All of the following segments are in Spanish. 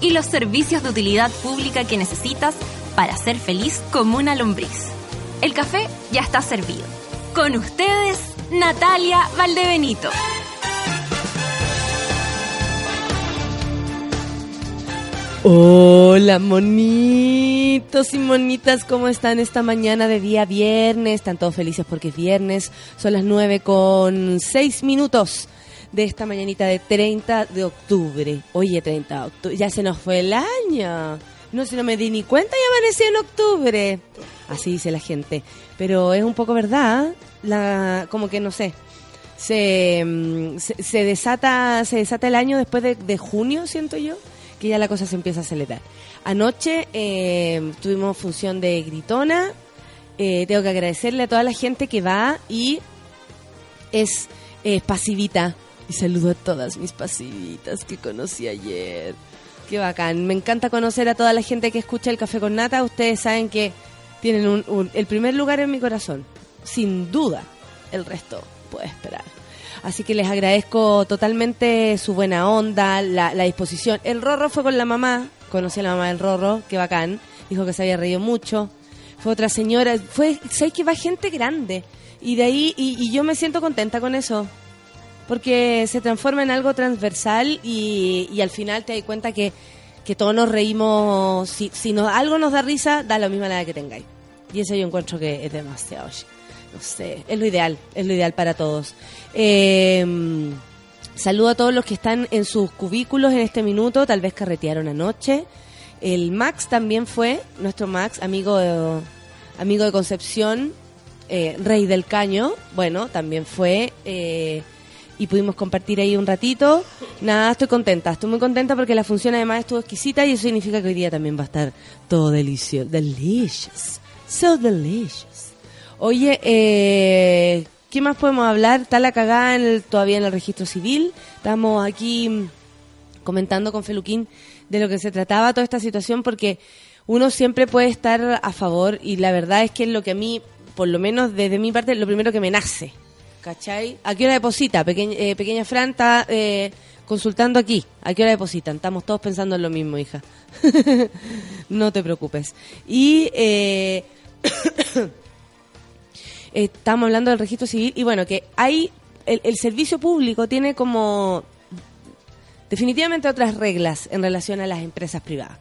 y los servicios de utilidad pública que necesitas para ser feliz como una lombriz. El café ya está servido. Con ustedes, Natalia Valdebenito. Hola monitos y monitas, ¿cómo están esta mañana de día viernes? Están todos felices porque es viernes, son las 9 con 6 minutos de esta mañanita de 30 de octubre. Oye, 30 de octubre, ya se nos fue el año. No, si no me di ni cuenta y amanecí en octubre. Así dice la gente. Pero es un poco verdad, la, como que no sé. Se, mm, se, se desata se desata el año después de, junio, siento yo que ya la cosa se empieza a acelerar. Anoche eh, tuvimos función de gritona. Eh, tengo que agradecerle a toda la gente que va y es pasivita. Y saludo a todas mis pasivitas que conocí ayer. Qué bacán. Me encanta conocer a toda la gente que escucha el café con nata. Ustedes saben que tienen un- un- el primer lugar en mi corazón. Sin duda. El resto puede esperar. Así que les agradezco totalmente su buena onda, la, disposición. El Rorro fue con la mamá, conocí a la mamá del Rorro, qué bacán. Dijo que se había reído mucho. Fue otra señora, fue, ¿sabes que va gente grande? Y de ahí, y yo me siento contenta con eso. Porque se transforma en algo transversal y, y al final te das cuenta que, que todos nos reímos. Si, si nos, algo nos da risa, da la edad que tengáis. Y eso yo encuentro que es demasiado. No sé, es lo ideal, es lo ideal para todos. Eh, saludo a todos los que están en sus cubículos en este minuto, tal vez carretearon anoche. El Max también fue, nuestro Max, amigo de, amigo de Concepción, eh, Rey del Caño, bueno, también fue eh, y pudimos compartir ahí un ratito. Nada, estoy contenta, estoy muy contenta porque la función además estuvo exquisita y eso significa que hoy día también va a estar todo delicioso, delicious, so delicious. Oye, eh, ¿qué más podemos hablar? Está la cagada en el- todavía en el registro civil. Estamos aquí comentando con Feluquín de lo que se trataba toda esta situación porque uno siempre puede estar a favor y la verdad es que es lo que a mí, por lo menos desde mi parte, lo primero que me nace. ¿Cachai? ¿A qué hora deposita? Pequeña, eh, pequeña Fran está eh, consultando aquí. ¿A qué hora depositan? Estamos todos pensando en lo mismo, hija. no te preocupes. Y... Eh, estamos hablando del registro civil y bueno, que hay, el, el servicio público tiene como definitivamente otras reglas en relación a las empresas privadas.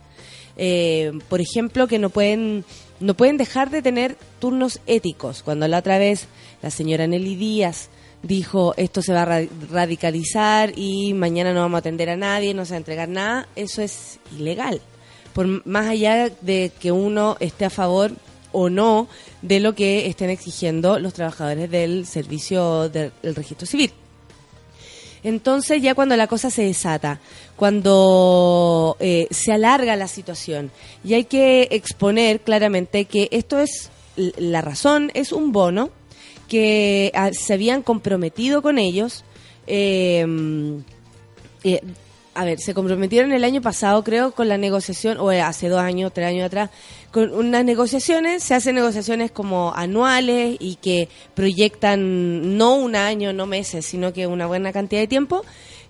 Eh, por ejemplo, que no pueden, no pueden dejar de tener turnos éticos. Cuando la otra vez la señora Nelly Díaz dijo esto se va a ra- radicalizar y mañana no vamos a atender a nadie, no se va a entregar nada, eso es ilegal. Por más allá de que uno esté a favor o no de lo que estén exigiendo los trabajadores del servicio del registro civil. Entonces ya cuando la cosa se desata, cuando eh, se alarga la situación y hay que exponer claramente que esto es la razón, es un bono que ah, se habían comprometido con ellos. eh, eh, a ver, se comprometieron el año pasado, creo, con la negociación, o eh, hace dos años, tres años atrás, con unas negociaciones, se hacen negociaciones como anuales y que proyectan no un año, no meses, sino que una buena cantidad de tiempo.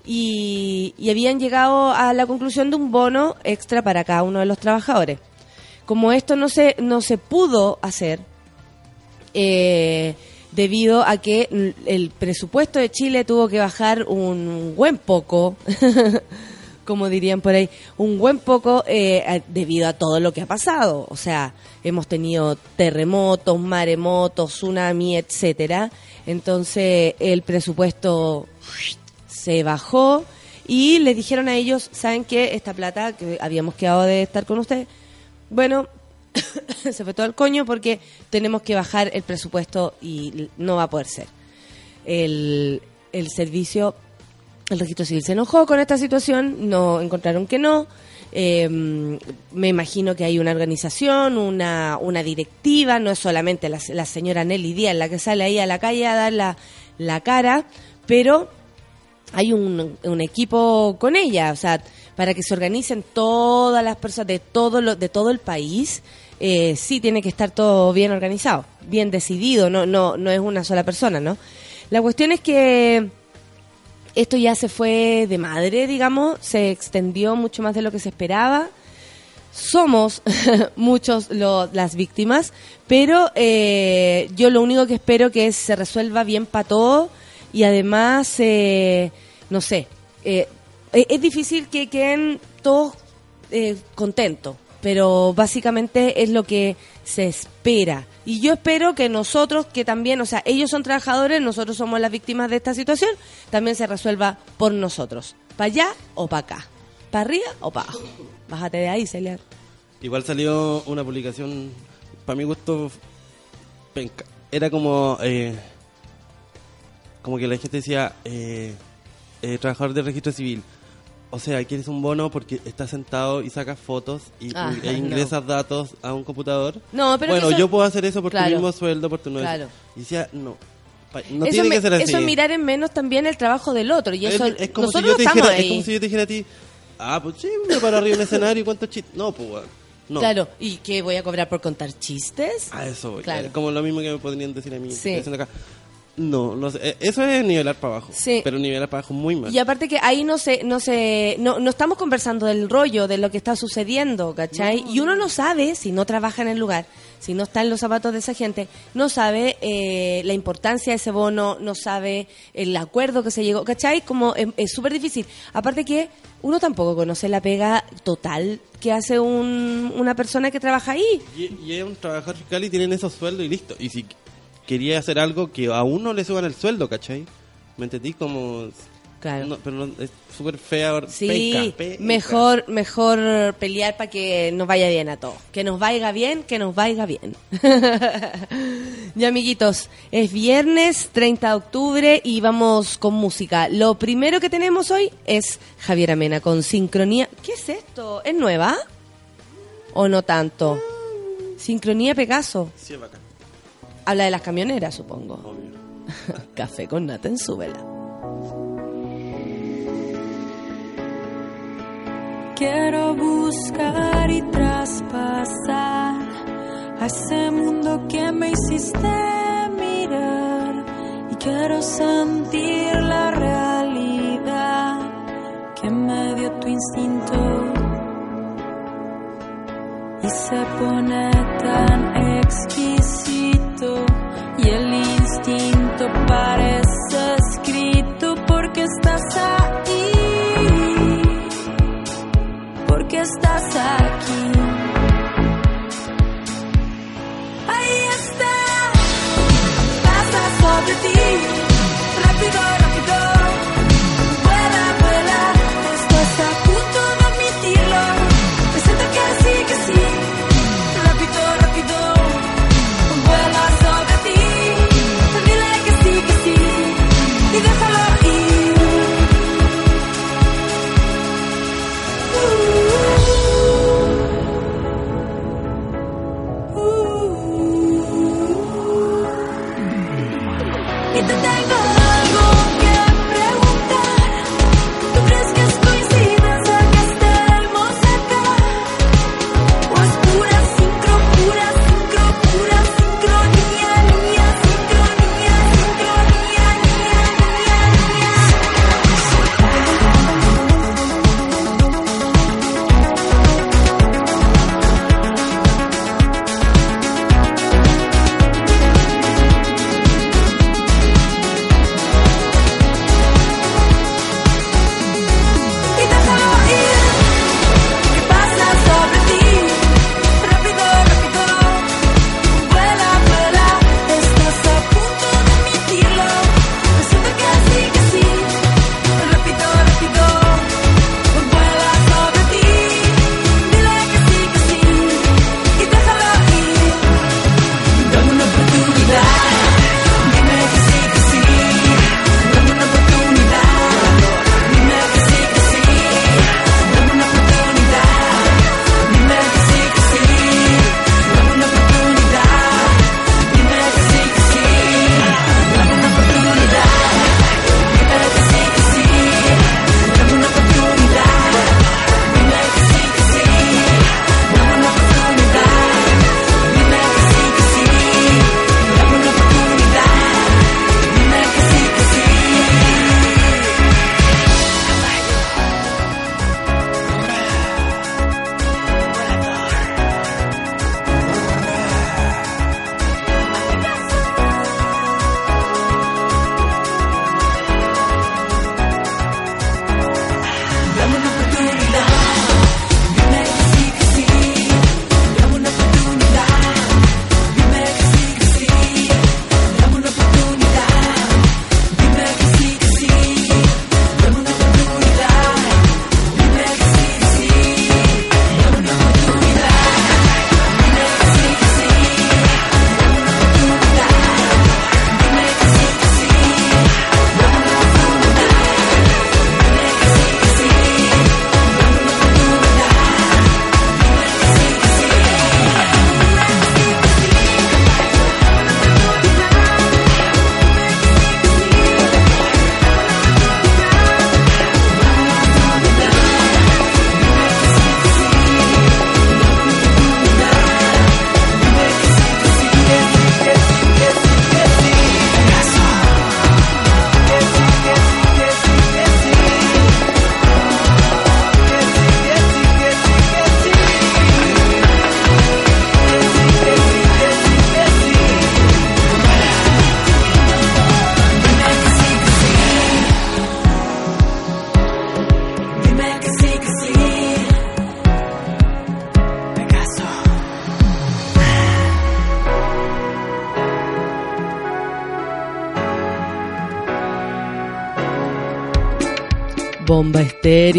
Y, y habían llegado a la conclusión de un bono extra para cada uno de los trabajadores. Como esto no se, no se pudo hacer, eh, debido a que el presupuesto de Chile tuvo que bajar un buen poco, como dirían por ahí, un buen poco eh, debido a todo lo que ha pasado. O sea, hemos tenido terremotos, maremotos, tsunami, etcétera. Entonces el presupuesto se bajó y les dijeron a ellos, ¿saben qué? Esta plata que habíamos quedado de estar con ustedes, bueno, se fue todo el coño porque tenemos que bajar el presupuesto y no va a poder ser. El, el servicio, el registro civil se enojó con esta situación, no encontraron que no, eh, me imagino que hay una organización, una, una directiva, no es solamente la, la señora Nelly Díaz la que sale ahí a la calle a dar la, la cara, pero hay un, un equipo con ella, o sea, para que se organicen todas las personas de todo, lo, de todo el país. Eh, sí tiene que estar todo bien organizado, bien decidido, no, no, no es una sola persona, ¿no? La cuestión es que esto ya se fue de madre, digamos, se extendió mucho más de lo que se esperaba. Somos muchos lo, las víctimas, pero eh, yo lo único que espero que se resuelva bien para todos y además, eh, no sé, eh, es difícil que queden todos eh, contentos, pero básicamente es lo que se espera. Y yo espero que nosotros, que también, o sea, ellos son trabajadores, nosotros somos las víctimas de esta situación, también se resuelva por nosotros. ¿Para allá o para acá? ¿Para arriba o para abajo? Bájate de ahí, Celia. Igual salió una publicación, para mi gusto. Era como, eh, como que la gente decía, eh, eh, trabajador de registro civil. O sea, quieres un bono porque estás sentado y sacas fotos y, Ah, e ingresas datos a un computador. No, pero bueno, eso- yo puedo hacer eso por Claro. tu mismo sueldo, por tu nuevo. Claro. Y decía, no, no eso, tiene me- que ser así. eso es mirar en menos también el trabajo del otro. Y eso, Es- es como si nosotros yo te estamos dijera, ahí. es como si yo te dijera a ti, ah, pues sí, me paro arriba en el escenario y cuántos chistes. No, pues, no. Claro, ¿y qué voy a cobrar por contar chistes? A eso voy. Claro. Como lo mismo que me podrían decir a mí. Sí. acá. No, no sé. eh, Eso es nivelar para abajo. Sí. Pero nivelar para abajo muy mal. Y aparte que ahí no se, no se, no, no estamos conversando del rollo, de lo que está sucediendo, ¿cachai? Y uno no sabe, si no trabaja en el lugar, si no está en los zapatos de esa gente, no sabe eh, la importancia de ese bono, no sabe el acuerdo que se llegó, ¿cachai? Como es es súper difícil. Aparte que uno tampoco conoce la pega total que hace un, una persona que trabaja ahí. Y, y es un trabajador fiscal y tienen esos sueldos y listo. Y si quería hacer algo que a uno le suban el sueldo, ¿cachai? ¿Me entendí? Como... Claro. No, pero no, es súper fea. Sí, mejor mejor pelear para que nos vaya bien a todos. Que nos vaya bien, que nos vaya bien. ya, amiguitos, es viernes 30 de octubre y vamos con música. Lo primero que tenemos hoy es Javier Amena con Sincronía. ¿Qué es esto? ¿Es nueva? ¿O no tanto? Sincronía Pegaso. Sí, es bacán. Habla de las camioneras, supongo. Obvio. Café con nata en su vela. Quiero buscar y traspasar a ese mundo que me hiciste mirar y quiero sentir la realidad que me dio tu instinto y se pone tan exquisito instinto parece escrito porque estás ahí porque estás aquí.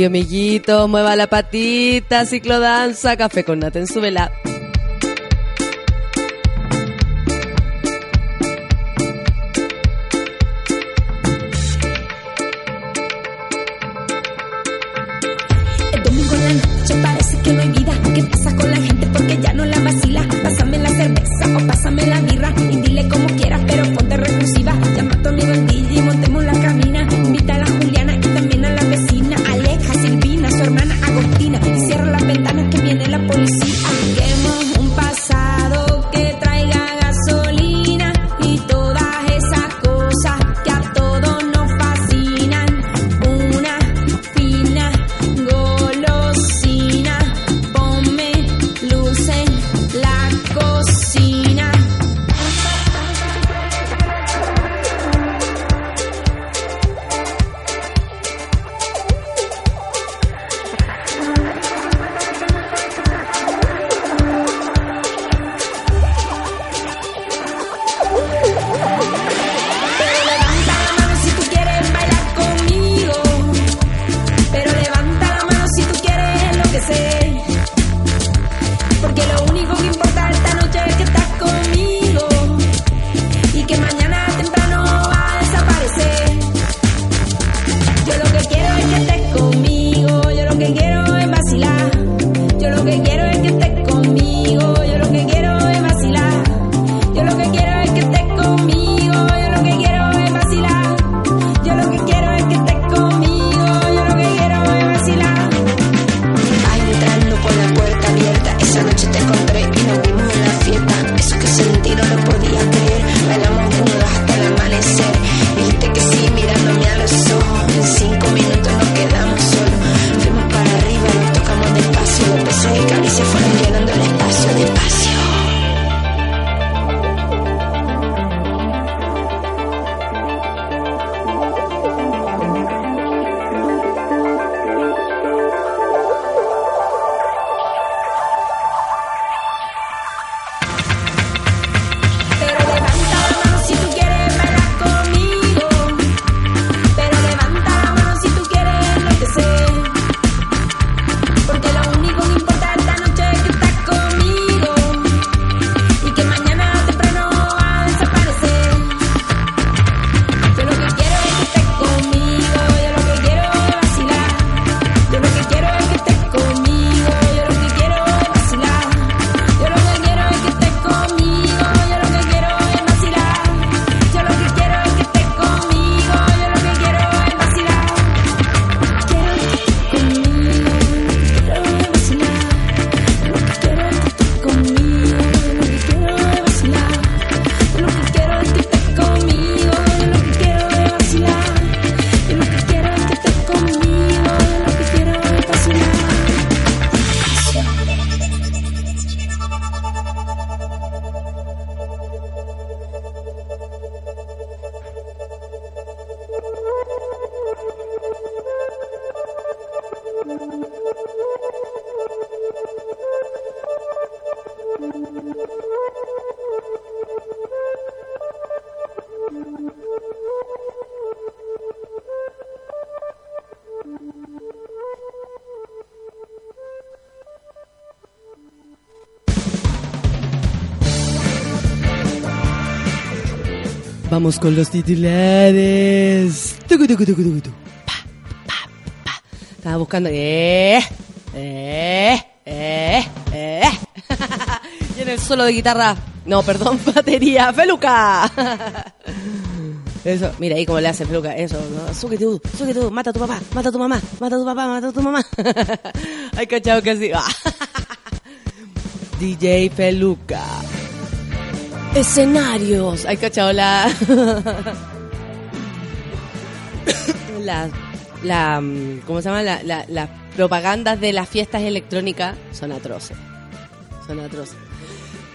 amiguitos. Mueva la patita, ciclodanza, café con nata en su vela. Vamos con los titulares. Tucu, tucu, tucu, pa, pa, pa. Estaba buscando. Eh, eh, eh, eh. y en el solo de guitarra. No, perdón, batería. ¡Feluca! Eso, mira ahí como le hace Feluca, eso, ¿no? Súquete tú, tú, mata a tu papá, mata a tu mamá, mata a tu papá, mata a tu mamá. Ay, cachado que así. Ah. DJ Feluca escenarios. Hay cachado la... la... la ¿Cómo se llama? La, las propagandas de las fiestas electrónicas son atroces. Son atroces.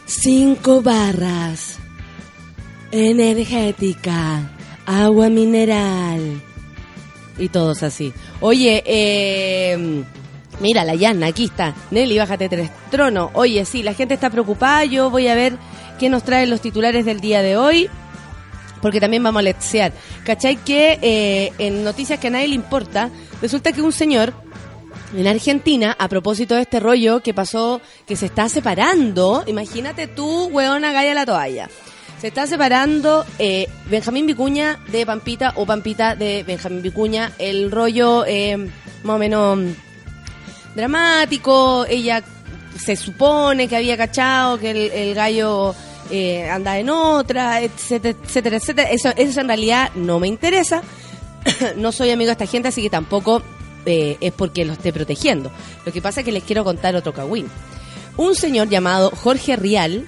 Cinco barras. Energética. Agua mineral. Y todos así. Oye, eh... Mira, la Yanna, aquí está. Nelly, bájate tres tronos. Oye, sí, la gente está preocupada. Yo voy a ver qué nos traen los titulares del día de hoy, porque también vamos a letsear. ¿Cachai? Que eh, en noticias que a nadie le importa, resulta que un señor en Argentina, a propósito de este rollo que pasó, que se está separando, imagínate tú, weona Gaya la toalla. Se está separando eh, Benjamín Vicuña de Pampita o Pampita de Benjamín Vicuña. El rollo eh, más o menos mm, dramático. Ella se supone que había cachado que el gallo eh, anda en otra, etcétera, etcétera, etcétera. Eso, eso en realidad no me interesa. no soy amigo de esta gente, así que tampoco eh, es porque lo esté protegiendo. Lo que pasa es que les quiero contar otro cagüín. Un señor llamado Jorge Rial,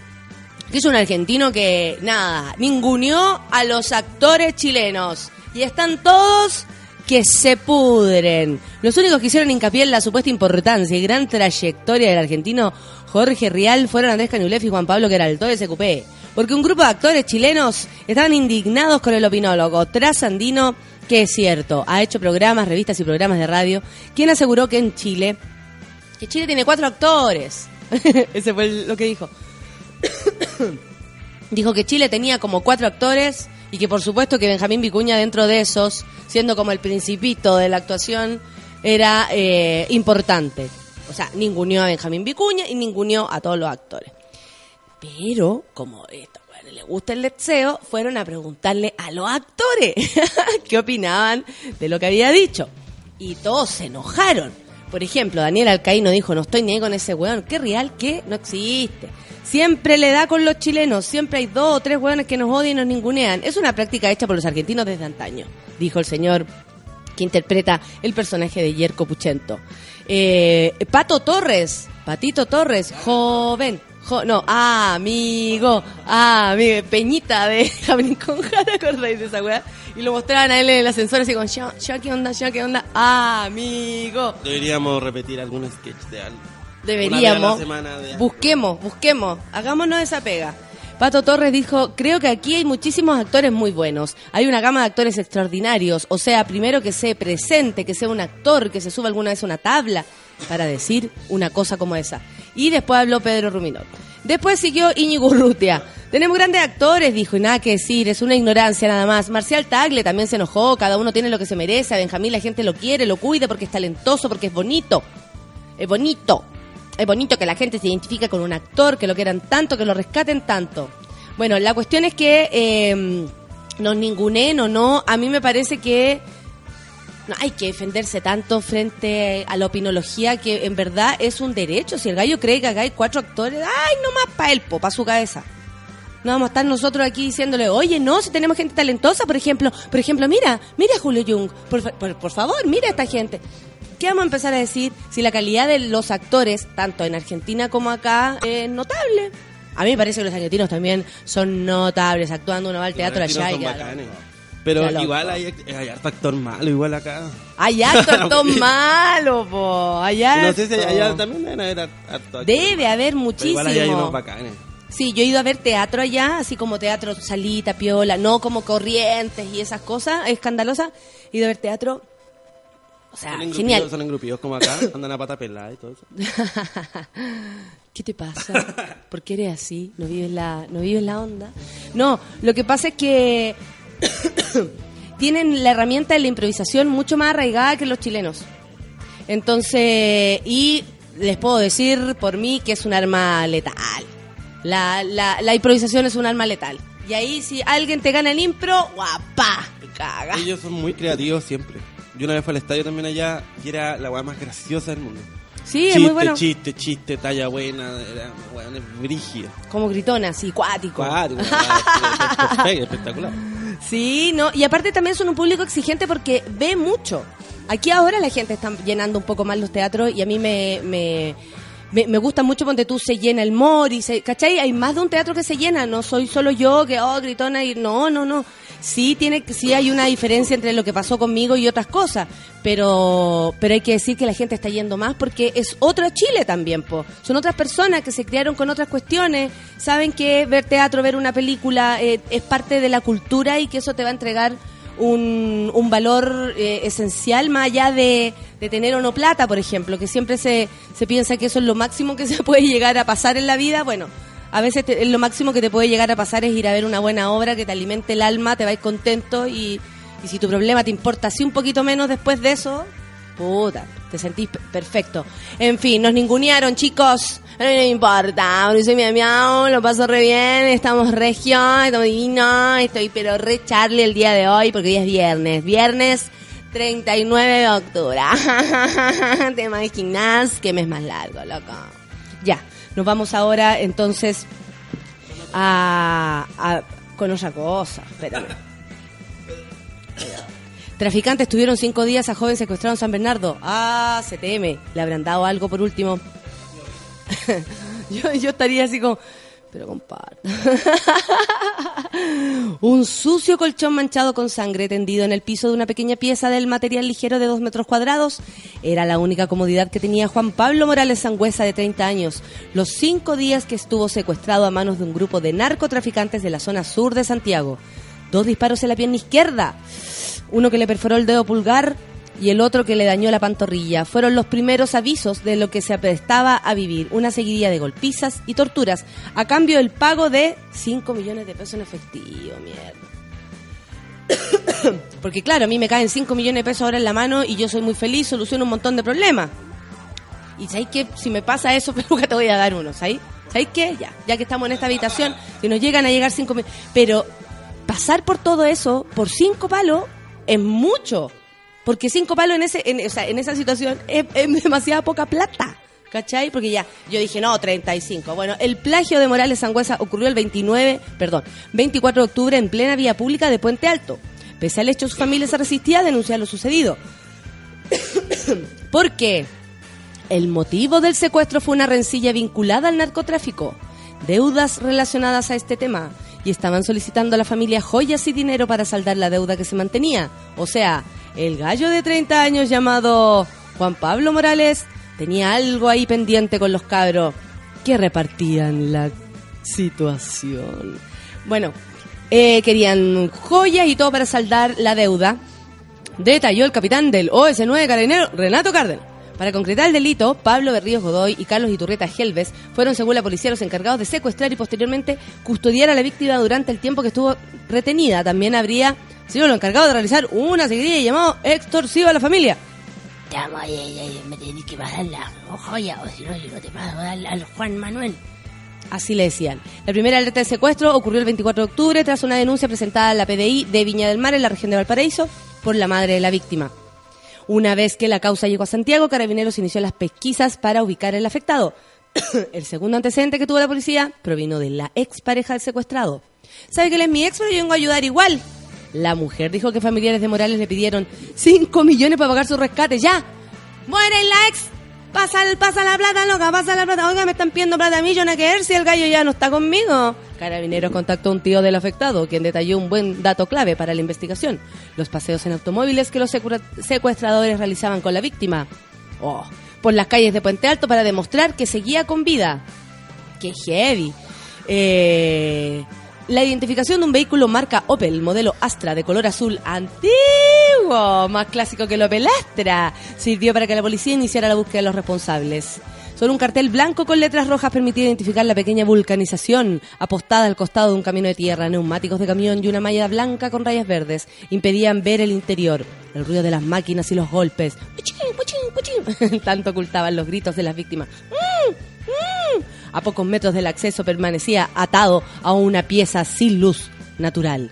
que es un argentino que, nada, ninguneó a los actores chilenos. Y están todos que se pudren. Los únicos que hicieron hincapié en la supuesta importancia y gran trayectoria del argentino Jorge Rial fueron Andrés Cañulef y Juan Pablo Queraltó de SQP. Porque un grupo de actores chilenos estaban indignados con el opinólogo trasandino, que es cierto, ha hecho programas, revistas y programas de radio, quien aseguró que en Chile, que Chile tiene cuatro actores. Ese fue lo que dijo. dijo que Chile tenía como cuatro actores y que por supuesto que Benjamín Vicuña dentro de esos, siendo como el principito de la actuación, era eh, importante. O sea, ninguneó a Benjamín Vicuña y ninguneó a todos los actores. Pero, como esto, le gusta el letseo, fueron a preguntarle a los actores qué opinaban de lo que había dicho. Y todos se enojaron. Por ejemplo, Daniel Alcaíno dijo, no estoy ni ahí con ese weón. ¿Qué real? ¿Qué? No existe. Siempre le da con los chilenos. Siempre hay dos o tres weones que nos odian y nos ningunean. Es una práctica hecha por los argentinos desde antaño, dijo el señor que interpreta el personaje de Yerko Puchento. Eh, Pato Torres, Patito Torres, joven, jo- no, amigo, amigo, Peñita de Javelin con Jara, ¿acordáis de esa weá? Y lo mostraban a él en el ascensor así con, ya, ya, ¿qué onda, ya, qué onda? Amigo. Deberíamos repetir algún sketch de algo. Deberíamos. De- Busquemos, busquemos, hagámonos esa pega. Pato Torres dijo, creo que aquí hay muchísimos actores muy buenos. Hay una gama de actores extraordinarios. O sea, primero que se presente, que sea un actor, que se suba alguna vez a una tabla para decir una cosa como esa. Y después habló Pedro Ruminot. Después siguió Íñigo Urrutia. Tenemos grandes actores, dijo, y nada que decir, es una ignorancia nada más. Marcial Tagle también se enojó, cada uno tiene lo que se merece. A Benjamín la gente lo quiere, lo cuida porque es talentoso, porque es bonito. Es bonito. Es bonito que la gente se identifique con un actor, que lo quieran tanto, que lo rescaten tanto. Bueno, la cuestión es que eh, nos ninguneen o no, a mí me parece que hay que defenderse tanto frente a la opinología que en verdad es un derecho. Si el gallo cree que acá hay cuatro actores, ay, no más para él, para su cabeza. No vamos a estar nosotros aquí diciéndole, oye, no, si tenemos gente talentosa, por ejemplo, por ejemplo, mira, mira a Julio Jung, por, por favor, mira a esta gente. ¿Qué vamos a empezar a decir si la calidad de los actores, tanto en Argentina como acá, es notable? A mí me parece que los argentinos también son notables, actuando uno va al teatro allá y. Pero Ya igual hay, hay harto actor malo, igual acá. Hay harto actor malo, po. Hay harto. No sé si allá también deben haber harto actor. Debe haber Pero muchísimo. Igual allá hay unos bacanes. Sí, yo he ido a ver teatro allá, así como teatro salita, piola, no como corrientes y esas cosas escandalosas. He ido a ver teatro. O sea, Son genial. son engrupidos como acá, andan a pata pelada y todo eso. ¿Qué te pasa? ¿Por qué eres así? ¿No vives la, no vives la onda? No, lo que pasa es que tienen la herramienta de la improvisación mucho más arraigada que los chilenos. Entonces, y les puedo decir por mí que es un arma letal. La, la, la improvisación es un arma letal. Y ahí si alguien te gana el impro, guapa, caga. Ellos son muy creativos siempre. Yo una vez fui al estadio también allá y era la weá más graciosa del mundo. Sí, es chiste, muy bueno. chiste, chiste, talla buena, era weón, es brígida. Como gritona, así, cuático. Cuático, espectacular. Sí, no, y aparte también son un público exigente porque ve mucho. Aquí ahora la gente está llenando un poco más los teatros y a mí me, me, me, gusta mucho donde tú se llena el Mori, se, ¿cachai? Hay más de un teatro que se llena, no soy solo yo que, oh, gritona y no, no, no. Sí, tiene, sí hay una diferencia entre lo que pasó conmigo y otras cosas, pero, pero hay que decir que la gente está yendo más porque es otro Chile también, po. Son otras personas que se criaron con otras cuestiones, saben que ver teatro, ver una película eh, es parte de la cultura y que eso te va a entregar un, un valor eh, esencial más allá de, de tener o no plata, por ejemplo, que siempre se, se piensa que eso es lo máximo que se puede llegar a pasar en la vida. Bueno, A veces te- lo máximo que te puede llegar a pasar es ir a ver una buena obra que te alimente el alma, te vais contento y, y si tu problema te importa así un poquito menos después de eso, puta, te sentís pe- perfecto. En fin, nos ningunearon, chicos. No importa, soy miau, miau, lo paso re bien, estamos regio, estamos divino, estoy pero re Charlie el día de hoy porque hoy es viernes. Viernes 39 de octubre. Te imaginas qué mes más largo, loco. Ya, nos vamos ahora entonces a, con otra cosa. Espérame. Traficantes tuvieron cinco días a joven secuestrado en San Bernardo. Ah, CTM. ¿Le habrán dado algo por último? yo, estaría así como... Pero compadre. Un sucio colchón manchado con sangre tendido en el piso de una pequeña pieza del material ligero de dos metros cuadrados era la única comodidad que tenía Juan Pablo Morales Sangüesa de 30 años los cinco días que estuvo secuestrado a manos de un grupo de narcotraficantes de la zona sur de Santiago. Dos disparos en la pierna izquierda, uno que le perforó el dedo pulgar y el otro que le dañó la pantorrilla. Fueron los primeros avisos de lo que se aprestaba a vivir, una seguidilla de golpizas y torturas, a cambio del pago de 5 millones de pesos en efectivo, mierda. Porque claro, a mí me caen 5 millones de pesos ahora en la mano y yo soy muy feliz, soluciono un montón de problemas. Y ¿sabéis que Si me pasa eso, peluca, te voy a dar uno, ¿sabéis? ¿Sabéis qué? Ya, ya que estamos en esta habitación, si nos llegan a llegar 5 millones... Pero pasar por todo eso, por 5 palos, es mucho. Porque 5 palos en, ese, en, o sea, en esa situación es, es demasiada poca plata. ¿Cachai? Porque ya, yo dije, no, 35. Bueno, el plagio de Morales Sangüesa ocurrió el 29, perdón, 24 de octubre en plena vía pública de Puente Alto. Pese al hecho, su familia se resistía a denunciar lo sucedido. ¿Por qué? El motivo del secuestro fue una rencilla vinculada al narcotráfico, deudas relacionadas a este tema, y estaban solicitando a la familia joyas y dinero para saldar la deuda que se mantenía. O sea, el gallo de 30 años llamado Juan Pablo Morales tenía algo ahí pendiente con los cabros que repartían la situación. Bueno, eh, querían joyas y todo para saldar la deuda detalló el capitán del OS9 Carabinero, Renato Cárdenas. Para concretar el delito, Pablo Berríos Godoy y Carlos Iturreta Gelves fueron, según la policía, los encargados de secuestrar y posteriormente custodiar a la víctima durante el tiempo que estuvo retenida. También habría sido los encargados de realizar una seguidilla llamado extorsivo a la familia. Te amo, ay, ay, ay, me tenés que pasar la joya, o si no, yo no te paso al, al Juan Manuel. Así le decían. La primera alerta de secuestro ocurrió el 24 de octubre tras una denuncia presentada a la PDI de Viña del Mar en la región de Valparaíso por la madre de la víctima. Una vez que la causa llegó a Santiago, Carabineros inició las pesquisas para ubicar al afectado. el segundo antecedente que tuvo la policía provino de la expareja del secuestrado. ¿Sabe que él es mi ex, pero yo vengo a ayudar igual? La mujer dijo que familiares de Morales le pidieron 5 millones para pagar su rescate. ¡Ya! ¡Muere la ex! Pasa, pasa la plata, loca, pasa la plata. Oiga, me están pidiendo plata a mí, yo no que ver si el gallo ya no está conmigo. Carabineros contactó a un tío del afectado, quien detalló un buen dato clave para la investigación. Los paseos en automóviles que los secu- secuestradores realizaban con la víctima. Oh, por las calles de Puente Alto para demostrar que seguía con vida. ¡Qué heavy! Eh, la identificación de un vehículo marca Opel, modelo Astra de color azul antiguo, más clásico que el Opel sirvió para que la policía iniciara la búsqueda de los responsables. Solo un cartel blanco con letras rojas permitía identificar la pequeña vulcanización apostada al costado de un camino de tierra, neumáticos de camión y una malla blanca con rayas verdes impedían ver el interior. El ruido de las máquinas y los golpes. ¡Puchín, puchín, puchín! Tanto ocultaban los gritos de las víctimas. ¡Mm! A pocos metros del acceso permanecía atado a una pieza sin luz natural.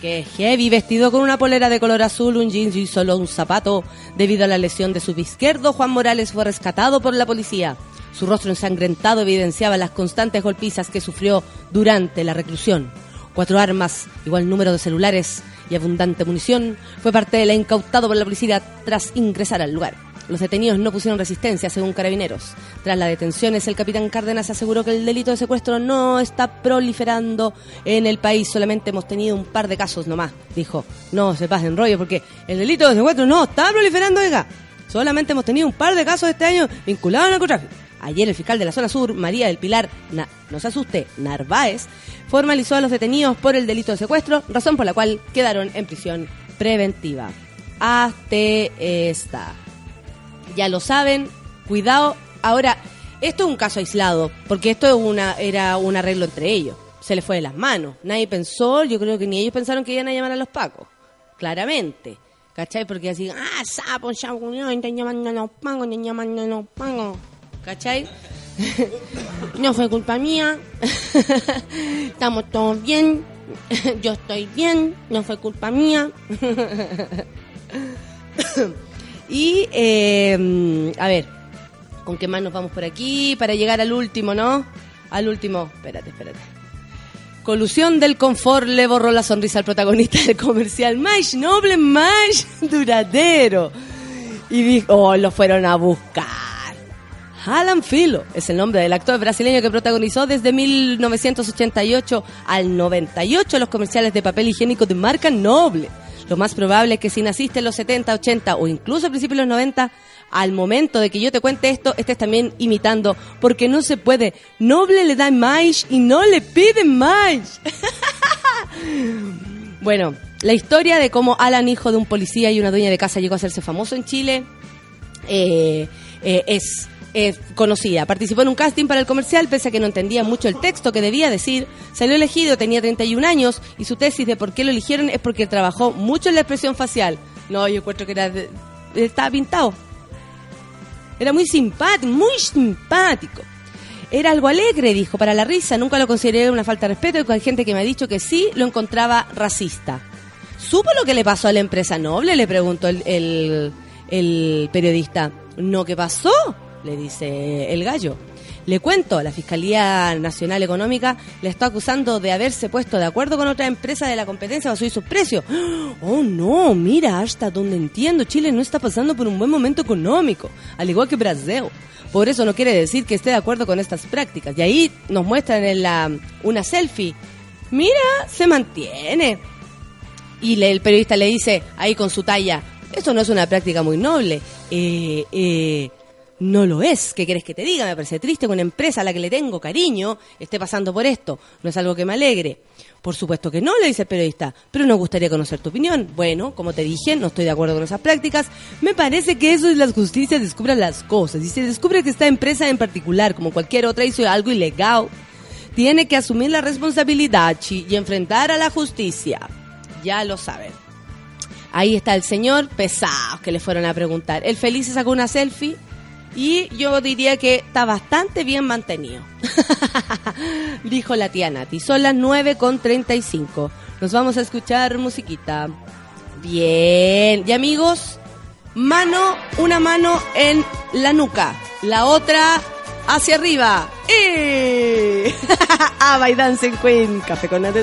Que heavy, vestido con una polera de color azul, un jeans y solo un zapato. Debido a la lesión de su izquierdo, Juan Morales fue rescatado por la policía. Su rostro ensangrentado evidenciaba las constantes golpizas que sufrió durante la reclusión. Cuatro armas, igual número de celulares y abundante munición fue parte de la incautado por la policía tras ingresar al lugar. Los detenidos no pusieron resistencia, según carabineros. Tras las detenciones, el capitán Cárdenas aseguró que el delito de secuestro no está proliferando en el país. Solamente hemos tenido un par de casos nomás. Dijo, no se pasen rollo porque el delito de secuestro no está proliferando, oiga. Solamente hemos tenido un par de casos este año vinculados al narcotráfico. Ayer el fiscal de la zona sur, María del Pilar, Na- no se asuste, Narváez, formalizó a los detenidos por el delito de secuestro, razón por la cual quedaron en prisión preventiva. Hasta esta. Ya lo saben, cuidado. Ahora, Esto es un caso aislado, porque esto era un arreglo entre ellos. Se les fue de las manos. Nadie pensó, yo creo que ni ellos pensaron que iban a llamar a los pacos. Claramente. ¿Cachai? Porque así, ah, sapo, sapo, están llamando a los pacos, están llamando a los pacos. ¿Cachai? no fue culpa mía. Estamos todos bien. Yo estoy bien. No fue culpa mía. Y, eh, a ver, ¿con qué más nos vamos por aquí? Para llegar al último, ¿no? Al último. Espérate, espérate. Colusión del confort le borró la sonrisa al protagonista del comercial más noble, más duradero. Y dijo, oh, lo fueron a buscar. Alan Filo es el nombre del actor brasileño que protagonizó desde 1988 al 98 los comerciales de papel higiénico de marca Noble. Lo más probable es que si naciste en los 70, 80 o incluso a principios de los 90, al momento de que yo te cuente esto, estés también imitando, porque no se puede. Noble le da más y no le pide más. bueno, la historia de cómo Alan, hijo de un policía y una dueña de casa, llegó a hacerse famoso en Chile, eh, eh, es eh, conocida. Participó en un casting para el comercial, pese a que no entendía mucho el texto que debía decir. Salió elegido, tenía 31 años, y su tesis de por qué lo eligieron es porque trabajó mucho en la expresión facial. No, yo encuentro que era de- estaba pintado. Era muy simpático, muy simpático. Era algo alegre, dijo, para la risa. Nunca lo consideré una falta de respeto y hay gente que me ha dicho que sí lo encontraba racista. ¿Supo lo que le pasó a la empresa noble? Le preguntó el, el- el periodista. ¿No qué pasó? Le dice el gallo. Le cuento, la Fiscalía Nacional Económica le está acusando de haberse puesto de acuerdo con otra empresa de la competencia para subir sus precios. Oh no, mira, hasta donde entiendo, Chile no está pasando por un buen momento económico, al igual que Brasil. Por eso no quiere decir que esté de acuerdo con estas prácticas. Y ahí nos muestran en la, una selfie. Mira, se mantiene. Y el periodista le dice, ahí con su talla, esto no es una práctica muy noble. Eh, eh, no lo es. ¿Qué quieres que te diga? Me parece triste que una empresa a la que le tengo cariño esté pasando por esto. No es algo que me alegre. Por supuesto que no, le dice el periodista, pero nos gustaría conocer tu opinión. Bueno, como te dije, no estoy de acuerdo con esas prácticas. Me parece que eso es la justicia, descubra las cosas. Y si descubre que esta empresa en particular, como cualquier otra, hizo algo ilegal, tiene que asumir la responsabilidad y enfrentar a la justicia. Ya lo saben. Ahí está el señor, pesados que le fueron a preguntar. El feliz se sacó una selfie y yo diría que está bastante bien mantenido. Dijo la tía Nati. Son las 9 con 35. Nos vamos a escuchar musiquita. Bien. Y amigos, mano, una mano en la nuca, la otra hacia arriba. ¡Eh! Ava y Dancing Queen, café con Nata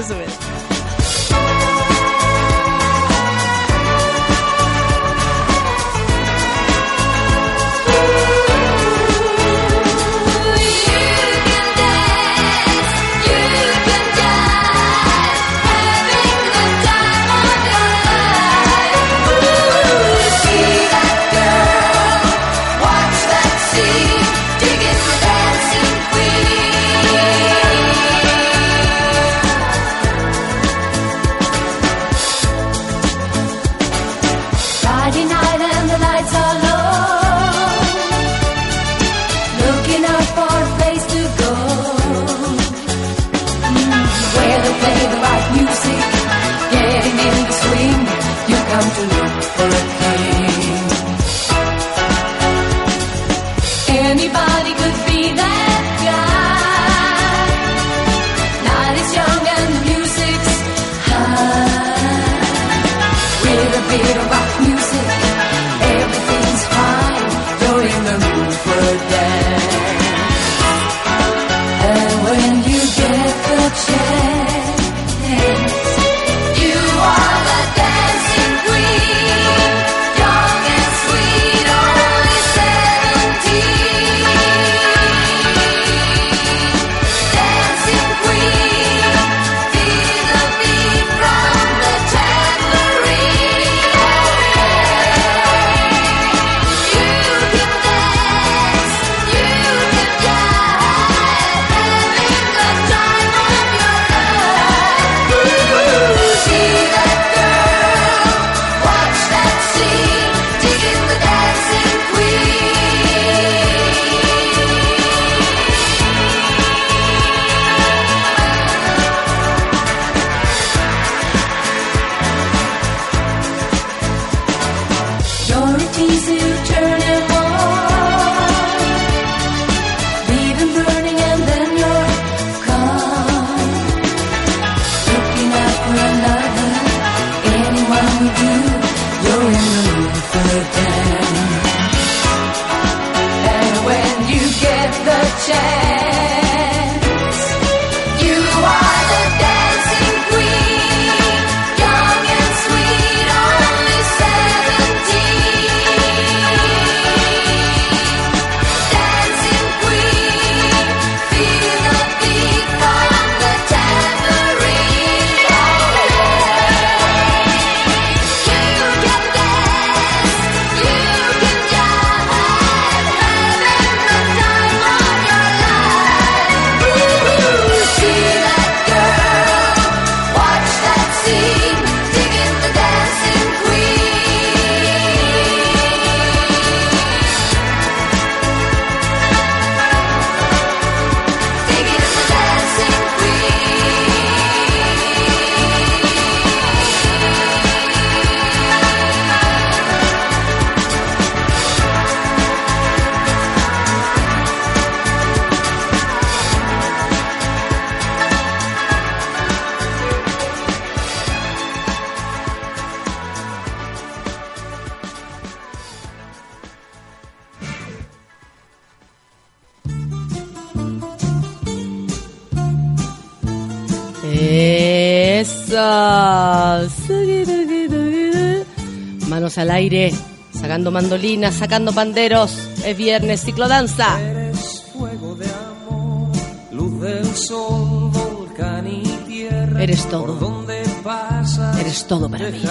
sacando mandolinas, sacando panderos. Es viernes, ciclodanza. Eres fuego de amor, luz del sol, volcán y tierra. Eres todo. donde pasas, Eres todo para mí.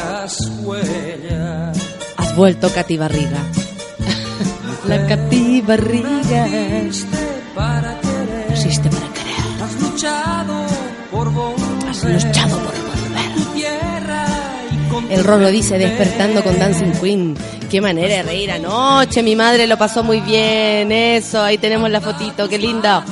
huella. Has vuelto Katy Barriga. La Katy Barriga. Para querer, Existe para querer. has luchado por volver. Has luchado por volver. El Rorro dice, despertando con Dancing Queen. Qué manera de reír anoche. Mi madre lo pasó muy bien. Eso, ahí tenemos la fotito. Qué lindo.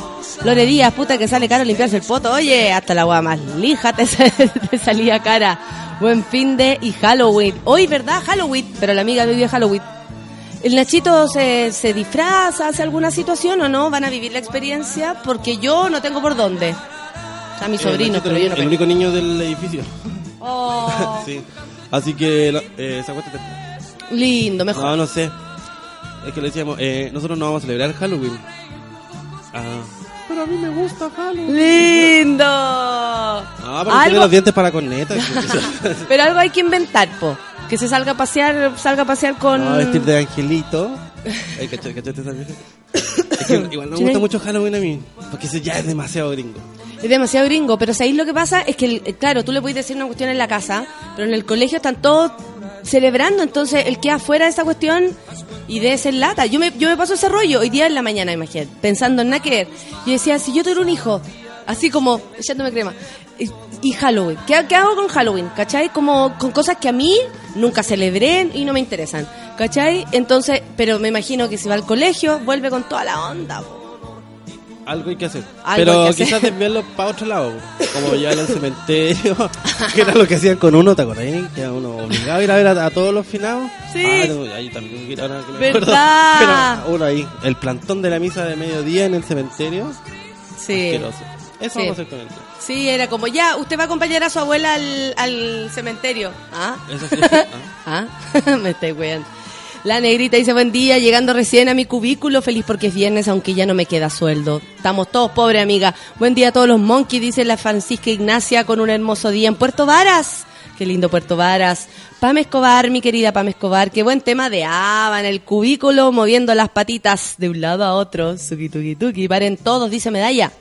Lore Díaz, puta que sale caro limpiarse el poto. Oye, hasta la agua más lija te, sa- te salía cara. Buen fin de y Halloween. Hoy, ¿verdad? Halloween. Pero la amiga vive Halloween. ¿El Nachito se, se disfraza, hace alguna situación o no? ¿Van a vivir la experiencia? Porque yo no tengo por dónde. A mi sobrino, El, pero yo no el único niño del edificio. Oh, sí. Así que eh, se acuesta lindo, mejor. No, no sé. Es que le decíamos, eh, nosotros no vamos a celebrar Halloween. Ah, pero a mí me gusta Halloween. ¡Lindo! Ah, pero tiene algo, los dientes para corneta. pero algo hay que inventar, po. Que se salga a pasear, salga a pasear con... No, vestir de angelito. Ay, vieja. Es que igual no me gusta mucho Halloween a mí. Porque ese ya es demasiado gringo. Es demasiado gringo, pero ¿sabéis lo que pasa? Es que, el- claro, tú le puedes decir una cuestión en la casa, pero en el colegio están todos celebrando, entonces el que afuera de esa cuestión y de ese lata. Yo me, yo me paso ese rollo hoy día en la mañana, imagínate, pensando en ver. Yo decía, si yo tuviera un hijo, así como echándome crema, y, y Halloween, ¿qué, ¿qué hago con Halloween? ¿Cachai? Como con cosas que a mí nunca celebré y no me interesan. ¿Cachai? Entonces, pero me imagino que si va al colegio, vuelve con toda la onda. po. Algo hay que hacer. Pero que hacer. quizás desviarlo para otro lado. Como llevarlo al cementerio. que era lo que hacían con uno, ¿te acordás? Que era uno obligado a ir a ver a, a todos los finados. Sí. Ah, no, ahí también. Pero uno ahí. El plantón de la misa de mediodía en el cementerio. Sí. Asqueroso. Eso Sí. vamos a hacer con él. Sí, era como, ya, usted va a acompañar a su abuela al, al cementerio. ¿Ah? Eso sí. Ah. ¿Ah? Me estoy weando. La negrita dice, buen día, llegando recién a mi cubículo, feliz porque es viernes, aunque ya no me queda sueldo. Estamos todos pobres, amiga. Buen día a todos los monkeys, dice la Francisca Ignacia, con un hermoso día en Puerto Varas. Qué lindo Puerto Varas. Pam Escobar, mi querida Pam Escobar, qué buen tema de Ava en el cubículo, moviendo las patitas de un lado a otro. Suki, tuki, tuki. Paren todos, dice Medalla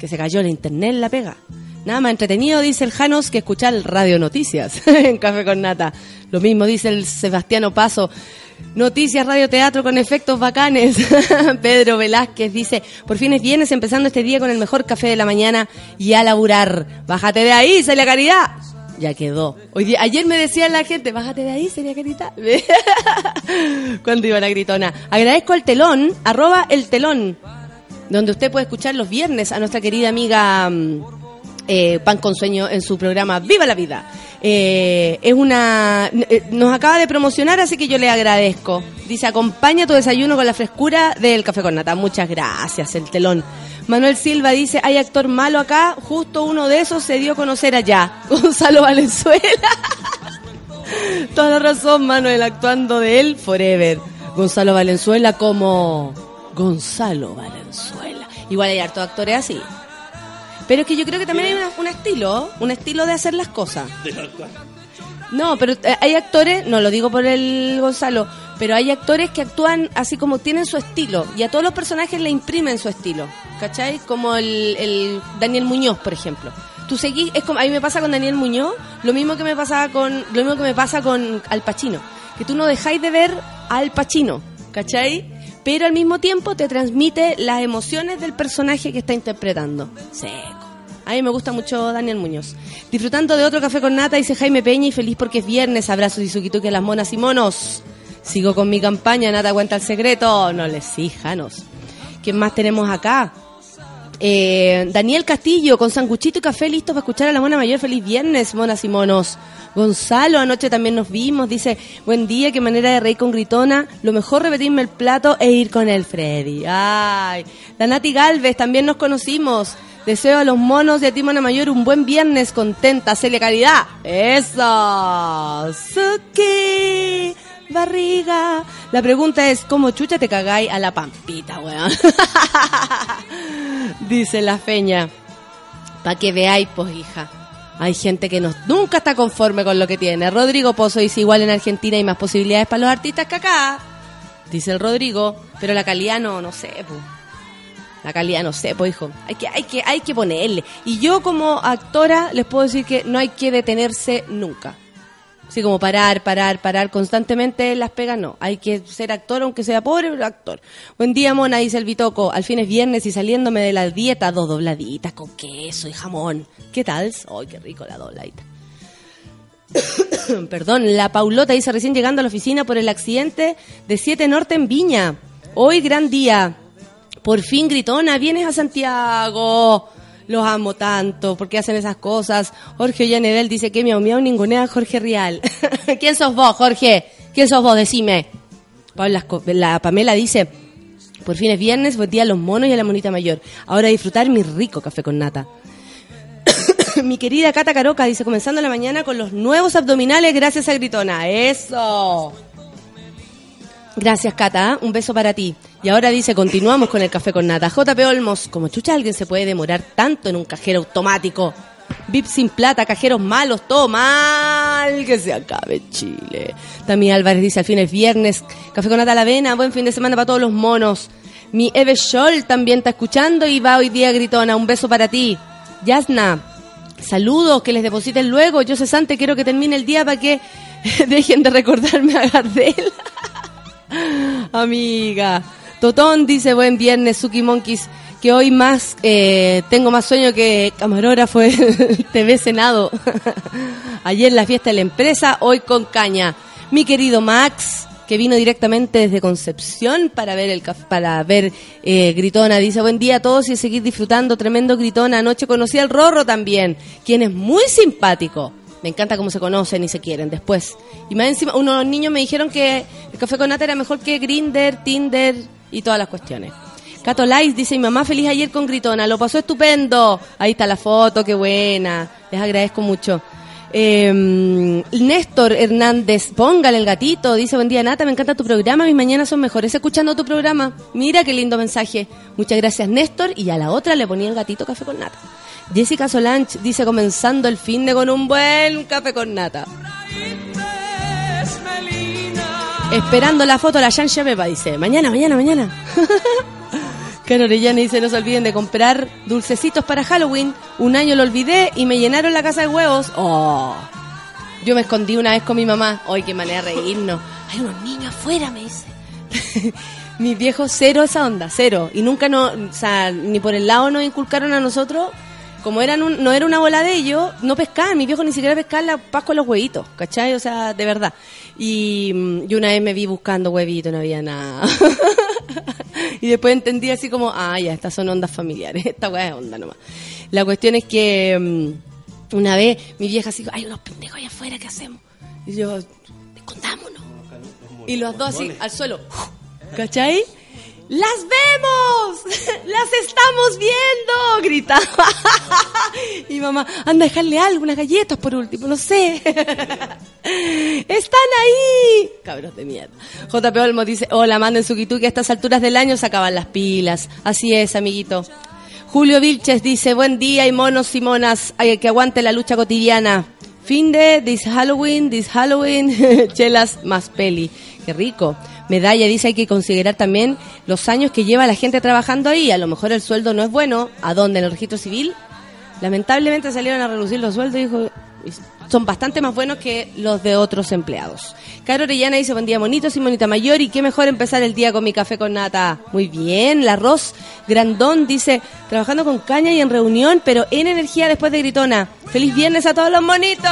que se cayó el internet la pega. Nada más entretenido, dice el Janos, que escuchar Radio Noticias en Café con Nata. Lo mismo dice el Sebastiano Paso. Noticias, radio teatro con efectos bacanes. Pedro Velázquez dice, por fin es viernes empezando este día con el mejor café de la mañana y a laburar. Bájate de ahí, Celia Caridad. Ya quedó. Ayer me decía la gente, bájate de ahí, Celia Caridad. Cuando iba la gritona. Agradezco al telón, arroba el telón donde usted puede escuchar los viernes a nuestra querida amiga mm, eh, Pan con Sueño en su programa Viva la Vida. Eh, es una eh, nos acaba de promocionar, así que yo le agradezco. Dice, acompaña tu desayuno con la frescura del café con nata. Muchas gracias, el telón. Manuel Silva dice, hay actor malo acá, justo uno de esos se dio a conocer allá. Gonzalo Valenzuela. Toda la razón, Manuel, actuando de él forever. Gonzalo Valenzuela como Gonzalo Valenzuela. Igual hay hartos actores así. Pero es que yo creo que también hay una- un estilo, un estilo de hacer las cosas. No, pero eh, hay actores, no lo digo por el Gonzalo, pero hay actores que actúan así como tienen su estilo y a todos los personajes le imprimen su estilo, ¿cachai? Como el, el Daniel Muñoz, por ejemplo. Tú seguís, es como, a mí me pasa con Daniel Muñoz, lo mismo que me pasaba con, lo mismo que me pasa con Al Pacino, que tú no dejáis de ver a Al Pacino, ¿cachai? Pero al mismo tiempo te transmite las emociones del personaje que está interpretando. Seco. A mí me gusta mucho Daniel Muñoz. Disfrutando de otro café con nata, dice Jaime Peña, y feliz porque es viernes. Abrazos y suquituque a las monas y monos. Sigo con mi campaña, Nata cuenta el secreto. No les fijanos. ¿Quién más tenemos acá? Eh, Daniel Castillo, con sanguchito y café listo para escuchar a la mona mayor. Feliz viernes, monas y monos. Gonzalo, anoche también nos vimos. Dice, buen día, qué manera de reír con gritona. Lo mejor repetirme el plato e ir con el Freddy. Ay, la Nati Galvez, también nos conocimos. Deseo a los monos y a ti, mona mayor, un buen viernes contenta. Celia Caridad. Eso. Suki. Barriga. La pregunta es, ¿cómo chucha te cagáis a la pampita, weón? Dice la feña. Pa' que veáis, pues, hija. Hay gente que no, nunca está conforme con lo que tiene. Rodrigo Pozo dice igual en Argentina hay más posibilidades para los artistas que acá. Dice el Rodrigo, pero la calidad no, no sé, pues. La calidad no sé, pues hijo. Hay que, hay que, hay que ponerle. Y yo como actora les puedo decir que no hay que detenerse nunca. Así como parar, parar, parar constantemente las pegas, no. Hay que ser actor, aunque sea pobre, actor. Buen día, mona, dice el Bitoco. Al fin es viernes y saliéndome de la dieta, dos dobladitas con queso y jamón. ¿Qué tal? ¡Ay, qué rico la dobladita! Perdón, la Paulota dice recién llegando a la oficina por el accidente de 7 Norte en Viña. Hoy gran día. Por fin, gritona, vienes a Santiago. Los amo tanto, porque hacen esas cosas. Jorge Yanedel dice que miau miau ningunea Jorge Rial. ¿Quién sos vos, Jorge? ¿Quién sos vos? Decime. Paula la Pamela dice, por fin es viernes, buen día a los monos y a la monita mayor. Ahora disfrutar mi rico café con nata. mi querida Cata Caroca dice, comenzando la mañana con los nuevos abdominales gracias a Gritona. ¡Eso! Gracias, Cata. ¿eh? Un beso para ti. Y ahora dice, continuamos con el café con nata. JP Olmos, como chucha alguien se puede demorar tanto en un cajero automático. VIP sin plata, cajeros malos, todo mal. Que se acabe Chile. También Álvarez dice, al fin es viernes. Café con nata a la avena, buen fin de semana para todos los monos. Mi Eve Scholl también está escuchando y va hoy día gritona. Un beso para ti. Yasna, saludos, que les depositen luego. Yo cesante, quiero que termine el día para que dejen de recordarme a Gardel. Amiga. Totón dice, buen viernes, Suki Monkeys, que hoy más, eh, tengo más sueño que camarógrafo del TV Senado. Ayer la fiesta de la empresa, hoy con caña. Mi querido Max, que vino directamente desde Concepción para ver el para ver eh, Gritona, dice, buen día a todos y seguir disfrutando, tremendo Gritona. Anoche conocí al Rorro también, quien es muy simpático. Me encanta cómo se conocen y se quieren después. Y más encima, unos niños me dijeron que el café con nata era mejor que Grinder, Tinder y todas las cuestiones. Cato Lice dice, mi mamá feliz ayer con Gritona, lo pasó estupendo. Ahí está la foto, qué buena. Les agradezco mucho. Eh, Néstor Hernández, póngale el gatito, dice, buen día Nata, me encanta tu programa, mis mañanas son mejores escuchando tu programa. Mira qué lindo mensaje. Muchas gracias Néstor y a la otra le ponía el gatito café con nata. Jessica Solange dice, comenzando el fin de con un buen café con nata. Esperando la foto, la Yansha Pepa dice, mañana, mañana, mañana. Caro Orellana dice, no se olviden de comprar dulcecitos para Halloween. Un año lo olvidé y me llenaron la casa de huevos. Oh. Yo me escondí una vez con mi mamá. Ay, qué manera de reírnos. Hay unos niños afuera, me dice. Mis viejos cero esa onda, cero. Y nunca no, o sea, ni por el lado nos inculcaron a nosotros. Como eran un- no era una bola de ellos, no pescaban. Mis viejos ni siquiera pescaban la paz con los huevitos, ¿cachai? O sea, de verdad. Y, mm, y una vez me vi buscando huevitos, no había nada. y después entendí así como, ah, ya, estas son ondas familiares. Esta weá es onda nomás. La cuestión es que mm, una vez mi vieja así, hay unos pendejos allá afuera, ¿qué hacemos? Y yo, escondámonos. Y los dos así, al suelo. ¿Cachai? ¡Las vemos! ¡Las estamos viendo! Gritaba. Y mamá, anda a dejarle algo, unas galletas por último, no sé. ¡Están ahí! Cabros de mierda. JP Olmo dice, hola, manden su que a estas alturas del año se acaban las pilas. Así es, amiguito. Julio Vilches dice, buen día y monos y monas, que aguante la lucha cotidiana. Fin de this Halloween, this Halloween, chelas más peli. Qué rico. Medalla dice hay que considerar también los años que lleva la gente trabajando ahí. A lo mejor el sueldo no es bueno. ¿A dónde? ¿En el registro civil? Lamentablemente salieron a reducir los sueldos dijo, son bastante más buenos que los de otros empleados. Caro Orellana dice, buen día, monitos y monita mayor, y qué mejor empezar el día con mi café con nata. Muy bien, la Ros Grandón dice, trabajando con caña y en reunión, pero en energía después de gritona. ¡Feliz viernes a todos los monitos!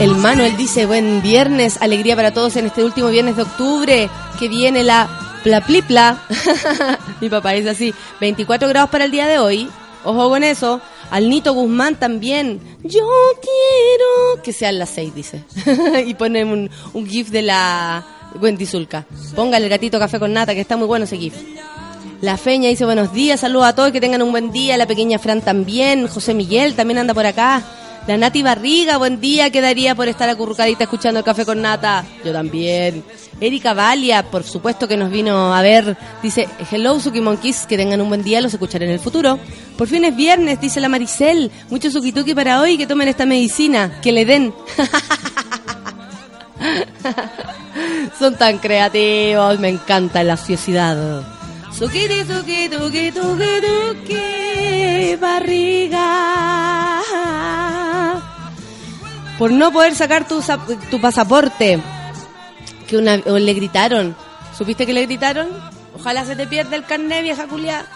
El Manuel dice, buen viernes, alegría para todos en este último viernes de octubre, que viene la plaplipla. Mi papá dice así, 24 grados para el día de hoy, ojo con eso. Al Nito Guzmán también, yo quiero que sean las 6, dice. y pone un, un gif de la Wendy Zulka. Póngale el gatito café con nata, que está muy bueno ese gif. La Feña dice buenos días, saludos a todos, que tengan un buen día. La pequeña Fran también. José Miguel también anda por acá. La Nati Barriga, buen día, quedaría por estar acurrucadita escuchando el café con nata. Yo también. Erika Valia, por supuesto que nos vino a ver, dice, hello Suki Monkeys, que tengan un buen día, los escucharé en el futuro. Por fin es viernes, dice la Maricel, mucho Suki Tuki para hoy, que tomen esta medicina, que le den. Son tan creativos, me encanta la ociosidad. Suki, suki, tuki, tuki, tuki, barriga. Por no poder sacar tu, tu pasaporte, que una, le gritaron. ¿Supiste que le gritaron? Ojalá se te pierda el carnet, vieja culia.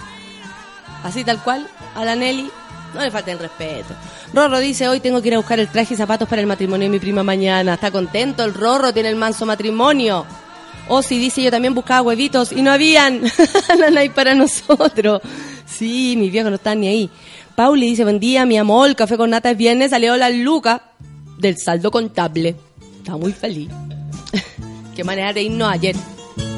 Así tal cual, a la Nelly. No le falten respeto. Rorro dice, hoy tengo que ir a buscar el traje y zapatos para el matrimonio de mi prima mañana. Está contento el Rorro, tiene el manso matrimonio. Osi dice, yo también buscaba huevitos y no habían. no hay para nosotros. Sí, mis viejos no están ni ahí. Pauli dice, buen día, mi amor, café con nata es salió la luca del saldo contable. Está muy feliz. Qué manera de irnos ayer.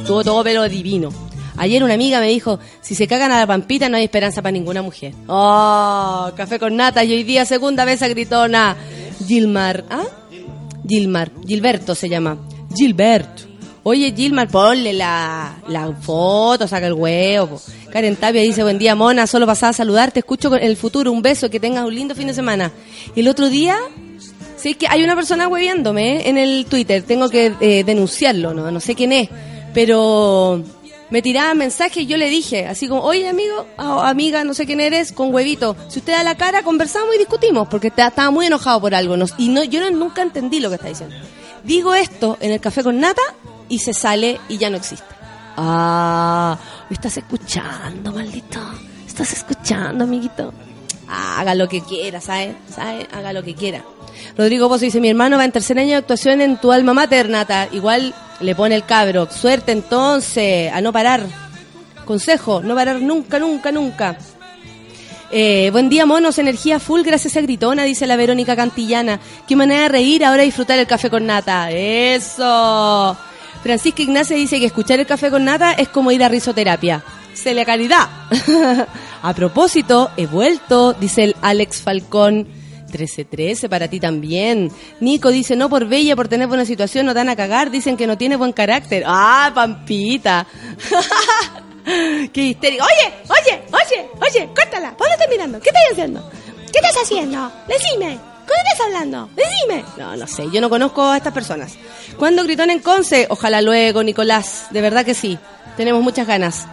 Tuvo todo pelo divino. Ayer una amiga me dijo, si se cagan a la pampita no hay esperanza para ninguna mujer. Oh, café con nata y hoy día segunda vez a gritona. Gilmar, ¿ah? Gilmar, Gilberto se llama. Gilberto. Oye, Gilmar, ponle la, la foto, saca el huevo. Karen Tapia dice, buen día, mona, solo pasaba a saludarte, escucho con el futuro, un beso, que tengas un lindo fin de semana. Y el otro día, sí, que hay una persona hueviándome ¿eh? en el Twitter, tengo que eh, denunciarlo, ¿no? no sé quién es, pero me tiraba mensajes y yo le dije, así como, oye amigo, o amiga, no sé quién eres, con huevito, si usted da la cara, conversamos y discutimos, porque estaba muy enojado por algo, nos- y no, yo no- nunca entendí lo que está diciendo. Digo esto en el café con nata y se sale y ya no existe. Ah, ¿me estás escuchando, maldito? ¿Estás escuchando, amiguito? Ah, haga lo que quiera, ¿sabe? ¿Sabe? Haga lo que quiera. Rodrigo Pozo dice, mi hermano va en tercer año de actuación en tu alma mater, Nata. Igual le pone el cabro. Suerte entonces, a no parar. Consejo, no parar nunca, nunca, nunca. Eh, buen día, monos, energía full gracias a Gritona, dice la Verónica Cantillana. Qué manera de reír, ahora disfrutar el café con nata. Eso. Francisca Ignacia dice que escuchar el café con nata es como ir a risoterapia. Se le calidad. a propósito, he vuelto, dice el Alex Falcón. 1313 para ti también. Nico dice, no por bella, por tener buena situación, no van a cagar. Dicen que no tiene buen carácter. Ah, Pampita. Qué histérico. Oye, oye, oye, oye, córtala. ¿Por dónde estás mirando? ¿Qué estás haciendo? ¿Qué estás haciendo? Decime. ¿Con qué estás hablando? Decime. No, no sé, yo no conozco a estas personas. ¿Cuándo gritón en Conce? Ojalá luego, Nicolás. De verdad que sí. Tenemos muchas ganas.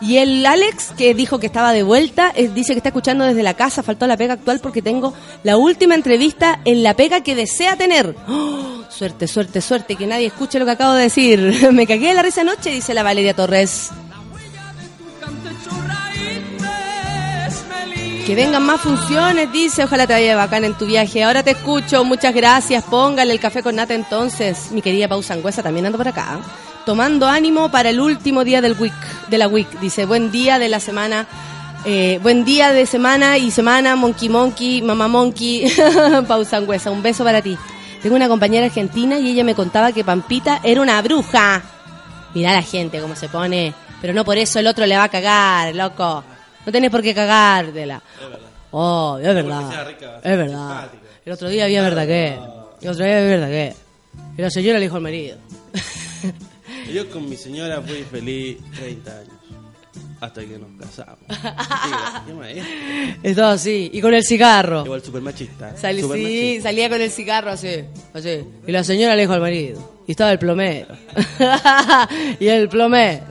Y el Alex, que dijo que estaba de vuelta, eh, dice que está escuchando desde la casa, faltó la pega actual porque tengo la última entrevista en la pega que desea tener. ¡Oh! suerte, suerte, suerte, que nadie escuche lo que acabo de decir. Me cagué de la risa anoche, dice la Valeria Torres. Que vengan más funciones, dice. Ojalá te vaya bacán en tu viaje. Ahora te escucho. Muchas gracias. Póngale el café con nata entonces. Mi querida Pausa Angüesa también ando por acá. Tomando ánimo para el último día del week, de la week. Dice, buen día de la semana. eh, buen día de semana y semana, Monkey Monkey, Mamá Monkey, Pausa Angüesa. Un beso para ti. Tengo una compañera argentina y ella me contaba que Pampita era una bruja. Mirá la gente cómo se pone. Pero no por eso el otro le va a cagar, loco. No tenés por qué cagártela. Oh, es verdad. que sea rica, es verdad. simpática. El otro día había verdad que. El otro día había verdad que. Y la señora le dijo al marido. Yo con mi señora fui feliz 30 años. Hasta que nos casamos. Diga, ¿Qué es? Estaba así. Y con el cigarro. Igual super machista. Sal- super sí, machista. salía con el cigarro así, así. Y la señora le dijo al marido. Y estaba el plomero. y el plomero.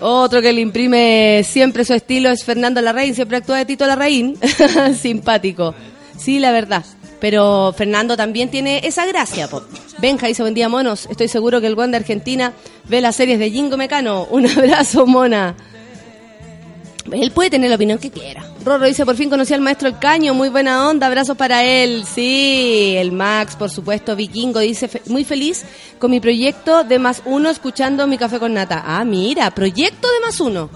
Otro que le imprime siempre su estilo es Fernando Larraín. Siempre actúa de Tito Larraín. Simpático. Sí, la verdad. Pero Fernando también tiene esa gracia, po. Benja dice, buen día, monos. Estoy seguro que el buen de Argentina ve las series de Jingo Mecano. Un abrazo, mona. Él puede tener la opinión que quiera. Rorro dice, por fin conocí al maestro El Caño, muy buena onda, abrazos para él. Sí, el Max, por supuesto, Vikingo dice, "Fe- muy feliz con mi proyecto de más uno escuchando mi café con nata. Ah, mira, proyecto de más uno.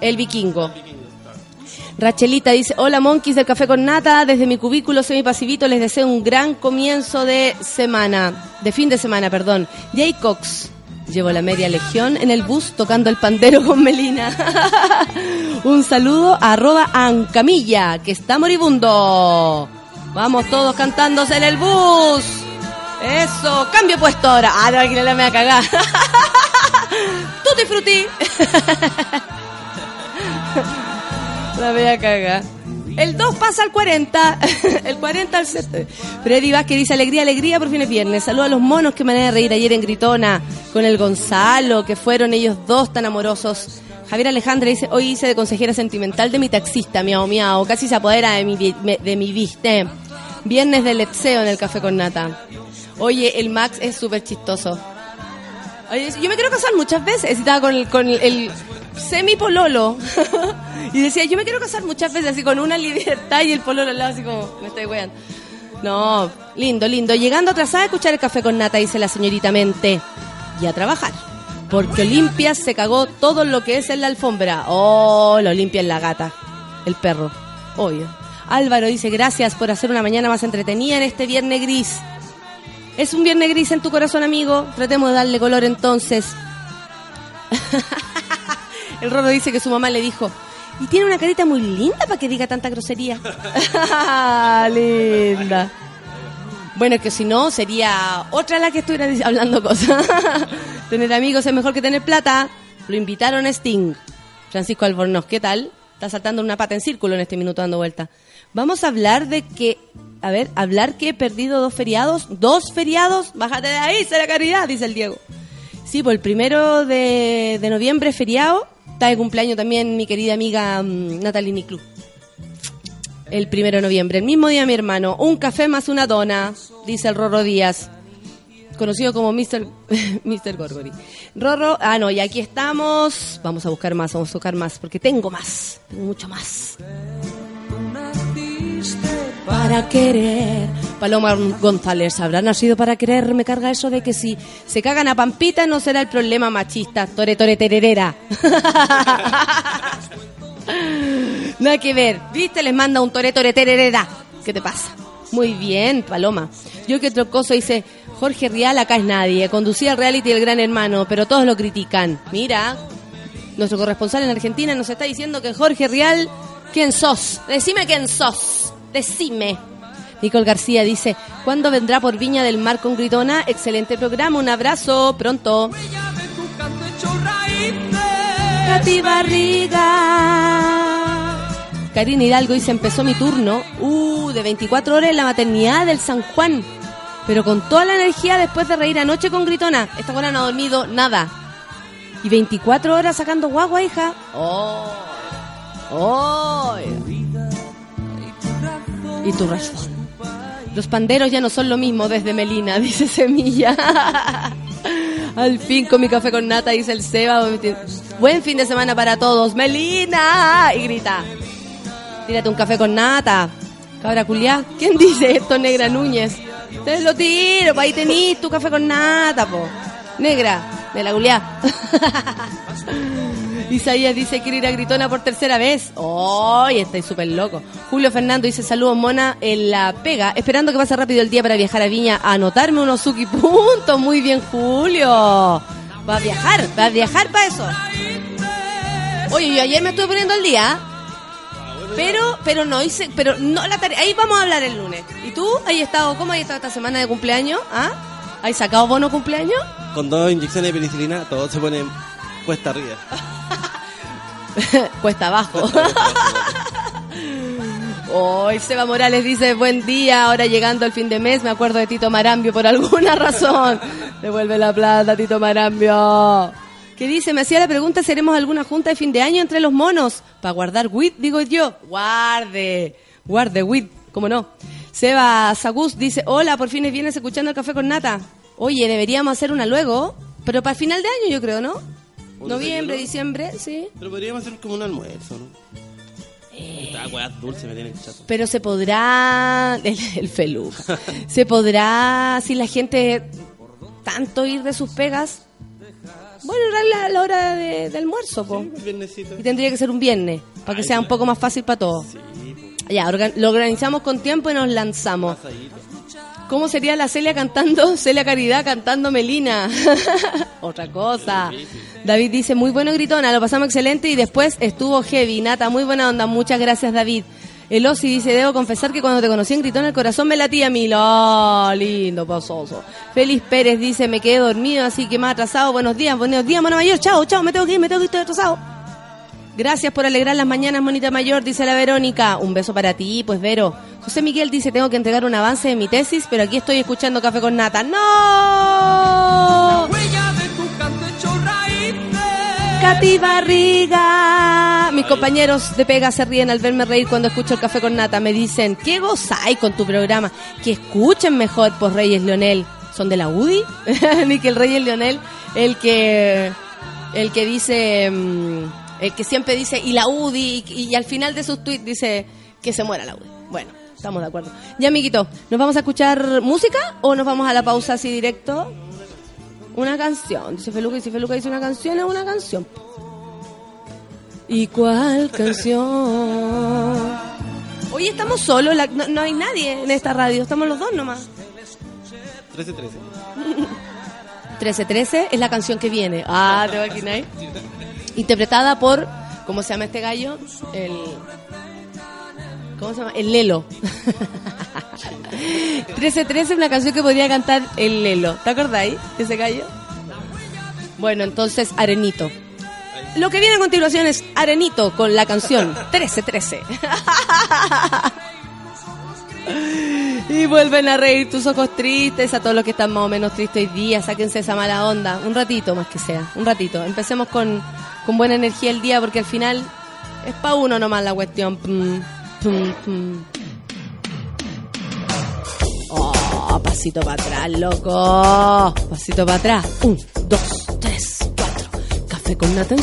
El Vikingo. Rachelita dice, hola monkeys del café con nata, desde mi cubículo semipasivito les deseo un gran comienzo de semana, de fin de semana, perdón. Jay Cox, llevo la media legión en el bus tocando el pandero con Melina. un saludo a arroba Ancamilla, que está moribundo. Vamos todos cantándose en el bus. Eso, cambio puesto ahora. Ah, no, aquí no la me va a cagar. Tutti frutti. La voy a cagar. El 2 pasa al 40, el 40 al 7. Freddy Vázquez dice alegría, alegría, por fin es viernes. Saludos a los monos que me de reír ayer en Gritona con el Gonzalo, que fueron ellos dos tan amorosos. Javier Alejandra dice, hoy hice de consejera sentimental de mi taxista, miau miau, casi se apodera de mi, de mi viste. Viernes de letseo en el café con nata. Oye, el Max es súper chistoso. Yo me quiero casar muchas veces. Estaba con con el, el semi-pololo. y decía, yo me quiero casar muchas veces, así con una libertad y el pololo al lado, así como, me estoy weando. No, lindo, lindo. Llegando atrasada a escuchar el café con nata, dice la señorita Mente. Y a trabajar. Porque Olimpia se cagó todo lo que es en la alfombra. Oh, lo limpia en la gata. El perro. Obvio. Álvaro dice, gracias por hacer una mañana más entretenida en este viernes gris. Es un viernes gris en tu corazón, amigo. Tratemos de darle color entonces. El Rorro dice que su mamá le dijo, y tiene una carita muy linda para que diga tanta grosería. linda. Bueno, es que si no, sería otra la que estuviera hablando cosas. tener amigos es mejor que tener plata. Lo invitaron a Sting. Francisco Albornoz, ¿qué tal? Está saltando una pata en círculo en este minuto dando vuelta. Vamos a hablar de que, a ver, hablar que he perdido dos feriados. ¿Dos feriados? Bájate de ahí, será caridad, dice el Diego. Sí, pues el primero de, noviembre feriado. Está de cumpleaños también mi querida amiga mm, Natalie Niclú. El primero de noviembre, el mismo día mi hermano. Un café más una dona, dice el Rorro Díaz. Conocido como Mr. Mr. Gorgory. Rorro, ah no, y aquí estamos. Vamos a buscar más, vamos a buscar más, porque tengo más, tengo mucho más. Para querer. Paloma González, ¿habrá nacido para querer? Me carga eso de que si se cagan a Pampita no será el problema machista. Tore, tore, tererera. Nada que ver. ¿Viste? Les manda un tore, tore, tererera. ¿Qué te pasa? Muy bien, Paloma. Yo que otro coso dice, Jorge Rial acá es nadie. Conducía el reality del gran hermano, pero todos lo critican. Mira, nuestro corresponsal en Argentina nos está diciendo que Jorge Rial, ¿quién sos? Decime quién sos. Decime. Nicole García dice, ¿cuándo vendrá por Viña del Mar con Gritona? Excelente programa, un abrazo, pronto. Katy Barriga. Karina Hidalgo dice, empezó mi turno, uh, de 24 horas en la maternidad del San Juan. Pero con toda la energía después de reír anoche con Gritona. Esta buena no ha dormido nada. Y 24 horas sacando guagua, hija. Oh. Oh. Y tu razón. Los panderos ya no son lo mismo desde Melina, dice Semilla. Al fin con mi café con nata, dice el Seba. Buen fin de semana para todos. Melina. Y grita. Tírate un café con nata. Cabra culiá. ¿Quién dice esto, Negra Núñez? Te lo tiro, pa' ahí tenís tu café con nata, po. Negra, de la culiá. Isaías dice quiere ir a Gritona por tercera vez. ¡Ay, estoy súper loco! Julio Fernando dice saludos mona en la pega, esperando que pase rápido el día para viajar a Viña a anotarme unos Suki puntos. Muy bien, Julio. Va a viajar, va a viajar para eso. Oye, yo ayer me estuve poniendo al día. Pero, pero no hice, pero no la tarea. Ahí vamos a hablar el lunes. ¿Y tú? ¿Has estado, cómo has estado esta semana de cumpleaños? ¿Ah? ¿Has sacado bono cumpleaños? Con dos inyecciones de penicilina, todo se pone cuesta arriba. Cuesta abajo. Hoy Seba Morales dice, buen día, ahora llegando el fin de mes, me acuerdo de Tito Marambio por alguna razón. Devuelve la plata, Tito Marambio. ¿Qué dice? Me hacía la pregunta, ¿seremos alguna junta de fin de año entre los monos? Para guardar WIT, digo yo. Guarde, guarde WIT, ¿cómo no? Seba Sagus dice, hola, por fin vienes escuchando el café con nata. Oye, deberíamos hacer una luego, pero para final de año yo creo, ¿no? ¿Una Noviembre, diciembre, sí. Pero podríamos hacer como un almuerzo, ¿no? Esta weá dulce me tiene chato. Pero se podrá, el, el feluca, se podrá, si la gente tanto ir de sus pegas, bueno, la, la hora de, de almuerzo, po. Sí. Y tendría que ser un viernes, para que sea un poco más fácil para todos. Sí. Ya, organ- lo organizamos con tiempo y nos lanzamos. Pasadito. ¿Cómo sería la Celia cantando, Celia Caridad cantando Melina? Otra cosa. David dice, muy bueno gritona, lo pasamos excelente y después estuvo heavy, Nata, muy buena onda, muchas gracias David. El Osi dice, debo confesar que cuando te conocí en Gritona el corazón me latía a mí. ¡Oh, lindo, pasoso! Félix Pérez dice, me quedé dormido, así que más atrasado. Buenos días, buenos días, mono mayor. Chao, chao, me tengo que ir, me tengo que ir, estoy atrasado. Gracias por alegrar las mañanas, monita mayor, dice la Verónica. Un beso para ti, pues Vero. José Miguel dice, tengo que entregar un avance de mi tesis, pero aquí estoy escuchando Café con Nata. ¡No! Katy Barriga. Mis compañeros de pega se ríen al verme reír cuando escucho el Café con Nata. Me dicen, ¿qué gozáis con tu programa? Que escuchen mejor, pues Reyes Leonel. ¿Son de la UDI? Ni que el Reyes Leonel, el que, el que dice, mm, el que siempre dice, y la UDI, y, y al final de sus tweets dice que se muera la UDI. Bueno, estamos de acuerdo. Ya, amiguito, ¿nos vamos a escuchar música o nos vamos a la pausa así directo? Una canción. Dice Feluca y si Feluca dice una canción, es una canción. ¿Y cuál canción? Hoy estamos solos, la- no, no hay nadie en esta radio, estamos los dos nomás. 13-13. 1313 es la canción que viene. Ah, ¿te imagináis? Interpretada por, ¿cómo se llama este gallo? El... ¿Cómo se llama? El Lelo. 1313 es una canción que podría cantar el Lelo. ¿Te acordáis de ese gallo? Bueno, entonces Arenito. Lo que viene a continuación es Arenito con la canción 1313. Y vuelven a reír tus ojos tristes, a todos los que están más o menos tristes hoy día, sáquense esa mala onda, un ratito más que sea, un ratito. Empecemos con, con buena energía el día porque al final es pa' uno nomás la cuestión. Oh, pasito para atrás, loco. Pasito para atrás. Un, dos, tres, cuatro. Café con nata en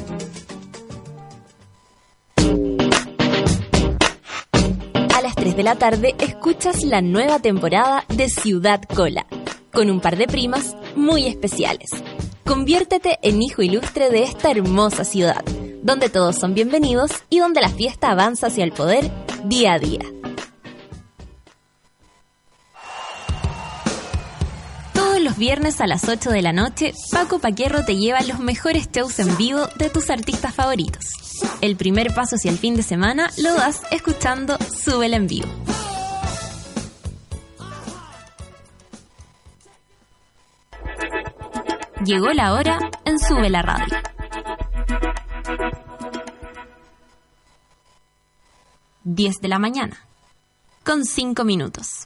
De la tarde escuchas la nueva temporada de Ciudad Cola, con un par de primas muy especiales. Conviértete en hijo ilustre de esta hermosa ciudad, donde todos son bienvenidos y donde la fiesta avanza hacia el poder día a día. Viernes a las 8 de la noche, Paco Paquierro te lleva los mejores shows en vivo de tus artistas favoritos. El primer paso hacia el fin de semana lo das escuchando Súbela en vivo. Llegó la hora en Sube la Radio. Diez de la mañana, con cinco minutos.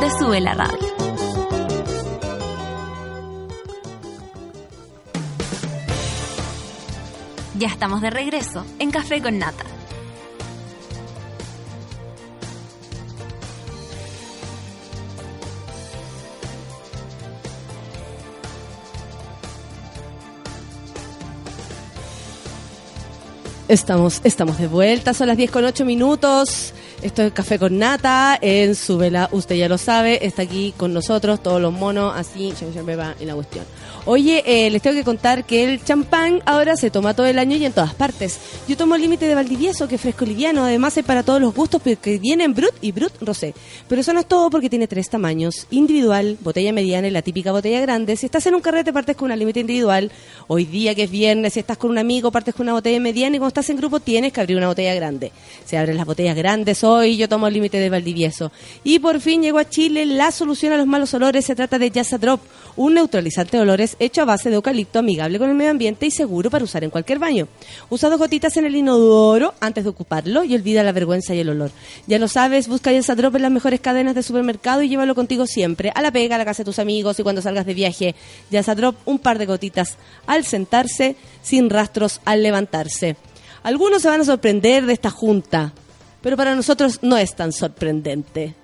de Sube la Radio. Ya estamos de regreso en Café con Nata. Estamos, estamos de vuelta, son las 10 con 8 minutos. Esto es Café con Nata en su vela, usted ya lo sabe, está aquí con nosotros, todos los monos, así, en la cuestión. Oye, eh, les tengo que contar que el champán ahora se toma todo el año y en todas partes. Yo tomo el límite de Valdivieso, que es fresco liviano, además es para todos los gustos, porque viene en Brut y Brut Rosé. Pero eso no es todo porque tiene tres tamaños, individual, botella mediana y la típica botella grande. Si estás en un carrete partes con una límite individual, hoy día que es viernes, si estás con un amigo partes con una botella mediana y cuando estás en grupo tienes que abrir una botella grande. Se abren las botellas grandes hoy, yo tomo el límite de Valdivieso. Y por fin llegó a Chile la solución a los malos olores, se trata de Yasa Drop, un neutralizante de olores hecho a base de eucalipto amigable con el medio ambiente y seguro para usar en cualquier baño. Usa dos gotitas en el inodoro antes de ocuparlo y olvida la vergüenza y el olor. Ya lo sabes, busca Yasa Drop en las mejores cadenas de supermercado y llévalo contigo siempre, a la pega, a la casa de tus amigos y cuando salgas de viaje. Yasa Drop, un par de gotitas al sentarse, sin rastros al levantarse. Algunos se van a sorprender de esta junta, pero para nosotros no es tan sorprendente.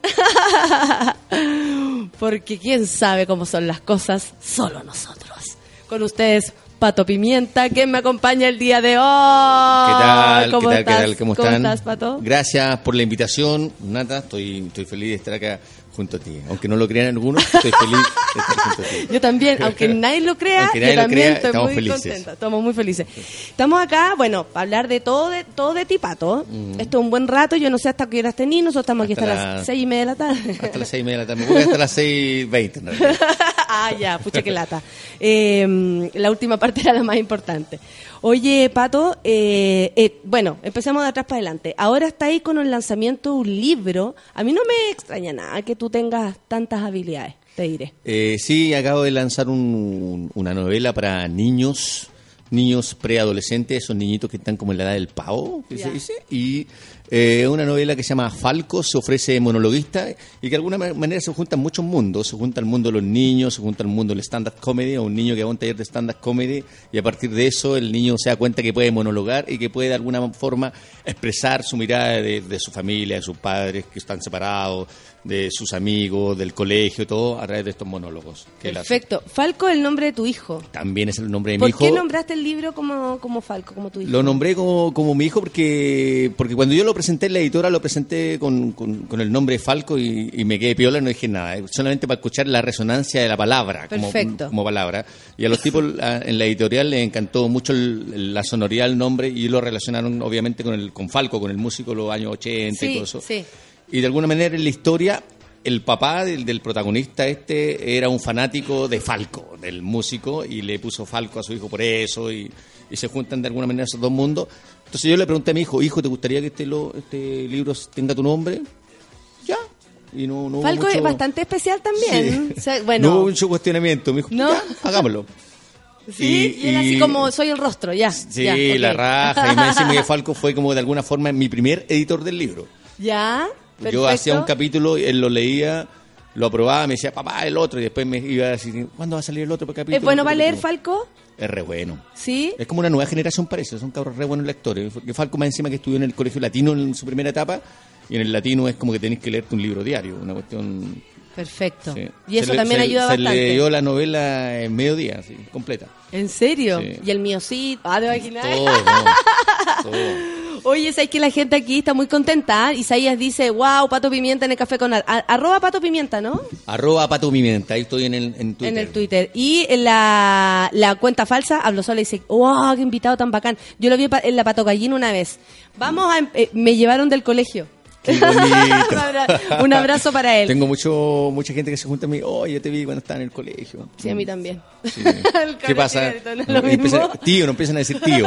Porque quién sabe cómo son las cosas, solo nosotros. Con ustedes, Pato Pimienta, que me acompaña el día de hoy. ¿Qué tal? ¿Cómo ¿Qué tal? estás? ¿Qué tal? ¿Cómo están? estás, Pato? Gracias por la invitación, Nata. Estoy, estoy feliz de estar acá junto a ti. Aunque no lo crean algunos, estoy feliz de estar junto a ti. Yo también, aunque nadie lo crea, yo nadie lo también crea, estoy muy felices. contenta. Estamos muy felices. Estamos acá, bueno, para hablar de todo de todo de ti, Pato. Esto es un buen rato, yo no sé hasta qué horas tenís, nosotros estamos aquí Mm. Hasta hasta la- las seis y media de la tarde. Hasta las seis y media de la tarde. Me voy hasta las seis veinte. ah, ya, pucha que lata. Eh, la última parte era la más importante. Oye, Pato, eh, eh, bueno, empecemos de atrás para adelante. Ahora está ahí con el lanzamiento de un libro. A mí no me extraña nada que tú tengas tantas habilidades, te diré. Eh, sí, acabo de lanzar un- una novela para niños niños preadolescentes, esos niñitos que están como en la edad del pavo, que se dice, y eh, una novela que se llama Falco, se ofrece monologuista y que de alguna ma- manera se juntan muchos mundos, se junta el mundo de los niños, se junta el mundo del stand-up comedy, o un niño que va a un taller de stand-up comedy y a partir de eso el niño se da cuenta que puede monologar y que puede de alguna forma expresar su mirada de, de su familia, de sus padres que están separados, de sus amigos, del colegio, todo a través de estos monólogos. que. Perfecto. Falco, el nombre de tu hijo. También es el nombre de mi ¿Por hijo. qué nombraste el libro como, como Falco, como tu hijo? Lo nombré como, como mi hijo porque porque cuando yo lo presenté en la editora lo presenté con, con- con el nombre Falco y, y me quedé piola y no dije nada, eh, solamente para escuchar la resonancia de la palabra como, palabra. Y a los tipos en la editorial les encantó mucho el- la sonoridad del nombre y lo relacionaron obviamente con el con Falco, con el músico de los años 80 y todo eso. sí. Y de alguna manera en la historia, el papá del, del protagonista este era un fanático de Falco, del músico, y le puso Falco a su hijo por eso, y, y se juntan de alguna manera esos dos mundos. Entonces yo le pregunté a mi hijo, hijo, ¿te gustaría que este, lo, este libro tenga tu nombre? Ya. Y no, no hubo Falco es bastante especial también. Sí. O sea, bueno, No hubo mucho cuestionamiento. Me dijo, ¿No? ya, hagámoslo. sí, y, él así como soy el rostro, ya. Sí, ya, la raja. Y me dice que Falco fue como de alguna forma mi primer editor del libro. Ya, perfecto. Yo hacía un capítulo, él lo leía, lo aprobaba, me decía, papá, el otro, y después me iba a decir, ¿cuándo va a salir el otro capítulo? ¿Es bueno El para leer. Falco? Es re bueno. Sí. Es como una nueva generación, parece, son cabros re buenos lectores. Falco más encima que estudió en el colegio latino en su primera etapa, y en el latino es como que tenéis que leerte un libro diario, una cuestión... Perfecto. sí. Y eso Se le- también se- ayuda se bastante. leyó la novela en mediodía, así, completa. ¿En serio? Sí. Y el mío sí. Ah, de. Todo, no, todo. Oye, sabes que la gente aquí está muy contenta. Isaías dice, wow, Pato Pimienta en el café con... arroba Pato Pimienta, ¿no? Arroba Pato Pimienta, ahí estoy en, el, en Twitter. En el Twitter. Y en la, la cuenta falsa, hablo sola y dice, wow, qué invitado tan bacán. Yo lo vi en la Pato Gallina una vez. Vamos a... em- eh, me llevaron del colegio. Qué. Un abra- Un abrazo para él. Tengo mucho, mucha gente que se junta a mí, oh, yo te vi cuando estaba en el colegio. Sí, a mí también. Sí. ¿Qué pasa? no empiezan- tío, no empiezan a decir tío.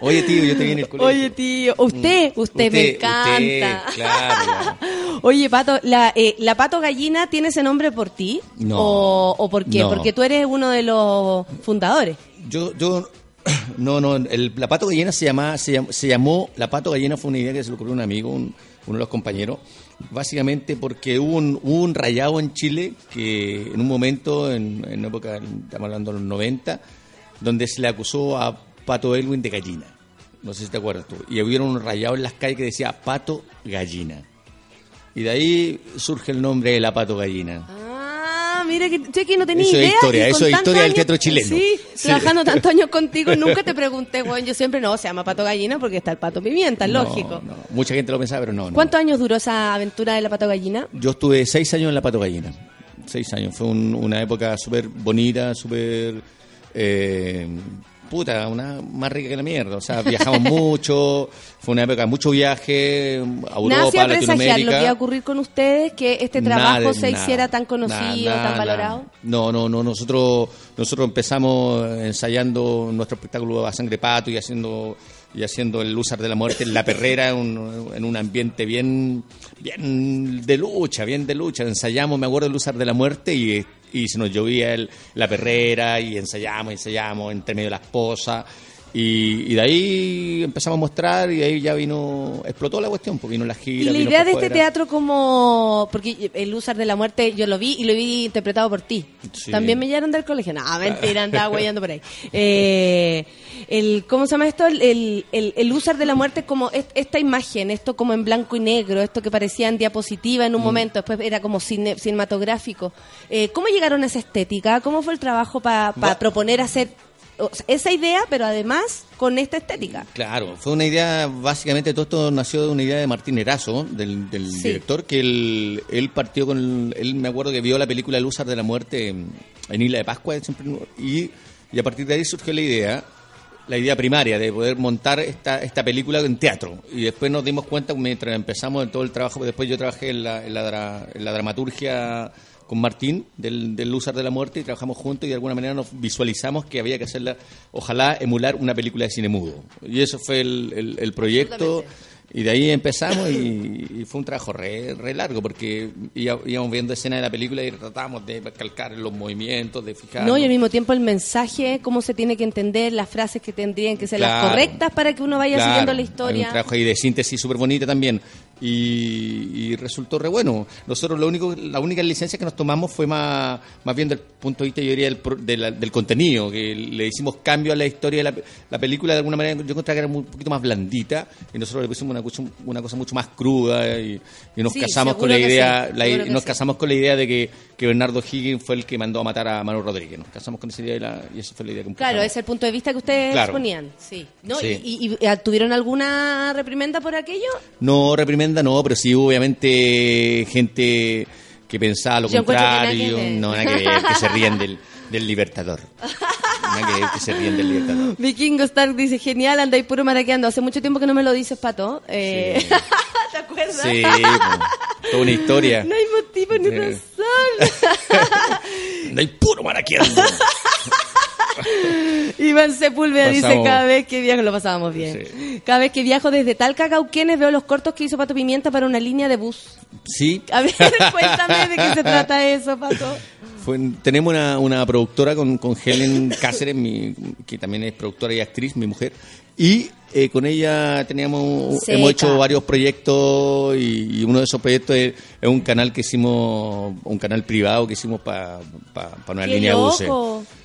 Oye, tío, yo te vi en el colegio. Oye, tío, usted, usted, me encanta. usted, claro. Oye, Pato, la, eh, ¿la Pato Gallina tiene ese nombre por ti? No. ¿O, o por qué? No. Porque tú eres uno de los fundadores. Yo, yo, no, no, el- la pato gallina se llama, se llamó, se llamó, la pato gallina fue una idea que se le ocurrió a un amigo, un- uno de los compañeros, básicamente porque hubo un, hubo un rayado en Chile que en un momento, en, en época, estamos hablando de los 90, donde se le acusó a Pato Elwin de gallina. No sé si te acuerdas tú. Y hubo un rayado en las calles que decía Pato Gallina. Y de ahí surge el nombre de la Pato Gallina. Ah, mira que, che, que no tenía Eso es historia, eso es historia del teatro chileno. Sí, Sí. trabajando tantos años contigo, nunca te pregunté, bueno, yo siempre no, se llama Pato Gallina porque está el Pato Pimienta, No, lógico. no. Mucha gente lo pensaba, pero no. no. ¿Cuántos años duró esa aventura de la Pato Gallina? Yo estuve seis años en la Pato Gallina. Seis años. Fue un- una época súper bonita, súper. eh, puta, una más rica que la mierda. O sea, viajamos mucho. Fue una época de mucho viaje. A Europa, presagiar Latinoamérica. lo que iba a ocurrir con ustedes, que este trabajo Nada, se nada, hiciera tan conocido, nada, tan valorado. No, no, no. Nosotros, nosotros empezamos ensayando nuestro espectáculo a sangre pato y haciendo y haciendo el Lúzar de la Muerte en la perrera, en un, en un ambiente bien, bien de lucha, bien de lucha. Ensayamos, me acuerdo, el Lúzar de la Muerte y, y se nos llovía el- la perrera y ensayamos, ensayamos entre medio de la esposa. Y, y de ahí empezamos a mostrar y de ahí ya vino, explotó la cuestión, pues vino la gira. Y la idea de este teatro como... Porque el Usar de la Muerte yo lo vi y lo vi interpretado por ti. Sí. También me llevaron del colegio. No, mentira, andaba guayando por ahí. Eh, el, ¿Cómo se llama esto? El, el, el, el Usar de la Muerte como est- esta imagen, esto como en blanco y negro, esto que parecía en diapositiva Mm. en un momento, después era como cine- cinematográfico. Eh, ¿Cómo llegaron a esa estética? ¿Cómo fue el trabajo para proponer hacer o sea, esa idea, pero además con esta estética? Claro, fue una idea, básicamente todo esto nació de una idea de Martín Erazo, del, del Sí. director, que él, él partió con, el- él me acuerdo que vio la película El Lúzar de la Muerte en, Isla de Pascua, y, y a partir de ahí surgió la idea, la idea primaria de poder montar esta, esta película en teatro. Y después nos dimos cuenta, mientras empezamos todo el trabajo, después yo trabajé en la, en la, en la dramaturgia con Martín del, del Lúzar de la Muerte y trabajamos juntos y de alguna manera nos visualizamos que había que hacerla, ojalá emular una película de cine mudo. Y eso fue el, el- el proyecto. Y de ahí empezamos y, y fue un trabajo re, re largo porqueía- íbamos viendo escenas de la película y tratábamos de calcar los movimientos, de fijarnos. No, y al mismo tiempo el mensaje, cómo se tiene que entender, las frases que tendrían que ser las correctas para que uno vaya Claro, siguiendo la Hay un historia. trabajo ahí de síntesis súper bonita también. Y, y resultó re bueno. Nosotros lo único, la única licencia que nos tomamos fue más, más bien del punto de vista, yo diría, del, pro- de la- del contenido, que le hicimos cambio a la historia de la, la película de alguna manera. Yo encontraba que era un poquito más blandita y nosotros le pusimos una, una cosa mucho más cruda y, y nos Sí, casamos con la idea, la- nos sí. casamos con la idea de que, que Bernardo Higgins fue el que mandó a matar a Manuel Rodríguez. Nos casamos con esa idea y, la- y esa fue la idea que Claro, ese es el punto de vista que ustedes Claro. ponían. Sí. ¿No? Sí. ¿Y, y- y, tuvieron alguna reprimenda por aquello? No, reprimenda no, pero sí obviamente gente que pensaba lo Yo encuentro que nada contrario. que no, nada que ver, que se ríen del, del Libertador. Que que se ríen del Libertador. Vikingo Stark dice, genial, anda ahí puro maraqueando. Hace mucho tiempo que no me lo dices, Pato. Eh, Sí. ¿Te acuerdas? Sí, toda una historia. No hay motivo ni razón. Hay puro maraqueando. Iván Sepúlveda dice, cada vez que viajo, lo pasábamos bien. Cada vez que viajo desde Talca a Cauquenes veo los cortos que hizo Pato Pimienta para una línea de bus. Sí, A ver, cuéntame de qué se trata eso, Pato. Fue- tenemos una, una productora con, con Helen Cáceres, mi- que también es productora y actriz, mi mujer, y eh, con ella teníamos Seca. hemos hecho varios proyectos y, y uno de esos proyectos es, es un canal que hicimos, un canal privado que hicimos para una ¡Qué línea de buses.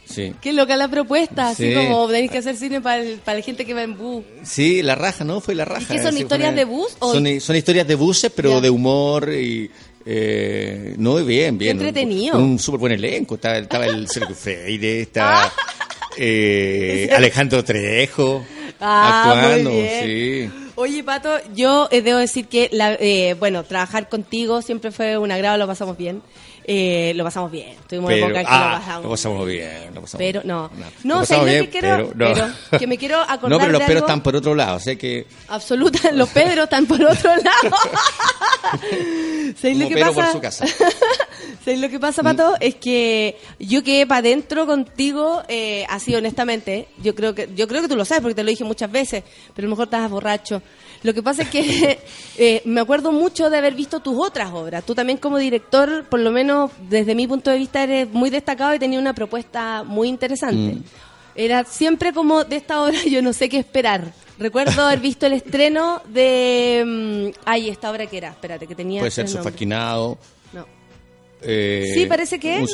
Sí. Qué loca la propuesta, así Sí. como tenéis que hacer cine para, para la gente que va en bus. Sí, la raja, ¿no? Fue la raja. qué son historias de bus o- Son, son historias de buses, pero de humor y... Eh, no, bien, bien. entretenido. Con un súper buen elenco. Estaba, estaba el Sergio Freire, estaba eh, Alejandro Trejo Ah, muy actuando. bien. Sí. Oye, Pato, yo eh, debo decir que, la, eh, bueno, trabajar contigo siempre fue un agrado, lo pasamos bien. Eh, lo pasamos bien. Tuvimos Pero, época que ah, lo pasamos lo pasamos bien. Lo pasamos Pero no. No, pasamos ¿sabes lo bien, que quiero? pero no. Pero que me quiero acordar No, pero los peros están por otro lado. O sea que absoluta. Los Pedros están por otro lado. ¿Sabéis lo que pero por pasa? su casa. ¿Sabes lo que pasa, Pato? Mm. Es que yo quedé para adentro contigo, eh, así honestamente. Yo creo que yo creo que tú lo sabes porque te lo dije muchas veces, pero a lo mejor estabas borracho. Lo que pasa es que eh, me acuerdo mucho de haber visto tus otras obras. Tú también como director, por lo menos desde mi punto de vista, eres muy destacado y tenía una propuesta muy interesante. Mm. Era siempre como de esta obra yo no sé qué esperar. Recuerdo haber visto el estreno de... mm, ay, esta obra que era, espérate, que tenía... Puede ser sofaquinado. Eh, Sí, parece que Un ¿no?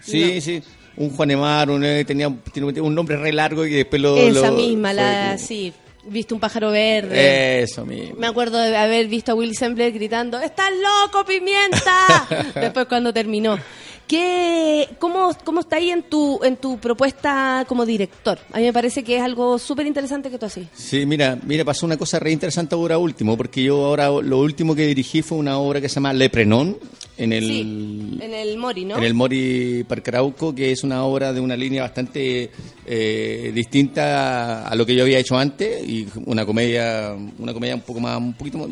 Sí, No. sí. Un Juanemar, un, eh, tenía, un nombre re largo y después lo. Esa lo- misma, la, sí. Viste un pájaro verde. Eso mismo. Me acuerdo de haber visto a Will Sembler gritando, ¡Estás loco, pimienta! Después cuando terminó. ¿Qué, cómo, ¿Cómo está ahí en tu, en tu propuesta como director? A mí me parece que es algo súper interesante que tú haces. Sí, mira, mira, pasó una cosa re interesante ahora último, porque yo ahora lo último que dirigí fue una obra que se llama Le Prenon en el Sí, en el Mori, ¿no? en el Mori Parcarauco, que es una obra de una línea bastante eh, distinta a lo que yo había hecho antes y una comedia, una comedia un poco más, un poquito más-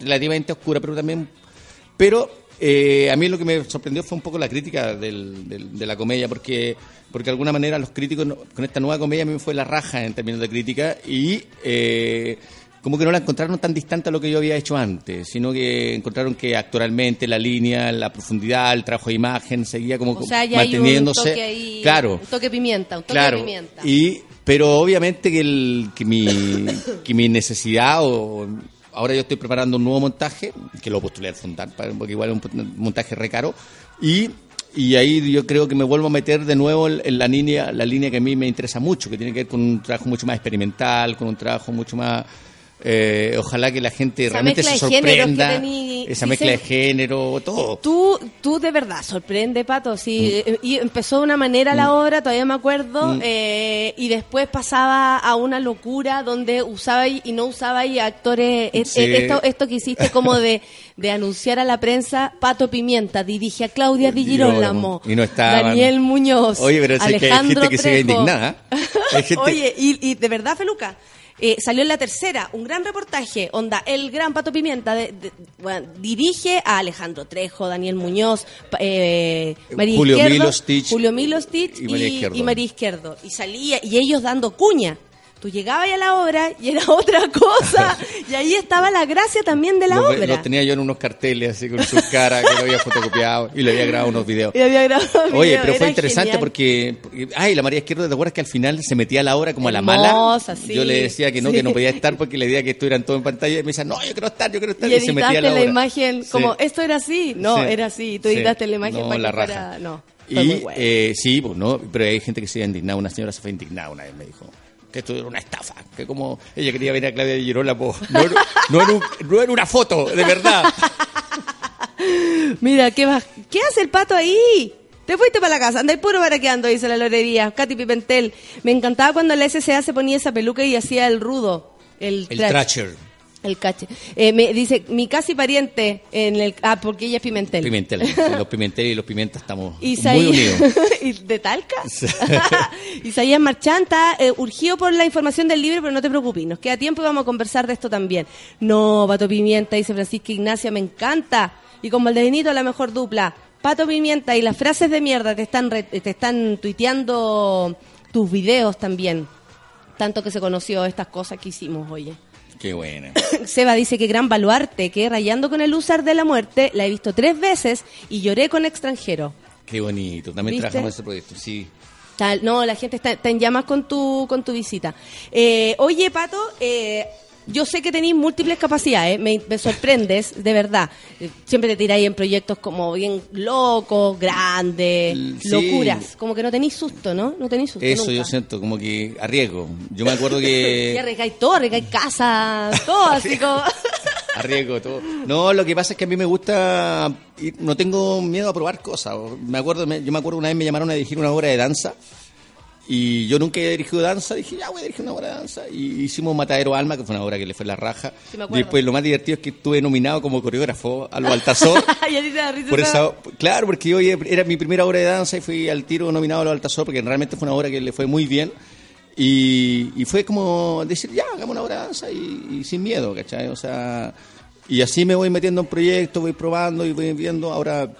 relativamente oscura, pero también, pero eh, a mí lo que me sorprendió fue un poco la crítica del- del- de la comedia, porque porque de alguna manera los críticos con esta nueva comedia a mí me fue la raja en términos de crítica y eh, como que no la encontraron tan distante a lo que yo había hecho antes, sino que encontraron que actualmente la línea, la profundidad, el trabajo de imagen seguía como o sea, ya hay un manteniéndose. toque ahí, claro, un toque pimienta, un toque claro. de pimienta. Y, pero obviamente que, el, que, mi, que mi necesidad o ahora yo estoy preparando un nuevo montaje que lo postulé al fundar porque igual es un montaje re caro. Y y ahí yo creo que me vuelvo a meter de nuevo en la línea la línea que a mí me interesa mucho que tiene que ver con un trabajo mucho más experimental con un trabajo mucho más eh, ojalá que la gente Esa realmente se sorprenda tení- esa mezcla de género todo Tú, tú de verdad sorprende, Pato. Sí, Mm. eh, y empezó de una manera la obra, todavía me acuerdo, eh, y después pasaba a una locura donde usaba y y no usaba y actores. Sí. eh, Esto, esto que hiciste como de, de anunciar a la prensa, Pato Pimienta dirige a Claudia Di Girolamo, Y no estaban. Daniel Muñoz, Oye, pero sé que hay Alejandro gente que indignada. Gente- Oye, y, y de verdad, Feluca. Eh, salió en la tercera un gran reportaje, onda, el gran Pato Pimienta de- de- bueno, dirige a Alejandro Trejo, Daniel Muñoz, eh, María Julio Izquierdo, Milostich Julio Milostich y María y, Izquierdo. y María Izquierdo. Y salía, y ellos dando cuña. Tú llegabas a la obra y era otra cosa. y ahí estaba la gracia también de la Los, obra. los tenía yo en unos carteles así con sus caras que lo había fotocopiado y le había grabado unos videos. Y había grabado Oye, video, pero fue interesante porque, porque- Ay, la María Izquierdo, ¿te acuerdas que al final se metía a la obra como a la mala? Sí, Yo le decía que no, sí. que no podía estar porque le decía que estuvieran todos en pantalla y me decía, no, yo quiero estar, yo quiero estar. Y Y, se metía a la la, obra. imagen Sí. como, esto era así. No, era así. Tú editaste la imagen No, para la raja. No, Y bueno. eh, sí, pues no, pero hay gente que se ha indignado. Una señora se fue indignada una vez, me dijo que esto era una estafa, que como ella quería ver a Claudia de Girola, pues, no, era- no, era un- no era una foto, de verdad. Mira, ¿qué, va- ¿qué hace el pato ahí? Te fuiste para la casa, anda puro baraqueando, dice la lorería. Katy Pimentel. Me encantaba cuando la SCA se ponía esa peluca y hacía el rudo. El, El. Tracher, El cache. Eh, me dice, mi casi pariente en el... Ah, porque ella es Pimentel. Pimentel. Los Pimentel y los Pimentas estamos Isaías- muy unidos. ¿Y ¿De Talca? Isaías Marchanta, eh, urgido por la información del libro, pero no te preocupes, nos queda tiempo y vamos a conversar de esto también. No, Pato Pimienta, dice Francisca Ignacia, me encanta. Y con Valdebenito la mejor dupla. Pato Pimienta y las frases de mierda te están, re- te están tuiteando tus videos también. Tanto que se conoció estas cosas que hicimos, oye. Qué buena. Seba dice que gran baluarte, que rayando con el usar de la muerte, la he visto tres veces y lloré con extranjero. Qué bonito. También ¿Viste? trabajamos ese proyecto, sí. Tal, no, la gente está, está en llamas con tu, con tu visita. Eh, oye, Pato, eh, yo sé que tenéis múltiples capacidades, me, me sorprendes, de verdad. Siempre te tiráis en proyectos como bien locos, grandes, Sí. locuras. Como que no tenéis susto, ¿no? No tenéis susto Eso nunca. yo siento, como que arriesgo. Yo me acuerdo que... arriesgáis todo, arriesgáis casa, todo así como... Arriesgo todo. No, lo que pasa es que a mí me gusta, ir- no tengo miedo a probar cosas. Me acuerdo, me- yo me acuerdo una vez me llamaron a dirigir una obra de danza y yo nunca he dirigido danza, dije, ya voy a dirigir una obra de danza y hicimos Matadero Alma, que fue una obra que le fue la raja. Sí, me. Después lo más divertido es que estuve nominado como coreógrafo a los Altazor. y a ti te da risa Por esa- claro, porque hoy era mi primera obra de danza y fui al tiro nominado a los Altazor porque realmente fue una obra que le fue muy bien. Y, y fue como decir, ya, hagamos una obra de danza y, y sin miedo, ¿cachai? O sea, y así me voy metiendo en proyectos, voy probando y voy viendo. Ahora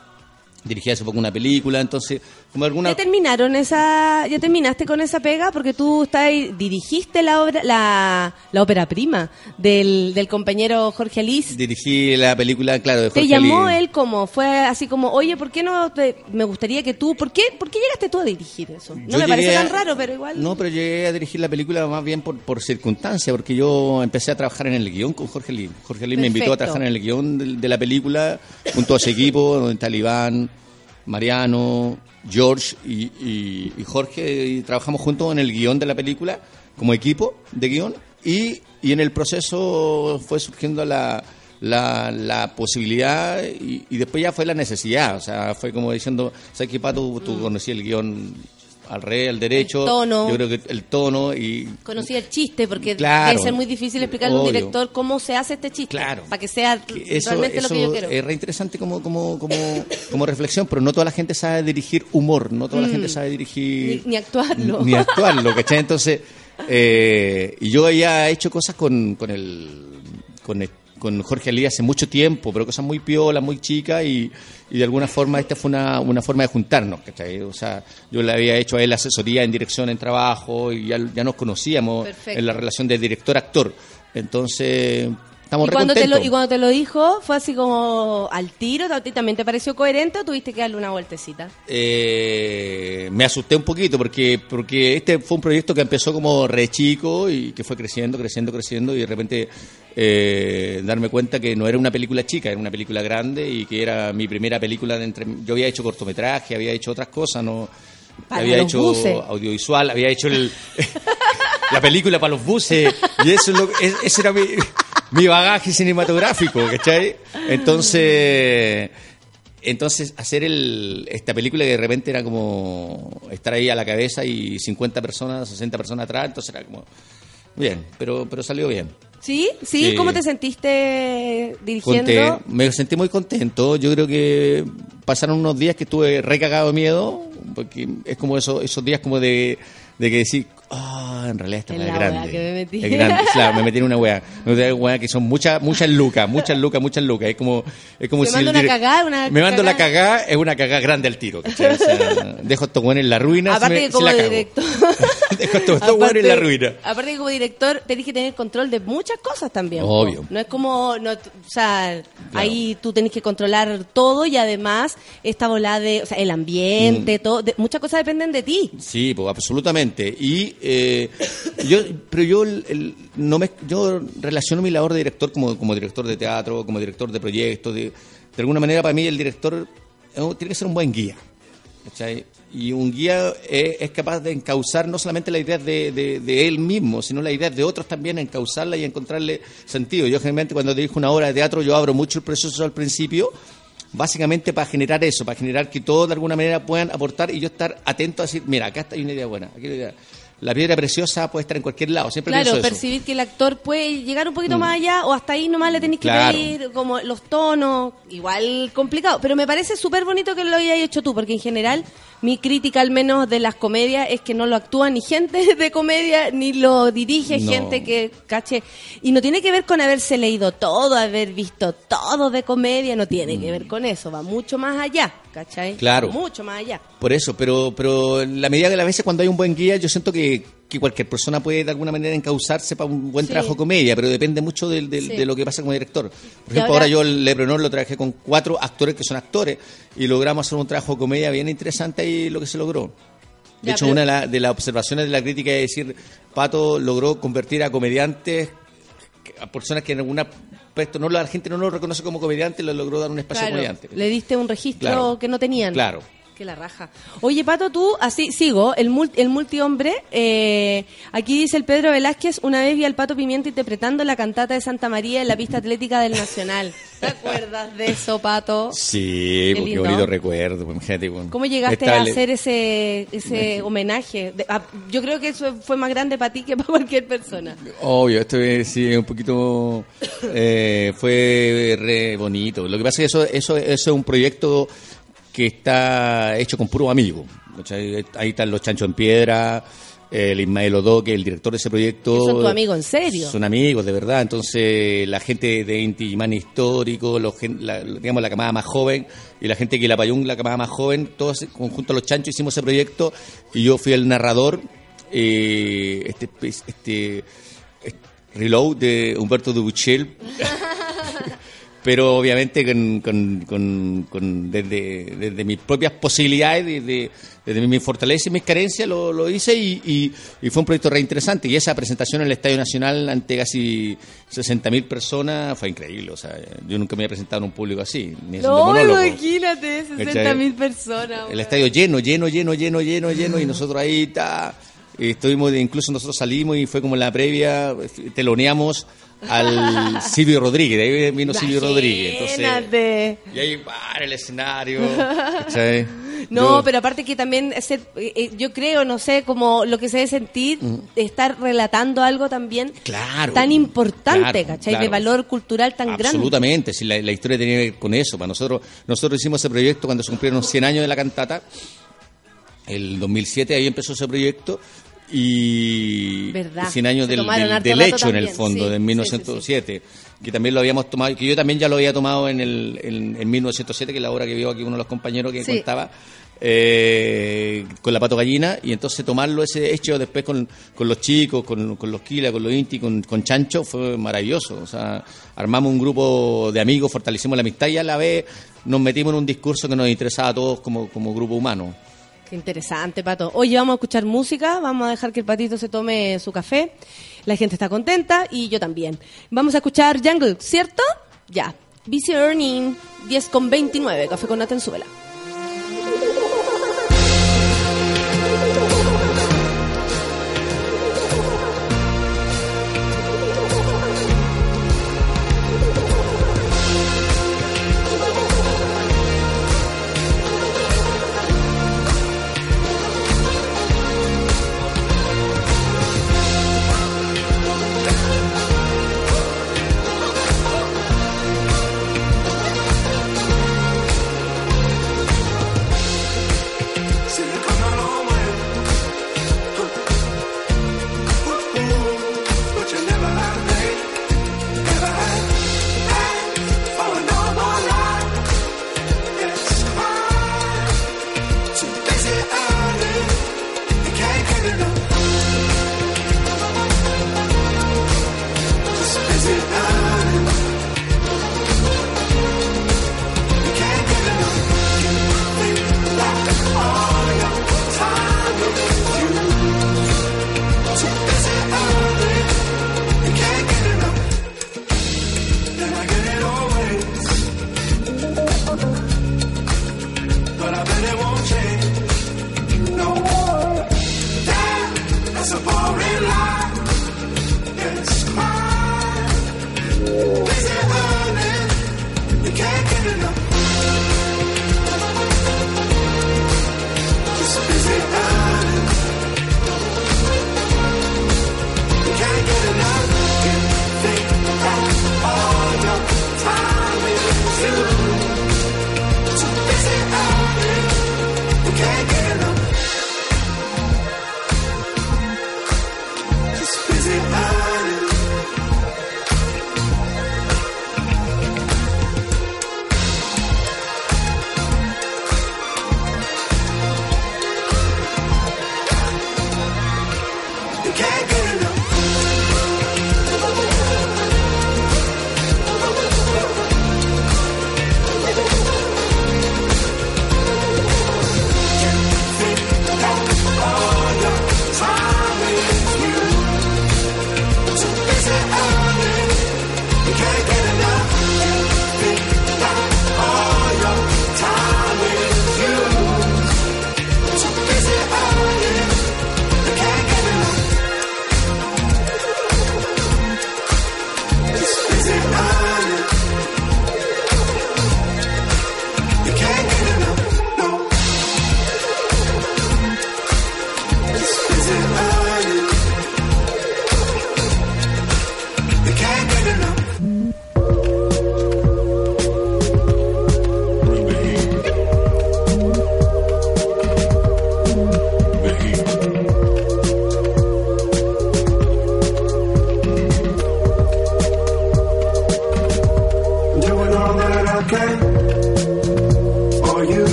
dirigí hace poco una película, entonces, como alguna... ¿Ya terminaron esa, ya terminaste con esa pega? Porque tú estás ahí- dirigiste la obra, la, la ópera prima del, del compañero Jorge Alice. Dirigí la película, claro, de Te Jorge llamó Ali. él como, fue así como, oye, ¿por qué no te, me gustaría que tú, ¿por qué, por qué llegaste tú a dirigir eso? No Yo me parece a- tan raro, pero igual. No, pero llegué a dirigir la película más bien por, por circunstancia, porque yo empecé a trabajar en el guion con Jorge Lee. Jorge Lee me invitó a trabajar en el guion de, de la película junto a su equipo, donde está Iván, Mariano, George y, y- Jorge, y trabajamos juntos en el guion de la película como equipo de guion y, y en el proceso fue surgiendo la, la, posibilidad y, y después ya fue la necesidad, o sea, fue como diciendo, ¿sabes qué, Pato? Tú conocí el guion al rey, al derecho, El tono. yo creo que el tono y Conocí el chiste, porque Claro. debe ser muy difícil explicarle a un director cómo se hace este chiste. Claro. Para que sea eso, realmente lo que yo eso quiero. es re interesante como, como, como, como reflexión, pero no toda la gente sabe dirigir humor, no toda la gente sabe dirigir... Mm. Ni- ni actuarlo. Ni actuarlo, ¿cachai? Entonces, eh, y yo había hecho cosas con, con el... Con el- con Jorge Ali hace mucho tiempo, pero cosas muy piolas, muy chicas, y, y de alguna forma esta fue una, una forma de juntarnos, ¿cachai? O sea, yo le había hecho a él asesoría en dirección, en trabajo, y ya, ya nos conocíamos Perfecto. en la relación de director-actor. Entonces, estamos y cuando, te lo, recontentos. y cuando te lo dijo, fue así como al tiro, ¿a ti también te pareció coherente o tuviste que darle una vueltecita? Eh, me asusté un poquito porque porque este fue un proyecto que empezó como re chico y que fue creciendo, creciendo, creciendo y de repente eh, darme cuenta que no era una película chica, era una película grande y que era mi primera película de entre yo había hecho cortometraje, había hecho otras cosas, no Para había hecho buses. audiovisual, había hecho el, la película para los buses y eso es lo- es- ese era mi, mi bagaje cinematográfico, ¿cachai? Entonces entonces, hacer el, esta película que de repente era como estar ahí a la cabeza y 50 personas, 60 personas atrás, entonces era como bien, pero, pero salió bien. ¿Sí? ¿Sí? Sí. ¿Cómo te sentiste dirigiendo? Conté- me sentí muy contento. Yo creo que pasaron unos días que estuve recagado de miedo, porque es como eso, esos días como de, de que decir, Ah, en realidad esta En la grande. que me metí. Es grande. Claro, me metí en una weá. Me metí en una weá que son muchas, muchas lucas, muchas lucas, muchas lucas. Es como, es como si. mando una cagada, una Me mando la cagada. es una cagada grande al tiro. ¿cachai? O sea, dejo estos weones en la ruina. si Aparte me- que si como la cago. director. Dejo estos weones en la ruina. Aparte que como director tenés que tener control de muchas cosas también. Obvio. No es como, no, o sea, ahí tú tenés que controlar todo y además esta bola de, o sea, el ambiente, Mm. todo, de- muchas cosas dependen de ti. Sí, pues absolutamente. Y eh, yo, pero yo no me, yo relaciono mi labor de director como, como director de teatro, como director de proyectos. De, de alguna manera para mí el director eh, tiene que ser un buen guía. Y un guía es, es capaz de encauzar no solamente las ideas de, él mismo, sino las ideas de otros también, encauzarlas y encontrarle sentido. Yo generalmente cuando dirijo una obra de teatro yo abro mucho el proceso al principio, básicamente para generar eso, para generar que todos de alguna manera puedan aportar y yo estar atento a decir, mira, acá está una idea buena, aquí hay una idea. La piedra preciosa puede estar en cualquier lado, siempre Claro, pienso eso. percibir que el actor puede llegar un poquito Mm. más allá o hasta ahí nomás le tenéis que Claro. pedir como los tonos, igual complicado, pero me parece súper bonito que lo hayas hecho tú, porque en general mi crítica al menos de las comedias es que no lo actúa ni gente de comedia, ni lo dirige No. gente que cache, y no tiene que ver con haberse leído todo, haber visto todo de comedia, no tiene que ver con eso, va mucho más allá, ¿cachai? Claro. Mucho más allá. Por eso, pero, pero la medida que a veces cuando hay un buen guía, yo siento que, que cualquier persona puede de alguna manera encauzarse para un buen Sí. trabajo de comedia, pero depende mucho Sí. de lo que pasa como director. Por ejemplo, ahora- ahora, yo el Lebronor lo trabajé con cuatro actores que son actores y logramos hacer un trabajo de comedia bien interesante y lo que se logró. De Ya, hecho, pero- una de, la- de las observaciones de la crítica es decir, Pato logró convertir a comediantes, a personas que en algún aspecto no la gente no lo reconoce como comediante, lo logró dar un espacio Claro, comediante. le diste un registro Claro. que no tenían. Claro. Que la raja. Oye, Pato, tú, así sigo, el, mul- el multihombre. Eh, aquí dice el Pedro Velázquez: Una vez vi al Pato Pimienta interpretando la cantata de Santa María en la pista atlética del Nacional. ¿Te acuerdas de eso, Pato? Sí, Qué porque lindo. bonito recuerdo. ¿Cómo llegaste a hacer ese, ese homenaje? Ah, yo creo que eso fue más grande para ti que para cualquier persona. Obvio, esto es sí, un poquito. eh, fue re bonito. Lo que pasa es que eso, eso, eso es un proyecto que está hecho con puros amigos. ¿cachai? Ahí están los Chanchos en Piedra, el Ismael Odo, que es el director de ese proyecto. Son tu amigo en serio. Son amigos, de verdad. Entonces, la gente de Inti Imán Histórico, los, la, digamos, la camada más joven, y la gente que la Payún, la camada más joven, todos conjunto a los chanchos hicimos ese proyecto, y yo fui el narrador. eh, este, este, este reload de Humberto Dubuchel. pero obviamente con, con- con- con- desde, desde mis propias posibilidades, desde, desde mis fortalezas y mis carencias, lo, lo hice y, y- y fue un proyecto re interesante. Y esa presentación en el Estadio Nacional ante casi 60.000 personas fue increíble. O sea, yo nunca me había presentado en un público así, ni No, imagínate, 60 mil personas. El estadio lleno, lleno, lleno, lleno, lleno, lleno, y nosotros ahí ta, y estuvimos, incluso nosotros salimos y fue como la previa, teloneamos al Silvio Rodríguez, de ahí vino Silvio Rodríguez. Entonces, Imagínate. y ahí para el escenario. ¿cachai? No, Yo- pero aparte que también ser, eh, yo creo, no sé, como lo que se debe sentir, estar relatando algo también Mm. Claro. tan importante, Claro, ¿cachai? De claro. valor cultural tan grande. Absolutamente, si la, la historia tenía que ver con eso. Para nosotros, nosotros hicimos ese proyecto cuando se cumplieron 100 años de la cantata. El 2007 ahí empezó ese proyecto y Verdad. 100 años del, del- hecho en el fondo, sí, de sí, 1907, que también lo habíamos tomado, que yo también ya lo había tomado en, el, en, en 1907, que es la obra que vio aquí uno de los compañeros que Sí. contaba, eh, con la pato gallina, y entonces tomarlo ese hecho después con, con los chicos, con, con los Kila, con los Inti, con, con Chancho, fue maravilloso. O sea, armamos un grupo de amigos, fortalecimos la amistad y a la vez nos metimos en un discurso que nos interesaba a todos como, como grupo humano. Qué interesante, Pato. Oye, vamos a escuchar música, vamos a dejar que el patito se tome su café. La gente está contenta y yo también. Vamos a escuchar Jungle, ¿cierto? Ya. Busy Earning, 10 con 29, café con Natenzuela.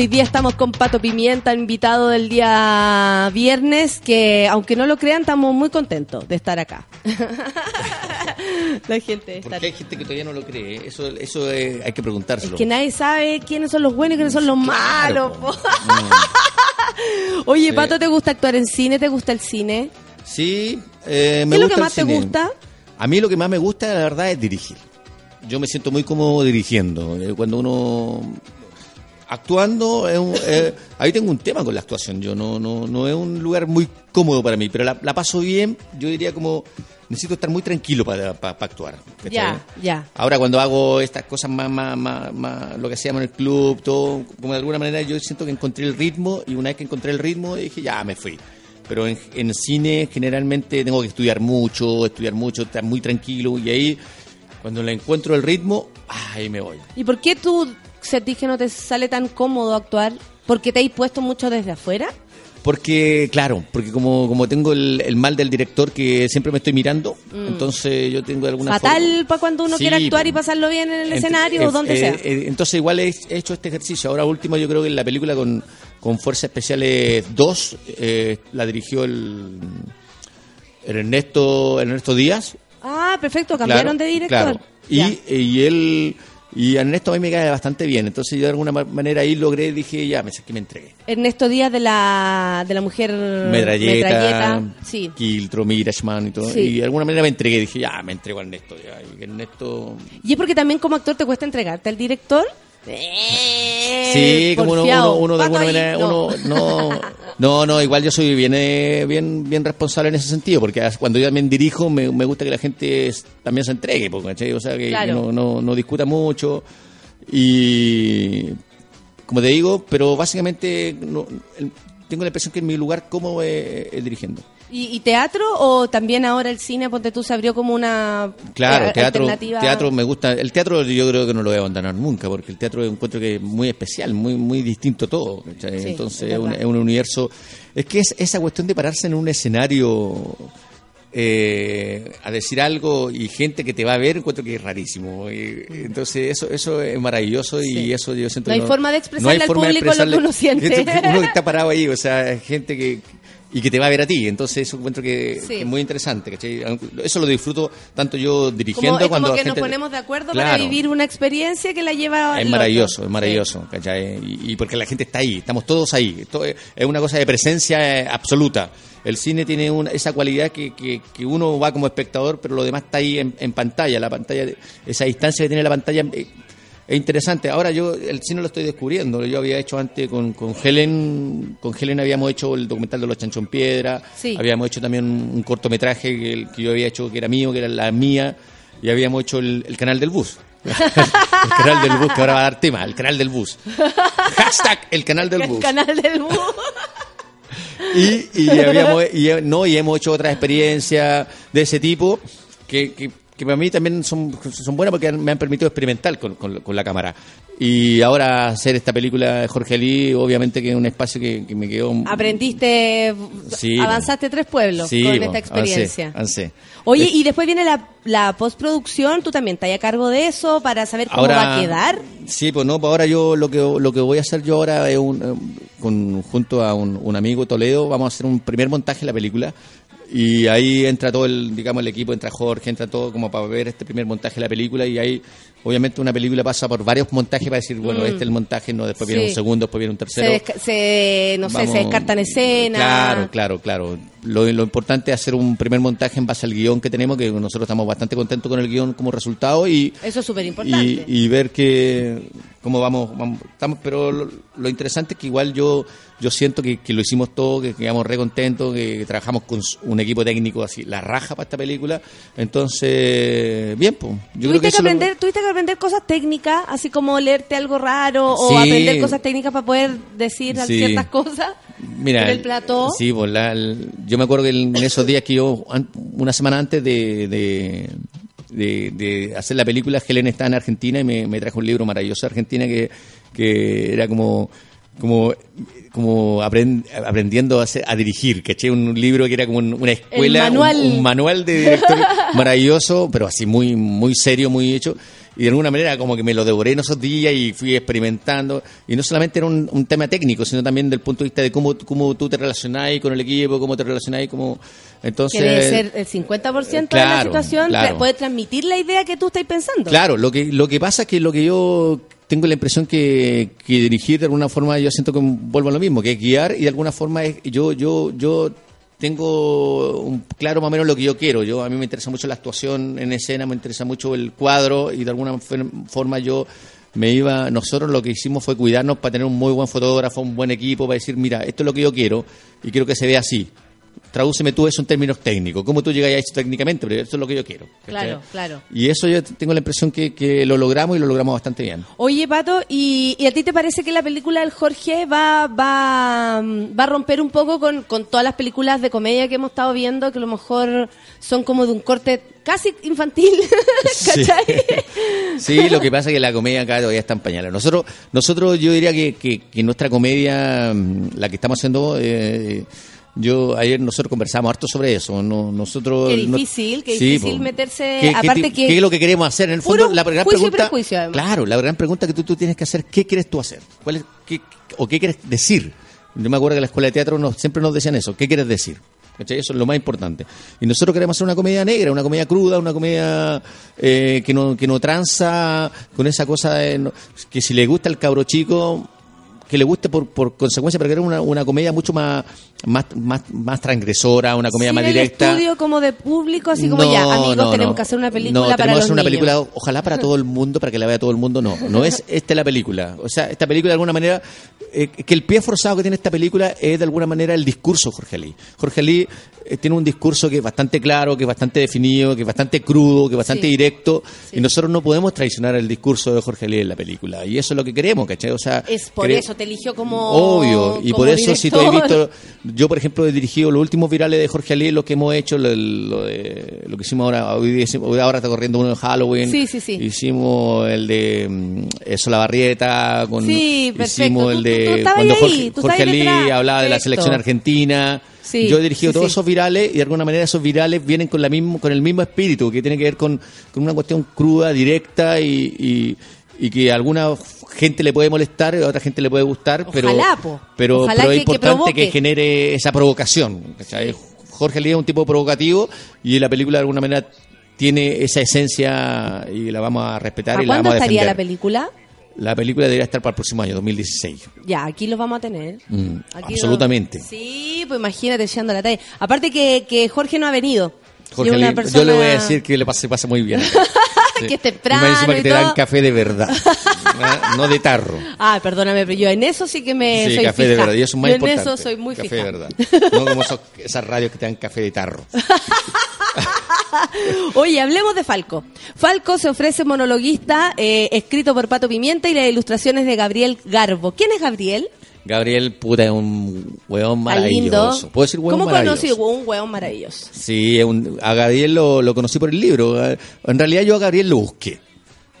Hoy día estamos con Pato Pimienta, invitado del día viernes, que aunque no lo crean, estamos muy contentos de estar acá. La gente está... Porque hay gente que todavía no lo cree. Eso, eso eh, hay que preguntárselo. Es que nadie sabe quiénes son los buenos y quiénes son los malos. Po. Oye, Sí. Pato, ¿te gusta actuar en cine? ¿Te gusta el cine? Sí, eh, me ¿Qué es lo que el más te gusta? A mí lo que más me gusta, la verdad, es dirigir. Yo me siento muy cómodo dirigiendo. Eh, Cuando uno actuando, es un- eh, ahí tengo un tema con la actuación. Yo no, no, no es un lugar muy cómodo para mí, pero la, la paso bien. Yo diría como necesito estar muy tranquilo para, para, para actuar. Ya, ya. Ahora cuando hago estas cosas más, más, más, más, lo que hacíamos en el club, todo, como de alguna manera yo siento que encontré el ritmo y una vez que encontré el ritmo dije, ya, me fui. Pero en, en cine generalmente tengo que estudiar mucho, estudiar mucho, estar muy tranquilo y ahí cuando le encuentro el ritmo, ahí me voy. ¿Y por qué tú que no te sale tan cómodo actuar? ¿Porque te has puesto mucho desde afuera? Porque, claro, porque como, como tengo el, el mal del director que siempre me estoy mirando, Mm. entonces yo tengo de alguna Fatal forma- para cuando uno Sí, quiere actuar y pasarlo bien en el escenario o donde eh, sea. eh, entonces igual he he hecho este ejercicio. Ahora último yo creo que en la película con, con Fuerzas Especiales 2 eh, la dirigió el, el Ernesto, Ernesto Díaz. Ah, perfecto, cambiaron Claro, de director. claro. Y, y él y Ernesto a mí me cae bastante bien. Entonces yo de alguna ma- manera ahí logré, dije, ya, me que me entregué. Ernesto Díaz de la, de la mujer Medralleta, Sí. Quiltro, Mirachman y todo. Sí. Y de alguna manera me entregué, dije, ya, me entrego a Ernesto. Ya, y Ernesto ¿Y es porque también como actor te cuesta entregarte al director? Sí, como uno, uno, uno de alguna manera, no. uno, no, no, no, igual yo soy bien, eh, bien, bien responsable en ese sentido, porque cuando yo también dirijo me, me gusta que la gente también se entregue, o sea, que, Claro. no, no, no discuta mucho y, como te digo, pero básicamente no- el- tengo la impresión que en mi lugar cómodo es, es dirigiendo. ¿Y, y teatro o también ahora el cine, ponte tú, se abrió como una Claro, eh, teatro, alternativa? teatro me gusta. El teatro yo creo que no lo voy a abandonar nunca, porque el teatro encuentro que es muy especial, muy muy distinto todo. ¿cachai? Sí, Entonces es es un, es un universo. Es que es esa cuestión de pararse en un escenario eh, a decir algo y gente que te va a ver, encuentro que es rarísimo. Y, entonces eso eso es maravilloso y Sí. eso yo siento No que hay forma de expresarle al público lo que uno siente. Uno que está parado ahí, o sea, gente que y que te va a ver a ti. Entonces eso encuentro que, Sí. que es muy interesante. ¿cachai? Eso lo disfruto tanto yo dirigiendo Como, es cuando como la que nos gente- ponemos de acuerdo para vivir una experiencia que la lleva Es el maravilloso, es maravilloso, ¿cachai? Y, y porque la gente está ahí, estamos todos ahí. Esto es es una cosa de presencia eh, absoluta. El cine tiene una- esa cualidad que, que- que uno va como espectador, pero lo demás está ahí en, en pantalla. La pantalla, esa distancia que tiene la pantalla eh, es interesante. Ahora yo el cine lo estoy descubriendo. Yo había hecho antes con, con Helen, con Helen habíamos hecho el documental de los Chancho en Piedra. Sí. Habíamos hecho también un, un cortometraje que, el- que yo había hecho que era mío, que era la mía. Y habíamos hecho el, el canal del bus. el canal del bus, que ahora va a dar tema, el canal del bus. Hashtag el canal del El bus. canal del bus. Y, y habíamos, y, no, y hemos hecho otras experiencias de ese tipo que, que, que para mí también son, son buenas porque me han permitido experimentar con, con- con la cámara. Y ahora hacer esta película de Jorge Lee, obviamente que es un espacio que, que me quedó... Aprendiste, Sí, avanzaste tres pueblos Sí, con esta experiencia. avancé, avancé. Oye, Eh, y después viene la, la postproducción, tú también estás a cargo de eso para saber cómo Ahora- va a quedar. Sí, pues no, pues ahora yo lo que lo que voy a hacer yo ahora es un, eh, con, junto a un, un amigo Toledo, vamos a hacer un primer montaje de la película y ahí entra todo el, digamos, el equipo, entra Jorge, entra todo como para ver este primer montaje de la película y ahí obviamente una película pasa por varios montajes para decir, bueno, Mm. este es el montaje, no, después viene un segundo, después viene un Se, tercero. desca- se- no sé, se descartan escenas. Claro, claro, claro. Lo, lo importante es hacer un primer montaje en base al guion que tenemos, que nosotros estamos bastante contentos con el guion como resultado y, Eso es súper importante. y, y ver que cómo vamos, vamos estamos pero lo, lo interesante es que igual yo yo siento que, que lo hicimos todo que quedamos re contentos que, trabajamos con un equipo técnico así la raja para esta película entonces bien pues yo creo ¿Tuviste que, que, eso lo- aprender, tuviste que aprender cosas técnicas, así como leerte algo raro o aprender cosas técnicas para poder decir Sí. ciertas cosas Mira, en el plató. Sí, pues la- el- yo me acuerdo que en esos días que yo, una semana antes de, de, de- de hacer la película, Helen estaba en Argentina y me, me trajo un libro maravilloso de Argentina que, que era como como como aprend- aprendiendo a, hacer- a dirigir, ¿caché? Un libro que era como un- una escuela, un- manual. Un, manual de director maravilloso, pero así muy muy serio, muy hecho. Y de alguna manera como que me lo devoré en esos días y fui experimentando. Y no solamente era un, un tema técnico, sino también del punto de vista de cómo, cómo tú te relacionás con el equipo, cómo te relacionás, cómo... Entonces, que debe ser el 50% de la Claro, situación, claro. puede transmitir la idea que tú estás pensando. Claro, lo que, lo que pasa es que lo que yo tengo la impresión que, que dirigir de alguna forma yo siento que vuelvo a lo mismo, que es guiar y de alguna forma es, yo, yo, yo tengo un claro más o menos lo que yo quiero. Yo a mí me interesa mucho la actuación en escena, me interesa mucho el cuadro y de alguna forma yo me iba, nosotros lo que hicimos fue cuidarnos para tener un muy buen fotógrafo, un buen equipo, para decir, mira, esto es lo que yo quiero y quiero que se vea así. Tradúceme tú eso en términos técnicos. ¿Cómo tú llegas a eso técnicamente? Pero eso es lo que yo quiero. Claro, claro. Y eso yo tengo la impresión que, que lo logramos y lo logramos bastante bien. Oye, Pato, ¿y, y a ti te parece que la película del Jorge va, va, mm, va a romper un poco con, con todas las películas de comedia que hemos estado viendo, que a lo mejor son como de un corte casi infantil? ¿Cachai? Sí, lo que pasa es que la comedia acá todavía está en pañales. Nosotros, nosotros yo diría que, que- que nuestra comedia, mm, la que estamos haciendo, eh, yo ayer nosotros conversamos harto sobre eso. No, nosotros Qué no- difícil, qué Sí, difícil po. meterse- ¿Qué- qué aparte ti- que- ¿Qué es lo que queremos hacer? En el fondo, Puro la gran pregunta. Claro, la gran pregunta que tú, tú tienes que hacer, ¿qué quieres tú hacer? ¿Cuál es, qué, ¿O qué quieres decir? Yo me acuerdo que en la escuela de teatro nos, siempre nos decían eso, ¿qué quieres decir? ¿Cachai? Eso es lo más importante. Y nosotros queremos hacer una comedia negra, una comedia cruda, una comedia eh, que, no, que no tranza con esa cosa de no- que si le gusta el cabro chico, que le guste por, por consecuencia, pero queremos una, una comedia mucho más, más, más, más transgresora, una comedia Sí, más del directa. estudio como de público, así como No, ya, amigos, no, tenemos no. que hacer una película No, para tenemos los hacer una niños. película, ojalá para todo el mundo, para que la vea todo el mundo. No, no es esta es la película. O sea, esta película de alguna manera, eh, que el pie forzado que tiene esta película es de alguna manera el discurso Jorge Ali. Jorge eh, tiene un discurso que es bastante claro, que es bastante definido, que es bastante crudo, que es bastante Sí. directo. Y nosotros no podemos traicionar el discurso de Jorge Ali en la película. Y eso es lo que queremos, ¿cachai? O sea, Es por eso te eligió como. Obvio, y como por eso si tú has visto, yo por ejemplo he dirigido los últimos virales de Jorge Ali, lo que hemos hecho, lo, lo de- lo que hicimos ahora, hoy, ahora está corriendo uno de Halloween, Sí, sí, sí. hicimos el de mm, eso la barrieta, con, hicimos el de tú cuando ahí, Jorge, tú Jorge detrás. hablaba de la selección argentina. Sí, yo he dirigido sí, todos sí. esos virales y de alguna manera esos virales vienen con la mismo, con el mismo espíritu, que tiene que ver con, con una cuestión cruda, directa y, y- y que a alguna gente le puede molestar, a otra gente le puede gustar, pero, Ojalá, po. pero, Ojalá pero que- es importante que, genere esa provocación. ¿cachai? Jorge Lía es un tipo provocativo y la película de alguna manera tiene esa esencia y la vamos a respetar ¿Para y la vamos a estaría defender. la película? La película debería estar para el próximo año, 2016. Ya, aquí los vamos a tener. Mm, Aquí absolutamente. lo- Sí, pues imagínate echando la talla. Aparte que, que Jorge no ha venido. Jorge Y persona- yo le voy a decir que le pasa, se pasa muy bien. Que es temprano Y encima que y te dan todo. café de verdad, no de tarro. Ah, perdóname, pero yo en eso sí que me Sí, soy café de fija. verdad, y eso es más Yo importante. en eso soy muy café fija. de verdad. No como esos- esas radios que te dan café de tarro. Oye, hablemos de Falco. Falco se ofrece monologuista, eh, escrito por Pato Pimienta y las ilustraciones de Gabriel Garbo. ¿Quién es Gabriel? Gabriel, puta, es un lindo. maravilloso. ¿Puedo decir ¿Cómo conocí un hueón maravilloso? Sí, un- a Gabriel lo, lo conocí por el libro. En realidad yo a Gabriel lo busqué.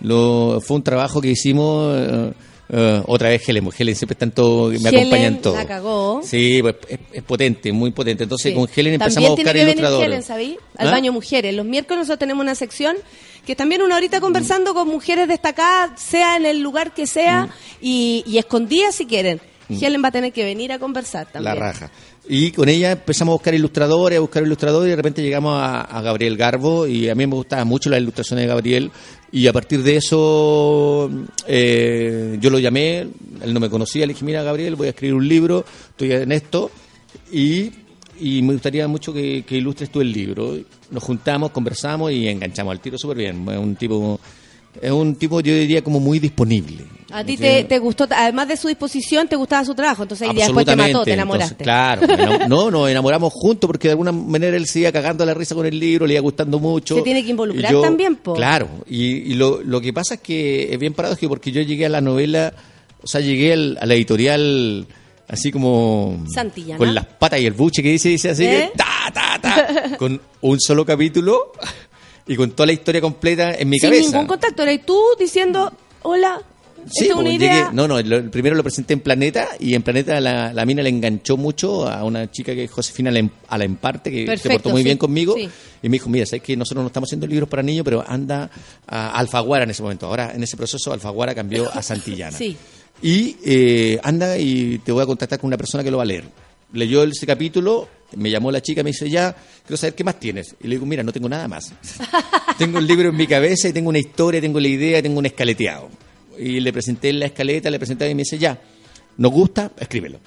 Lo, fue un trabajo que hicimos eh, eh, otra vez Helen. porque Helen siempre está en todo, me Helen acompaña en todo. la cagó. Sí, pues, es, es potente, muy potente. Entonces Sí. con Helen empezamos También a buscar tiene que venir. Helen, ¿sabí? Al ¿Ah? baño mujeres. Los miércoles nosotros tenemos una sección que también una horita conversando con mujeres destacadas, sea en el lugar que sea, Mm. y, y escondidas si quieren. Helen va a tener que venir a conversar también. La raja. Y con ella empezamos a buscar ilustradores, a buscar ilustradores y de repente llegamos a, a Gabriel Garbo y a mí me gustaban mucho las ilustraciones de Gabriel y a partir de eso eh, yo lo llamé, él no me conocía, le dije, mira Gabriel, voy a escribir un libro, estoy en esto y, y me gustaría mucho que, que ilustres tú el libro. Nos juntamos, conversamos y enganchamos al tiro súper bien. Es un tipo... Es un tipo, yo diría, como muy disponible. A ti te, te gustó, además de su disposición, te gustaba su trabajo, entonces ahí después te mató, te enamoraste. Entonces, claro, no, nos enamoramos juntos porque de alguna manera él se iba cagando la risa con el libro, le iba gustando mucho. Se tiene que involucrar yo- también, po. Claro, y, y lo, lo que pasa es que es bien paradójico porque yo llegué a la novela, o sea, llegué al- a la editorial así como Santillana. con las patas y el buche que dice, dice así, ¿Eh? que ta, ta, ta, con un solo capítulo y con toda la historia completa en mi Sin cabeza. ningún contacto, eres tú diciendo, hola, Sí, pues, llegué- no, no, lo- el primero lo presenté en Planeta y en Planeta la, la mina le enganchó mucho a una chica que es Josefina Alem- Alemparte, que se portó muy sí, bien conmigo. sí. Y me dijo, mira, sabes que nosotros no estamos haciendo libros para niños, pero anda a Alfaguara en ese momento. Ahora, en ese proceso, Alfaguara cambió a Santillana. Sí. Y eh, anda y te voy a contactar con una persona que lo va a leer. Leyó ese capítulo, me llamó la chica, me dice, ya, quiero saber qué más tienes. Y le digo, mira, no tengo nada más. tengo el libro en mi cabeza y tengo una historia, tengo la idea, tengo un escaleteado. Y le presenté la escaleta, le presenté y me dice, ya, ¿nos gusta? Escríbelo.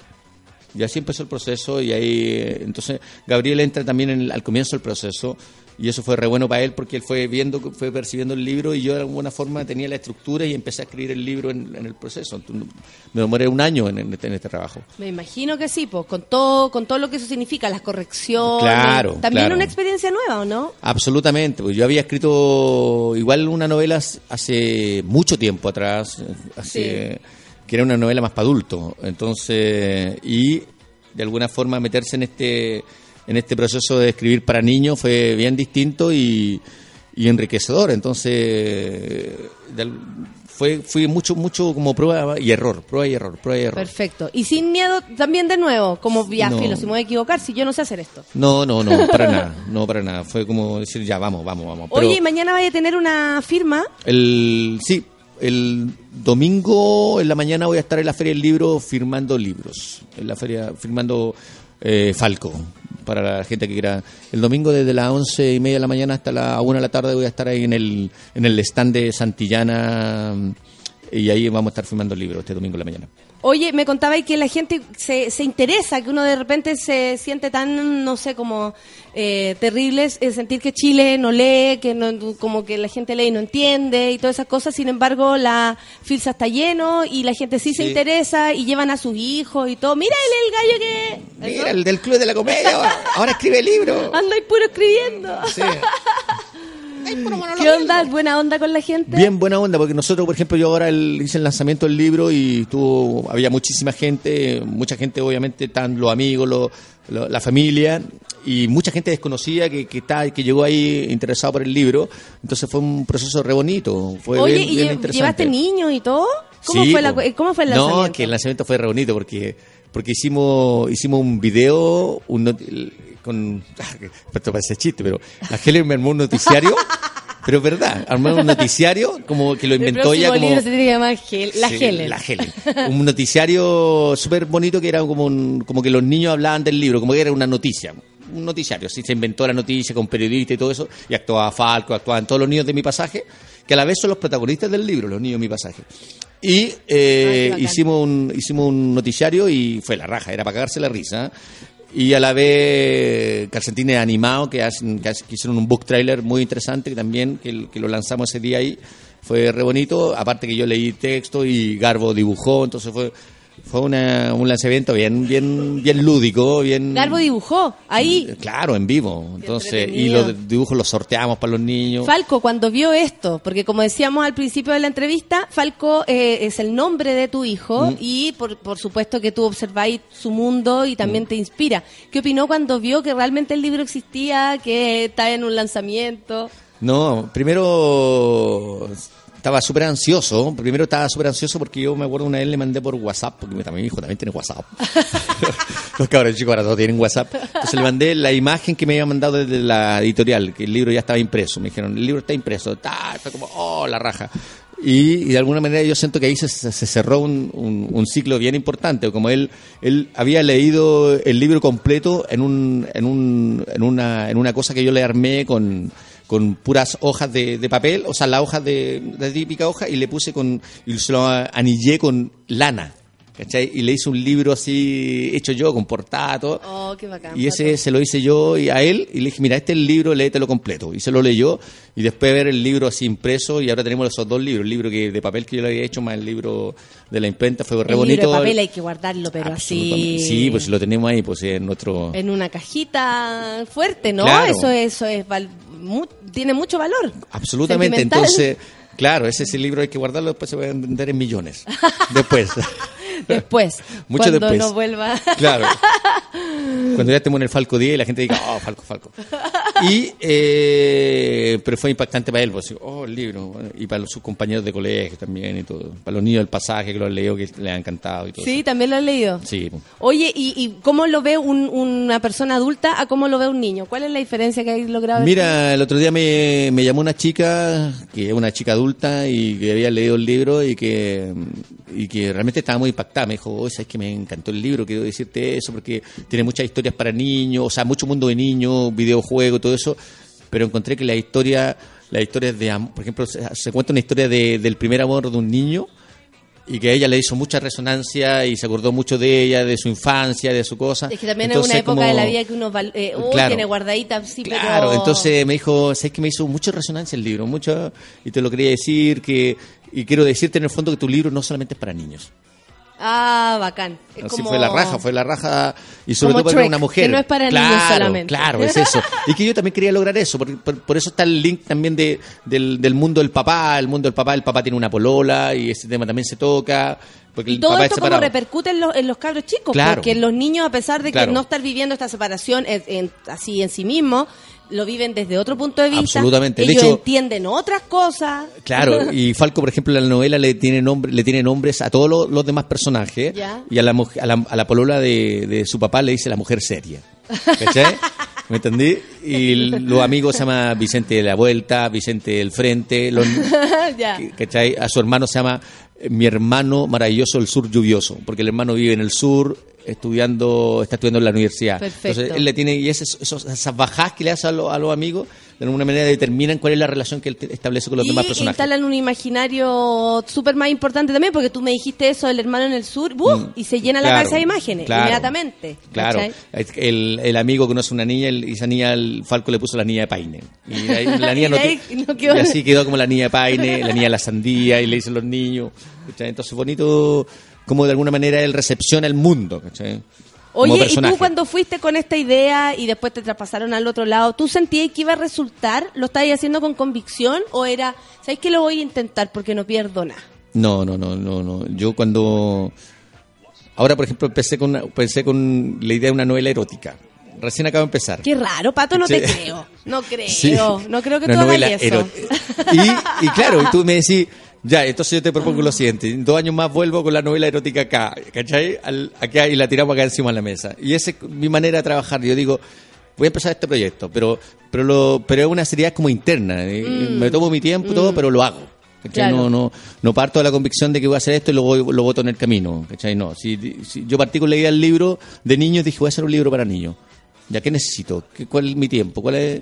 Y así empezó el proceso y ahí, eh, entonces, Gabriel entra también en al comienzo del proceso y eso fue re bueno para él porque él fue viendo, fue percibiendo el libro y yo de alguna forma tenía la estructura y empecé a escribir el libro en, en el proceso. Entonces, me demoré un año en, en este, en este trabajo. Me imagino que sí, pues, con todo, con todo lo que eso significa, las correcciones. Claro, También claro. una experiencia nueva, ¿o no? Absolutamente, pues yo había escrito igual una novela hace mucho tiempo atrás, hace, que era una novela más para adultos, entonces, y de alguna forma meterse en este, en este proceso de escribir para niños fue bien distinto y, y enriquecedor, entonces fue, fui mucho, mucho como prueba y error, prueba y error, prueba y error. Perfecto. Y sin miedo también de nuevo, como ya, No. filo, si me voy a equivocar, si yo no sé hacer esto. No, no, no, para nada, no para nada, fue como decir ya, vamos, vamos, vamos. Pero- Oye, y mañana vaya a tener una firma. El, sí, el domingo en la mañana voy a estar en la Feria del Libro firmando libros. En la feria, firmando eh, Falco. Para la gente que quiera. El domingo desde las once y media de la mañana hasta la una de la tarde voy a estar ahí en el, en el stand de Santillana. Y ahí vamos a estar firmando libros este domingo en la mañana. Oye, me contabais que la gente se, se interesa, que uno de repente se siente tan, no sé, como eh, terrible, es sentir que Chile no lee, que no, como que la gente lee y no entiende y todas esas cosas. Sin embargo, la filsa está lleno y la gente sí, se interesa y llevan a sus hijos y todo. Mira el, el gallo que... Mira, el del Club de la Comedia, ahora, ahora escribe libro. Anda y puro escribiendo. Sí. ¿Qué onda? ¿Buena onda con la gente? Bien buena onda, porque nosotros, por ejemplo, yo ahora el- hice el lanzamiento del libro y tuvo, había muchísima gente, mucha gente obviamente, están los amigos, lo- lo- la familia, y mucha gente desconocida que, que, está, que llegó ahí interesado por el libro. Entonces fue un proceso re bonito, fue Oye, bien, ¿y bien lle- interesante. llevaste niños y todo? ¿Cómo, Sí, fue, la. ¿Cómo fue el No, lanzamiento? que el lanzamiento fue re bonito porque porque hicimos hicimos un video un con ah, esto parece chiste, pero la Helen me armó un noticiario Pero es verdad, armar un noticiario como que lo inventó ella como... libro se tiene que llamar Hel- La Sí, Helen. La Helen. Un noticiario súper bonito que era como, un- como que los niños hablaban del libro, como que era una noticia. Un noticiario, sí, se inventó la noticia con periodistas y todo eso, y actuaba Falco, actuaban todos los niños de mi pasaje, que a la vez son los protagonistas del libro, los niños de mi pasaje. Y eh, Ah, bacán. hicimos, un, hicimos un noticiario y fue la raja, era para cagarse la risa. Y a la vez calcetines animados que, hacen, que, hicieron un book trailer muy interesante que también que, que lo lanzamos ese día ahí. Fue re bonito. Aparte que yo leí texto y Garbo dibujó entonces fue fue una- un lanzamiento bien bien bien lúdico bien Garbo dibujó ahí. claro en vivo entonces y los dibujos los sorteamos para los niños Falco, cuando vio esto, porque como decíamos al principio de la entrevista, Falco eh, es el nombre de tu hijo Mm. y por, por supuesto que tú observáis su mundo y Mm. también te inspira. ¿Qué opinó cuando vio que realmente el libro existía, que estaba en un lanzamiento? No, primero estaba súper ansioso. Primero estaba súper ansioso porque yo me acuerdo una vez le mandé por WhatsApp, porque también mi hijo también tiene WhatsApp. Los cabros chicos ahora todos tienen WhatsApp. Entonces le mandé la imagen que me había mandado desde la editorial, que el libro ya estaba impreso. Me dijeron, el libro está impreso. Ta, fue como, oh, la raja. Y, y de alguna manera yo siento que ahí se, se- se cerró un, un- un ciclo bien importante. Como él, él había leído el libro completo en, un, en, un, en, una, en una cosa que yo le armé con, con puras hojas de, de papel, o sea, las hojas de, típica hoja, y le puse con, y se lo anillé con lana. ¿Cachai? Y le hice un libro así, hecho yo, con portada, todo. Oh, qué bacán. Y ese se lo hice yo y a él y le dije, mira, este es el libro, léetelo completo. Y se lo leyó y después ver el libro así impreso y ahora tenemos esos dos libros, el libro que de papel que yo le había hecho más el libro de la imprenta, fue re el bonito. libro de papel hay que guardarlo, pero así... Sí, pues lo tenemos ahí, pues en nuestro... En una cajita fuerte, ¿no? Claro. Eso, eso es val- mu- tiene mucho valor. Absolutamente. Entonces, claro, ese, ese libro hay que guardarlo, después se va a vender en millones. Después. Después, Mucho cuando después. no vuelva. Claro. Cuando ya estemos en el Falco 10 y la gente diga, oh, Falco, Falco. Y, eh, pero fue impactante para él, pues, oh, el libro. Y para los- sus compañeros de colegio también y todo. Para los niños del pasaje que lo han leído, que les ha encantado y todo. Sí, también lo he leído. Sí. Oye, ¿y, y cómo lo ve un- una persona adulta a cómo lo ve un niño? ¿Cuál es la diferencia que hay logrado? Mira, el otro día me, me llamó una chica, que es una chica adulta y que había leído el libro y que, y que realmente estaba muy impactada. Me dijo, oye, sabes que me encantó el libro, quiero decirte eso porque tiene muchas historias para niños, o sea, mucho mundo de niños, videojuegos, todo eso, pero encontré que la historia, las historias de, por ejemplo, se, se cuenta una historia de- del primer amor de un niño y que a ella le hizo mucha resonancia y se acordó mucho de ella, de su infancia, de su cosa. Es que también Entonces, es una época como- de la vida que uno eh, uy, Claro. tiene guardadita, sí, Claro, pero... entonces me dijo, ¿sabes que me hizo mucha resonancia el libro? Mucha, y te lo quería decir, que y quiero decirte en el fondo que tu libro no solamente es para niños. Ah, bacán. Es Así como- fue la raja, fue la raja, y sobre Como todo para una mujer. que no es para claro, niños solamente. Claro, es eso. Y que yo también quería lograr eso, por, por- por eso está el link también de, del, del mundo del papá, el mundo del papá, el papá tiene una polola, y ese tema también se toca, porque el todo papá esto es como repercute en los, en los cabros chicos, Claro. porque los niños, a pesar de que Claro. no estar viviendo esta separación en- en- así en sí mismos, lo viven desde otro punto de vista. Absolutamente. De hecho- entienden otras cosas. Claro, y Falco, por ejemplo, en la novela le tiene nombre, le tiene nombres a todos los, los demás personajes Ya. y a la, a la, a la polola de, de su papá le dice la mujer seria. ¿Cachai? ¿Me entendí? Y los amigos se llama Vicente de la Vuelta, Vicente del Frente, los, ya. ¿cachai? A su hermano se llama eh, mi hermano maravilloso del sur lluvioso, porque el hermano vive en el sur estudiando, está estudiando en la universidad. Perfecto. Entonces él le tiene, y esos- esas bajadas que le hace a, los- a los amigos, de alguna manera determinan cuál es la relación que él establece con los y demás personajes. instalan un imaginario súper más importante también, porque tú me dijiste eso del hermano en el sur, ¡buh! Mm, y se llena la cabeza de imágenes claro, inmediatamente. Claro, el, el amigo conoce una niña y esa niña, el Falco le puso la niña de Paine. Y ahí la niña Y no, ahí quedó- y así quedó como la niña de Paine, la niña de la sandía, y le dicen los niños. Entonces, bonito como de alguna manera él recepciona el mundo. Oye, ¿y tú cuando fuiste con esta idea y después te traspasaron al otro lado, ¿tú sentías que iba a resultar? ¿Lo estabas haciendo con convicción o era, ¿sabes que lo voy a intentar porque no pierdo nada? No, no, no, no, no. Yo cuando... Ahora, por ejemplo, empecé con, una- pensé con la idea de una novela erótica. Recién acabo de empezar. Qué raro, Pato, no Sí. te creo. No creo, Sí. no creo que Una tú hagas eso. Y, y claro, y tú me decís, ya, entonces yo te propongo lo siguiente, en dos años más vuelvo con la novela erótica acá, ¿cachai? Al- acá y la tiramos acá encima de la mesa. Y esa es mi manera de trabajar. Yo digo, voy a empezar este proyecto, pero pero lo, pero es una seriedad como interna. eh, Mm. Me tomo mi tiempo todo, pero lo hago. Claro. No, no, no parto de la convicción de que voy a hacer esto y lo, voy, lo voto en el camino. ¿cachai? No, si, si yo partí con la idea del libro de niños, dije, voy a hacer un libro para niños. ¿Ya qué necesito? ¿Qué, ¿Cuál es mi tiempo? ¿Cuál es...?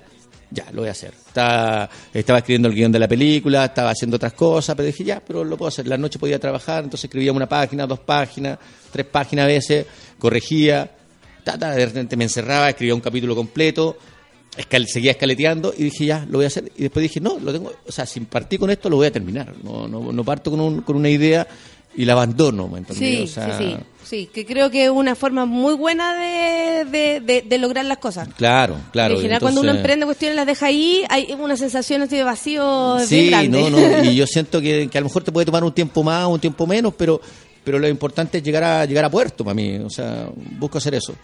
Ya, lo voy a hacer. Estaba, escribiendo el guion de la película, estaba haciendo otras cosas, pero dije, ya, pero lo puedo hacer. La noche podía trabajar, entonces escribía una página, dos páginas, tres páginas a veces, corregía, ta, ta, de repente me encerraba, escribía un capítulo completo, seguía escaleteando y dije, ya, lo voy a hacer. Y después dije, no, lo tengo, o sea, si partí con esto, lo voy a terminar. No, no, no parto con, un- con una idea y la abandono, ¿me entendí? Sí, O sea, sí, sí, sí, que creo que es una forma muy buena de, de, de- de lograr las cosas. Claro, claro. en general, cuando uno emprende cuestiones, las deja ahí, hay una sensación así de vacío bien Sí, grande. no, no, y yo siento que, que a lo mejor te puede tomar un tiempo más, un tiempo menos, pero pero lo importante es llegar a llegar a puerto para mí, o sea, busco hacer eso.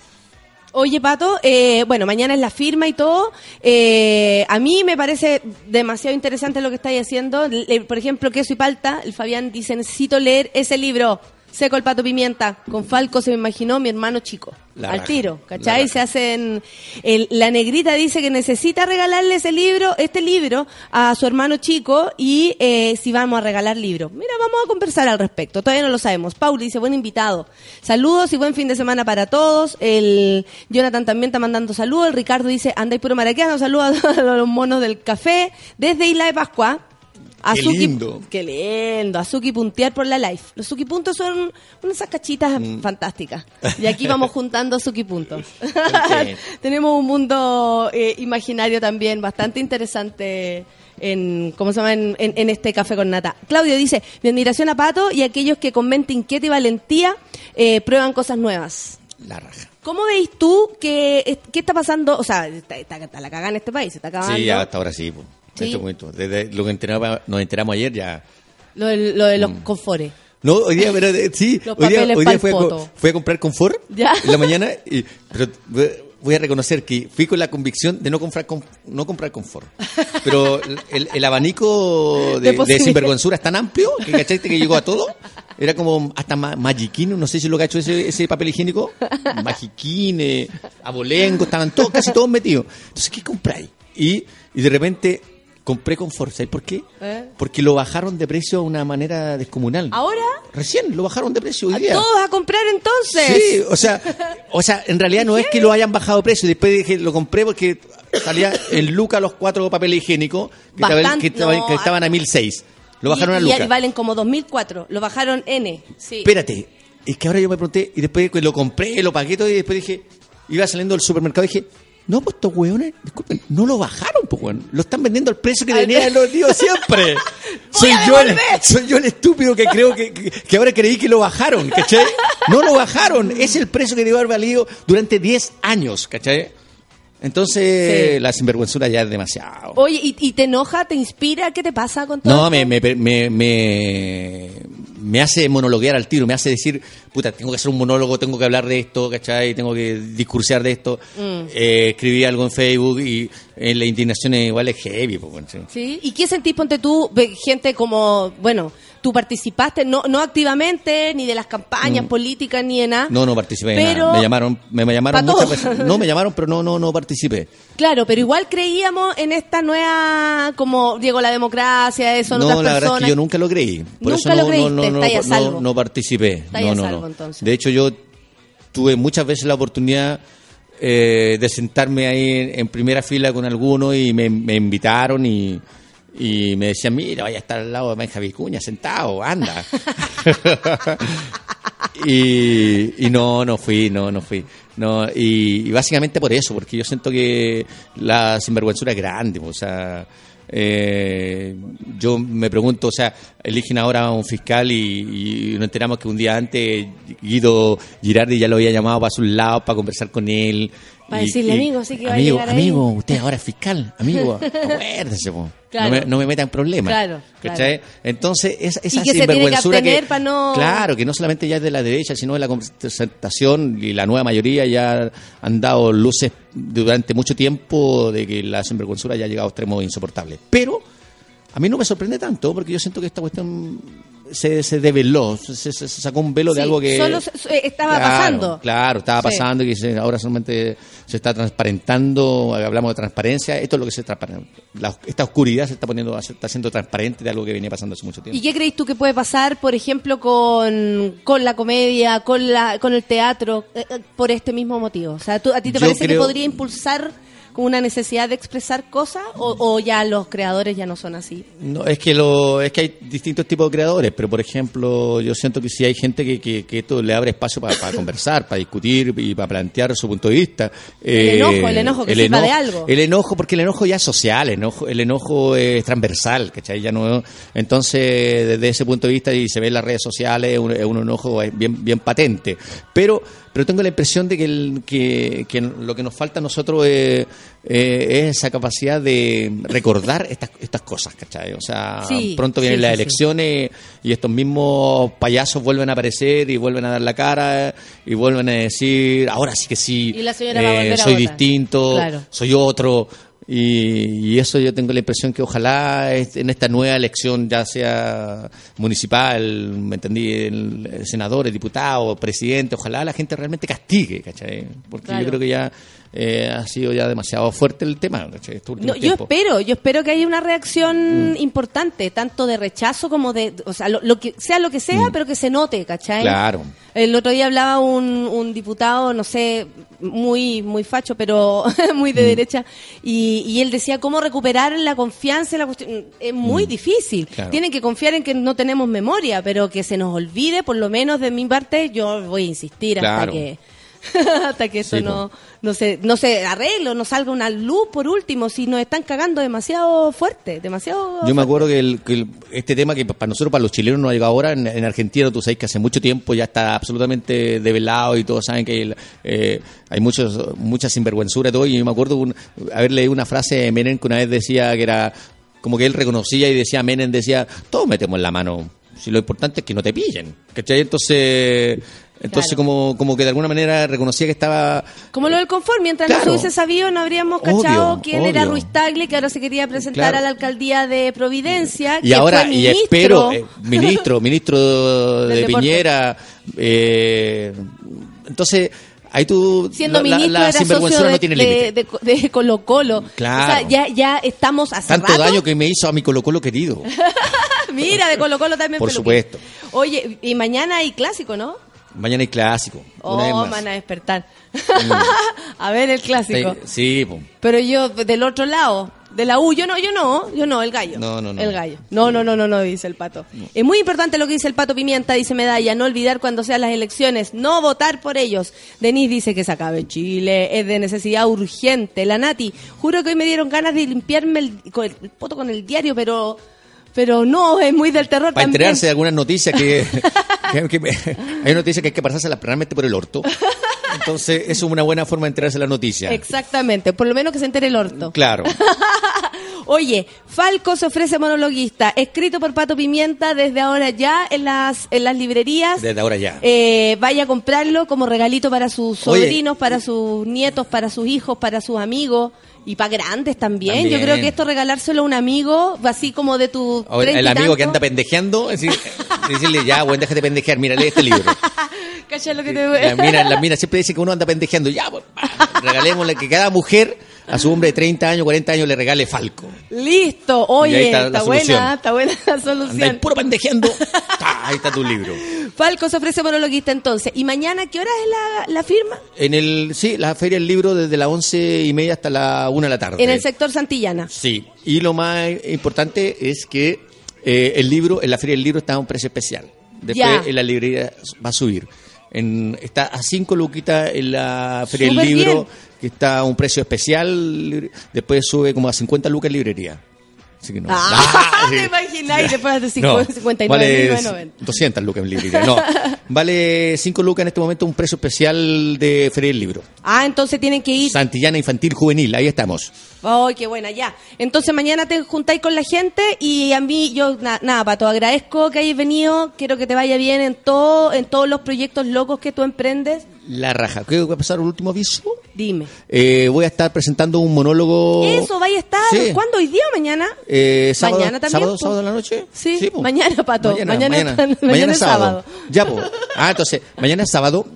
Oye, Pato, eh, bueno, mañana es la firma y todo. Eh, a mí me parece demasiado interesante lo que estáis haciendo. Por ejemplo, Queso y Palta, el Fabián dice, necesito leer ese libro, Seco el Pato Pimienta. Con Falco se me imaginó mi hermano chico. La al raja, tiro, ¿cachai? Se hacen... el- la negrita dice que necesita regalarle ese libro, este libro, a su hermano chico y eh, si vamos a regalar libro. Mira, vamos a conversar al respecto. Todavía no lo sabemos. Pauli dice, buen invitado. Saludos y buen fin de semana para todos. El Jonathan también está mandando saludos. El Ricardo dice, andáis puro maraquiano. Saludos a los monos del café. Desde Isla de Pascua. Qué lindo. Qué lindo. Azuki puntear por la live. Los Suki puntos son unas cachitas Mm. fantásticas. Y aquí vamos juntando Suki puntos. Tenemos un mundo eh, imaginario también bastante interesante en, ¿cómo se llama? En, en- en este café con nata. Claudio dice, mi admiración a Pato y a aquellos que con mente inquieta y valentía eh, prueban cosas nuevas. La raja. ¿Cómo veis tú que qué está pasando? O sea, está, está- está la cagada en este país, está acabando. Sí, hasta ahora sí, po. Sí. En este momento. Desde lo que enteraba- nos enteramos ayer ya. Lo, de- lo de los confores. No, hoy día, pero, eh, sí, Los hoy día, hoy fui, a, fui comprar confort Ya. en la mañana, y, pero voy a reconocer que fui con la convicción de no comprar con- no comprar confort. Pero el, el abanico De de, de, sinvergüenzura es tan amplio que cachaste que llegó a todo. Era como hasta ma- magiquín, no sé si lo que ha hecho ese, ese papel higiénico. Magiquín, eh, abolengo, estaban todos, casi todos metidos. Entonces, ¿qué compráis? Y, y de repente compré confort, ¿sabes por qué? ¿Eh? Porque lo bajaron de precio de una manera descomunal. ¿Ahora? Recién lo bajaron de precio hoy día. ¿Todos a comprar entonces? Sí, o sea, o sea, en realidad no es que lo hayan bajado de precio. Después dije, lo compré porque salía en Luca los cuatro papeles higiénicos que, estaban, que no, que estaban a 1006. Lo bajaron y, a y- Luca. y valen como 2004. Lo bajaron N. Sí. Espérate, es que ahora yo me pregunté y después lo compré, lo pagué todo y después dije, iba saliendo del supermercado y dije, no, pues estos hueones, disculpen, no lo bajaron, pues weón. Lo están vendiendo al precio que tenían los tíos siempre. soy, yo el, soy yo el estúpido que creo que, que, ahora creí que lo bajaron, ¿cachai? No lo bajaron, es el precio que debió haber valido durante 10 años, ¿cachai? Entonces, Sí. la sinvergüenzura ya es demasiado. Oye, ¿y, y te enoja, te inspira? ¿Qué te pasa con todo No, esto? me, me, me, me, me hace monologuear al tiro, me hace decir, puta, tengo que hacer un monólogo, tengo que hablar de esto, ¿cachai? Tengo que discursear de esto. Mm. Eh, escribí algo en Facebook y eh, la indignación es igual es heavy, pues, sí. ¿Y qué sentís, ponte tú, gente como, bueno, tú participaste, no, no activamente, ni de las campañas políticas, ni de nada? Mm. No, no participé nada. Me llamaron, me, me llamaron muchas veces. No, me llamaron, pero no, no, no participé. Claro, pero igual creíamos en esta nueva, como, Diego, la democracia, eso, en no, otras la verdad es personas. que yo nunca lo creí. Por Nunca eso lo no, no, creíste, no, no, no, salvo. no participé. No, no, salvo, no. entonces. De hecho, yo tuve muchas veces la oportunidad eh, de sentarme ahí en, en primera fila con algunos y me, me invitaron y, y me decían, mira, vaya a estar al lado de Benja Vicuña sentado, anda. y, y no, no fui, no, no fui. No, y, y básicamente por eso, porque yo siento que la sinvergüenzura es grande, o sea, eh, yo me pregunto, o sea, eligen ahora a un fiscal y, y nos enteramos que un día antes Guido Girardi ya lo había llamado para sus lados para conversar con él. Para Y- decirle, y- amigo, sí que va a amigo, llegar ahí. amigo, usted ahora es fiscal, amigo, acuérdese, po. Claro. no, me, no me meta en problemas. Claro, ¿cachai? Entonces, esa, esa que sinvergüenzura no- Claro, que no solamente ya es de la derecha, sino de la concertación y la nueva mayoría ya han dado luces durante mucho tiempo de que la sinvergüenzura ya ha llegado a extremos insoportables. Pero a mí no me sorprende tanto porque yo siento que esta cuestión se, se develó, se, se- sacó un velo de algo que... solo estaba Claro, pasando. Claro, estaba Sí. pasando y ahora solamente se está transparentando, hablamos de transparencia, esto es lo que se transparenta. La- esta oscuridad se está poniendo, se está siendo transparente de algo que venía pasando hace mucho tiempo. ¿Y qué crees tú que puede pasar, por ejemplo, con, con la comedia, con la con el teatro, eh, eh, por este mismo motivo? O sea, ¿tú- ¿a ti te Yo parece que podría impulsar una necesidad de expresar cosas o, o ya los creadores ya no son así? No, es que lo, es que hay distintos tipos de creadores, pero por ejemplo, yo siento que si hay gente que, que, que esto le abre espacio para, conversar, para discutir y para plantear su punto de vista. El enojo, el enojo, que sirva de algo. El enojo, porque el enojo ya es social, el enojo, el enojo es transversal, ¿cachai? Ya no, entonces, desde ese punto de vista, y se ve en las redes sociales, es un, un enojo bien, bien patente. Pero, pero tengo la impresión de que, el- que, que lo que nos falta a nosotros es, eh, es esa capacidad de recordar estas, estas cosas, ¿cachai? O sea, Sí, pronto vienen sí, las sí. elecciones y estos mismos payasos vuelven a aparecer y vuelven a dar la cara y vuelven a decir, ahora sí que sí, eh, soy distinto, Claro. soy otro. Y, y eso yo tengo la impresión que ojalá en esta nueva elección, ya sea municipal, me entendí, el, el senador, el diputado, presidente, ojalá la gente realmente castigue, ¿cachai? Porque Claro. yo creo que ya eh, ha sido ya demasiado fuerte el tema, No, yo espero, yo espero que haya una reacción Mm. importante, tanto de rechazo como de, o sea, lo, lo que sea lo que sea, pero que se note, ¿cachai? Mm. Claro. El otro día hablaba un, un diputado, no sé, muy muy facho, pero muy Mm. de derecha, y, y él decía cómo recuperar la confianza en la cuestión. Es muy difícil. Mm. Claro. Tienen que confiar en que no tenemos memoria, pero que se nos olvide, por lo menos de mi parte, yo voy a insistir hasta Claro. que hasta que esto Sí, no, no se no se arregle, o no salga una luz por último, si nos están cagando demasiado fuerte, demasiado Yo me acuerdo que, el- que el- este tema que para nosotros, para los chilenos, no ha llegado ahora, en, en Argentina, tú sabes que hace mucho tiempo ya está absolutamente develado y todos saben que hay, eh, hay muchos, mucha sinvergüenzura y todo. Y yo me acuerdo un- haber leído una frase de Menem que una vez decía que era como que él reconocía y decía, Menem decía, todos metemos la mano, si lo importante es que no te pillen. ¿Cachai? Entonces, entonces Claro. como, como que de alguna manera reconocía que estaba... Como lo del confort, mientras no se hubiese sabido, no habríamos Obvio, cachado quién era. Ruiz Tagle, que ahora se quería presentar Claro. a la alcaldía de Providencia. Y que ahora, fue y espero, eh, ministro, ministro de deporte. Piñera, eh, entonces, ahí tú, Siendo la, ministro la era sinvergüenzura socio de, no tiene de, límite. de- de Colo Colo. Claro. O sea, ya, ya estamos hace Tanto rato. daño que me hizo a mi Colo Colo querido. Mira, de Colo Colo también. Por peluquín. supuesto. Oye, y mañana hay clásico, ¿no? Mañana hay clásico. una vez Oh, más. Mm. van a despertar. a ver el clásico. Sí, po. Pero yo del otro lado, de la U, yo no, yo no, yo no, el gallo. No, no, no. El gallo. No, no, no, no, no, dice el pato. Es muy importante lo que dice el pato Pimienta, dice Medalla, no olvidar cuando sean las elecciones, no votar por ellos. Denise dice que se acabe Chile, es de necesidad urgente. La Nati, juro que hoy me dieron ganas de limpiarme el, el poto con el diario, pero pero no, es muy del terror Para también. enterarse de algunas noticias que, que- que- hay noticias que hay que pasárselas realmente por el orto. Entonces, eso es una buena forma de enterarse de la noticia. Exactamente, por lo menos que se entere el orto. Claro. Oye, Falco se ofrece monologuista, escrito por Pato Pimienta desde ahora ya en las, en las librerías. Desde ahora ya. Eh, vaya a comprarlo como regalito para sus Oye. sobrinos, para sus nietos, para sus hijos, para sus amigos y para grandes también. Yo creo que esto regalárselo a un amigo, así como de tu O el, amigo que anda pendejeando, es decir, decirle, ya, bueno, déjate pendejear, mira, lee este libro. Calla lo que te La mina, la mina siempre dice que uno anda pendejeando. Ya, pues, regalémosle que cada mujer a su hombre de 30 años, 40 años le regale Falco. Listo, oye, está buena, está buena la Anda solución. puro pendejeando. Ta, ahí está tu libro. Falco se ofrece monologuista entonces. ¿Y mañana qué hora es la, la firma? En el, sí, la feria del libro desde las once y media hasta la una de la tarde. En el sector Santillana. Sí, y lo más importante es que eh, el libro, en la feria del libro está a un precio especial. Después Ya. en la librería va a subir. En, está a 5 luquitas en la feria del libro, bien. que está a un precio especial. Después sube como a 50 lucas en librería. Así que no. Ah, sí. te imagináis, después de No, 59, vale 990. 200 lucas en librería. No, vale 5 lucas en este momento un precio especial de Feria del Libro. Ah, entonces tienen que ir. Santillana Infantil Juvenil, ahí estamos. ¡Ay, qué buena! Ya. Entonces mañana te juntáis con la gente y a mí, yo, na- nada, Pato, agradezco que hayas venido. Quiero que te vaya bien en todo, en todos los proyectos locos que tú emprendes. La raja. ¿Qué va a pasar? ¿Un último aviso? Dime. Eh, voy a estar presentando un monólogo. Eso, vaya a estar. Sí. ¿Cuándo? ¿Hoy día o mañana? Eh, sábado, Mañana también, sábado, po. sábado de la noche. Sí, po. mañana, Pato. Mañana- mañana, mañana mañana es sábado. sábado. Ya, pues. Ah, entonces, mañana es sábado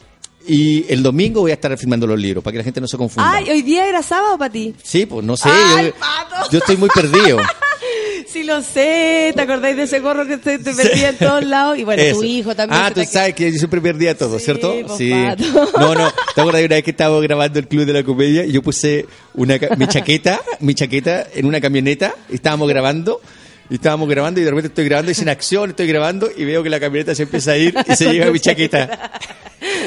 y el domingo voy a estar firmando los libros para que la gente no se confunda. Ay, ¿hoy día era sábado para ti? Sí, pues no sé. Ay, yo, Pato. yo estoy muy perdido. Sí lo sé, ¿te acordáis de ese gorro que te, te perdía en todos lados? Y bueno, tu hijo también. Ah, tú te- sabes que yo siempre perdía todo, Sí, ¿cierto? pues, Pato. No, no. ¿Te de una vez que estábamos grabando el Club de la Comedia y yo puse una, mi chaqueta, mi chaqueta en una camioneta y estábamos grabando? Y estábamos grabando y de repente estoy grabando y sin acción estoy grabando y veo que la camioneta se empieza a ir y se lleva mi chaqueta.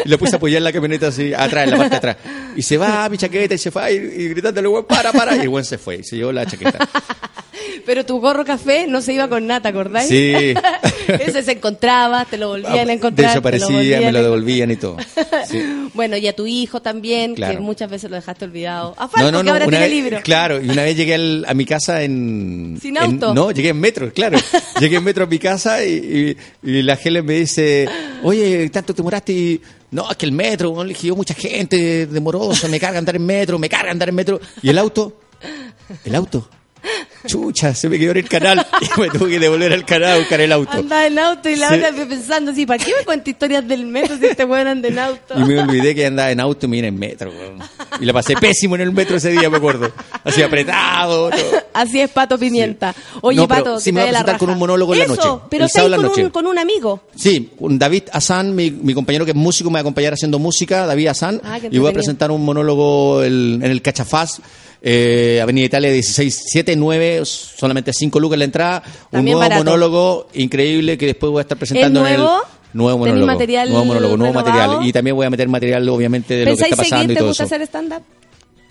Y lo puse a apoyar en la camioneta así, atrás, en la parte de atrás. Y se va mi chaqueta y se fue y, y gritándole, weón, para, para. Y el weón se fue y se llevó la chaqueta. Pero tu gorro café no se iba con nada, ¿te acordáis? Sí. Ese se encontraba, te lo volvían a encontrar. te Desaparecía, me lo devolvían y todo. Sí. Bueno, y a tu hijo también, que muchas veces lo dejaste olvidado. A Falco, que ahora tiene vez- libro. Claro, y una vez llegué al- a mi casa en... ¿Sin en- auto? no, llegué en metro, claro. llegué en metro a mi casa y, y- y la Helen me dice, oye, tanto te demoraste y... No, es que el metro, le dije yo, mucha gente, demoroso, me carga andar en metro, me carga andar en metro. ¿Y el auto? ¿El auto? Chucha, se me quedó en el canal y me tuve que devolver al canal a buscar el auto. Andaba en auto y la Sí. otra pensando así, ¿para qué me cuenta historias del metro si este weón anda en auto? Y me olvidé que andaba en auto y me vine en metro. weón. Y la pasé pésimo en el metro ese día, me acuerdo. Así apretado. todo. Así es, Pato Pimienta. Oye, No, Pato, sí me voy a la presentar con un monólogo en la Eso, noche, pero el está ahí sábado en la con un, con un amigo. Sí, David Hassan, mi, mi compañero que es músico, me va a acompañar haciendo música, David Hassan, Ah, y voy a presentar un monólogo el- en el Cachafaz, eh, Avenida Italia 1679, solamente 5 lucas la entrada, un También nuevo barato. monólogo increíble que después voy a estar presentando ¿Es en nuevo? el nuevo ¿Tenés monólogo. material nuevo monólogo, nuevo renovado? material. Y también voy a meter material, obviamente, de lo que ¿Pensáis está pasando y ¿Te todo gusta eso. hacer stand-up?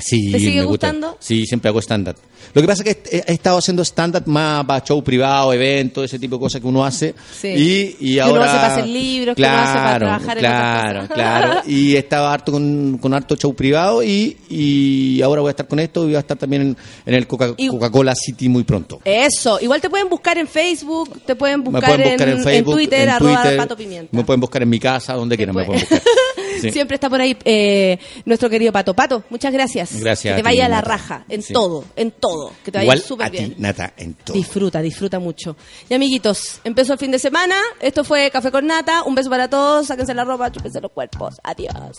Sí, ¿Te sigue me gusta. gustando? Sí, siempre hago stand-up. Lo que pasa es que he, he estado haciendo stand-up más para show privado, eventos, ese tipo de cosas que uno hace. Sí. Y, y Que uno ahora... hace para hacer libros, que uno hace para trabajar en claro, otras cosas. claro. Y estaba harto con, con harto show privado y, y ahora voy a estar con esto y voy a estar también en, en el Coca- Coca-Cola City muy pronto. Eso, igual te pueden buscar en Facebook, te pueden buscar, pueden buscar en, Facebook, Twitter, en arroba Twitter, Pato Pimienta. me pueden buscar en mi casa, donde quieran me puede- pueden buscar. Sí. Siempre está por ahí eh, nuestro querido Pato. Pato, muchas gracias. Gracias Que te a ti, vaya a la Nata. raja, en Sí. todo, en todo. Que te vaya súper bien. ti, Nata, en todo. Disfruta, disfruta mucho. Y amiguitos, empezó el fin de semana. Esto fue Café con Nata. Un beso para todos. Sáquense la ropa, chúpense los cuerpos. Adiós.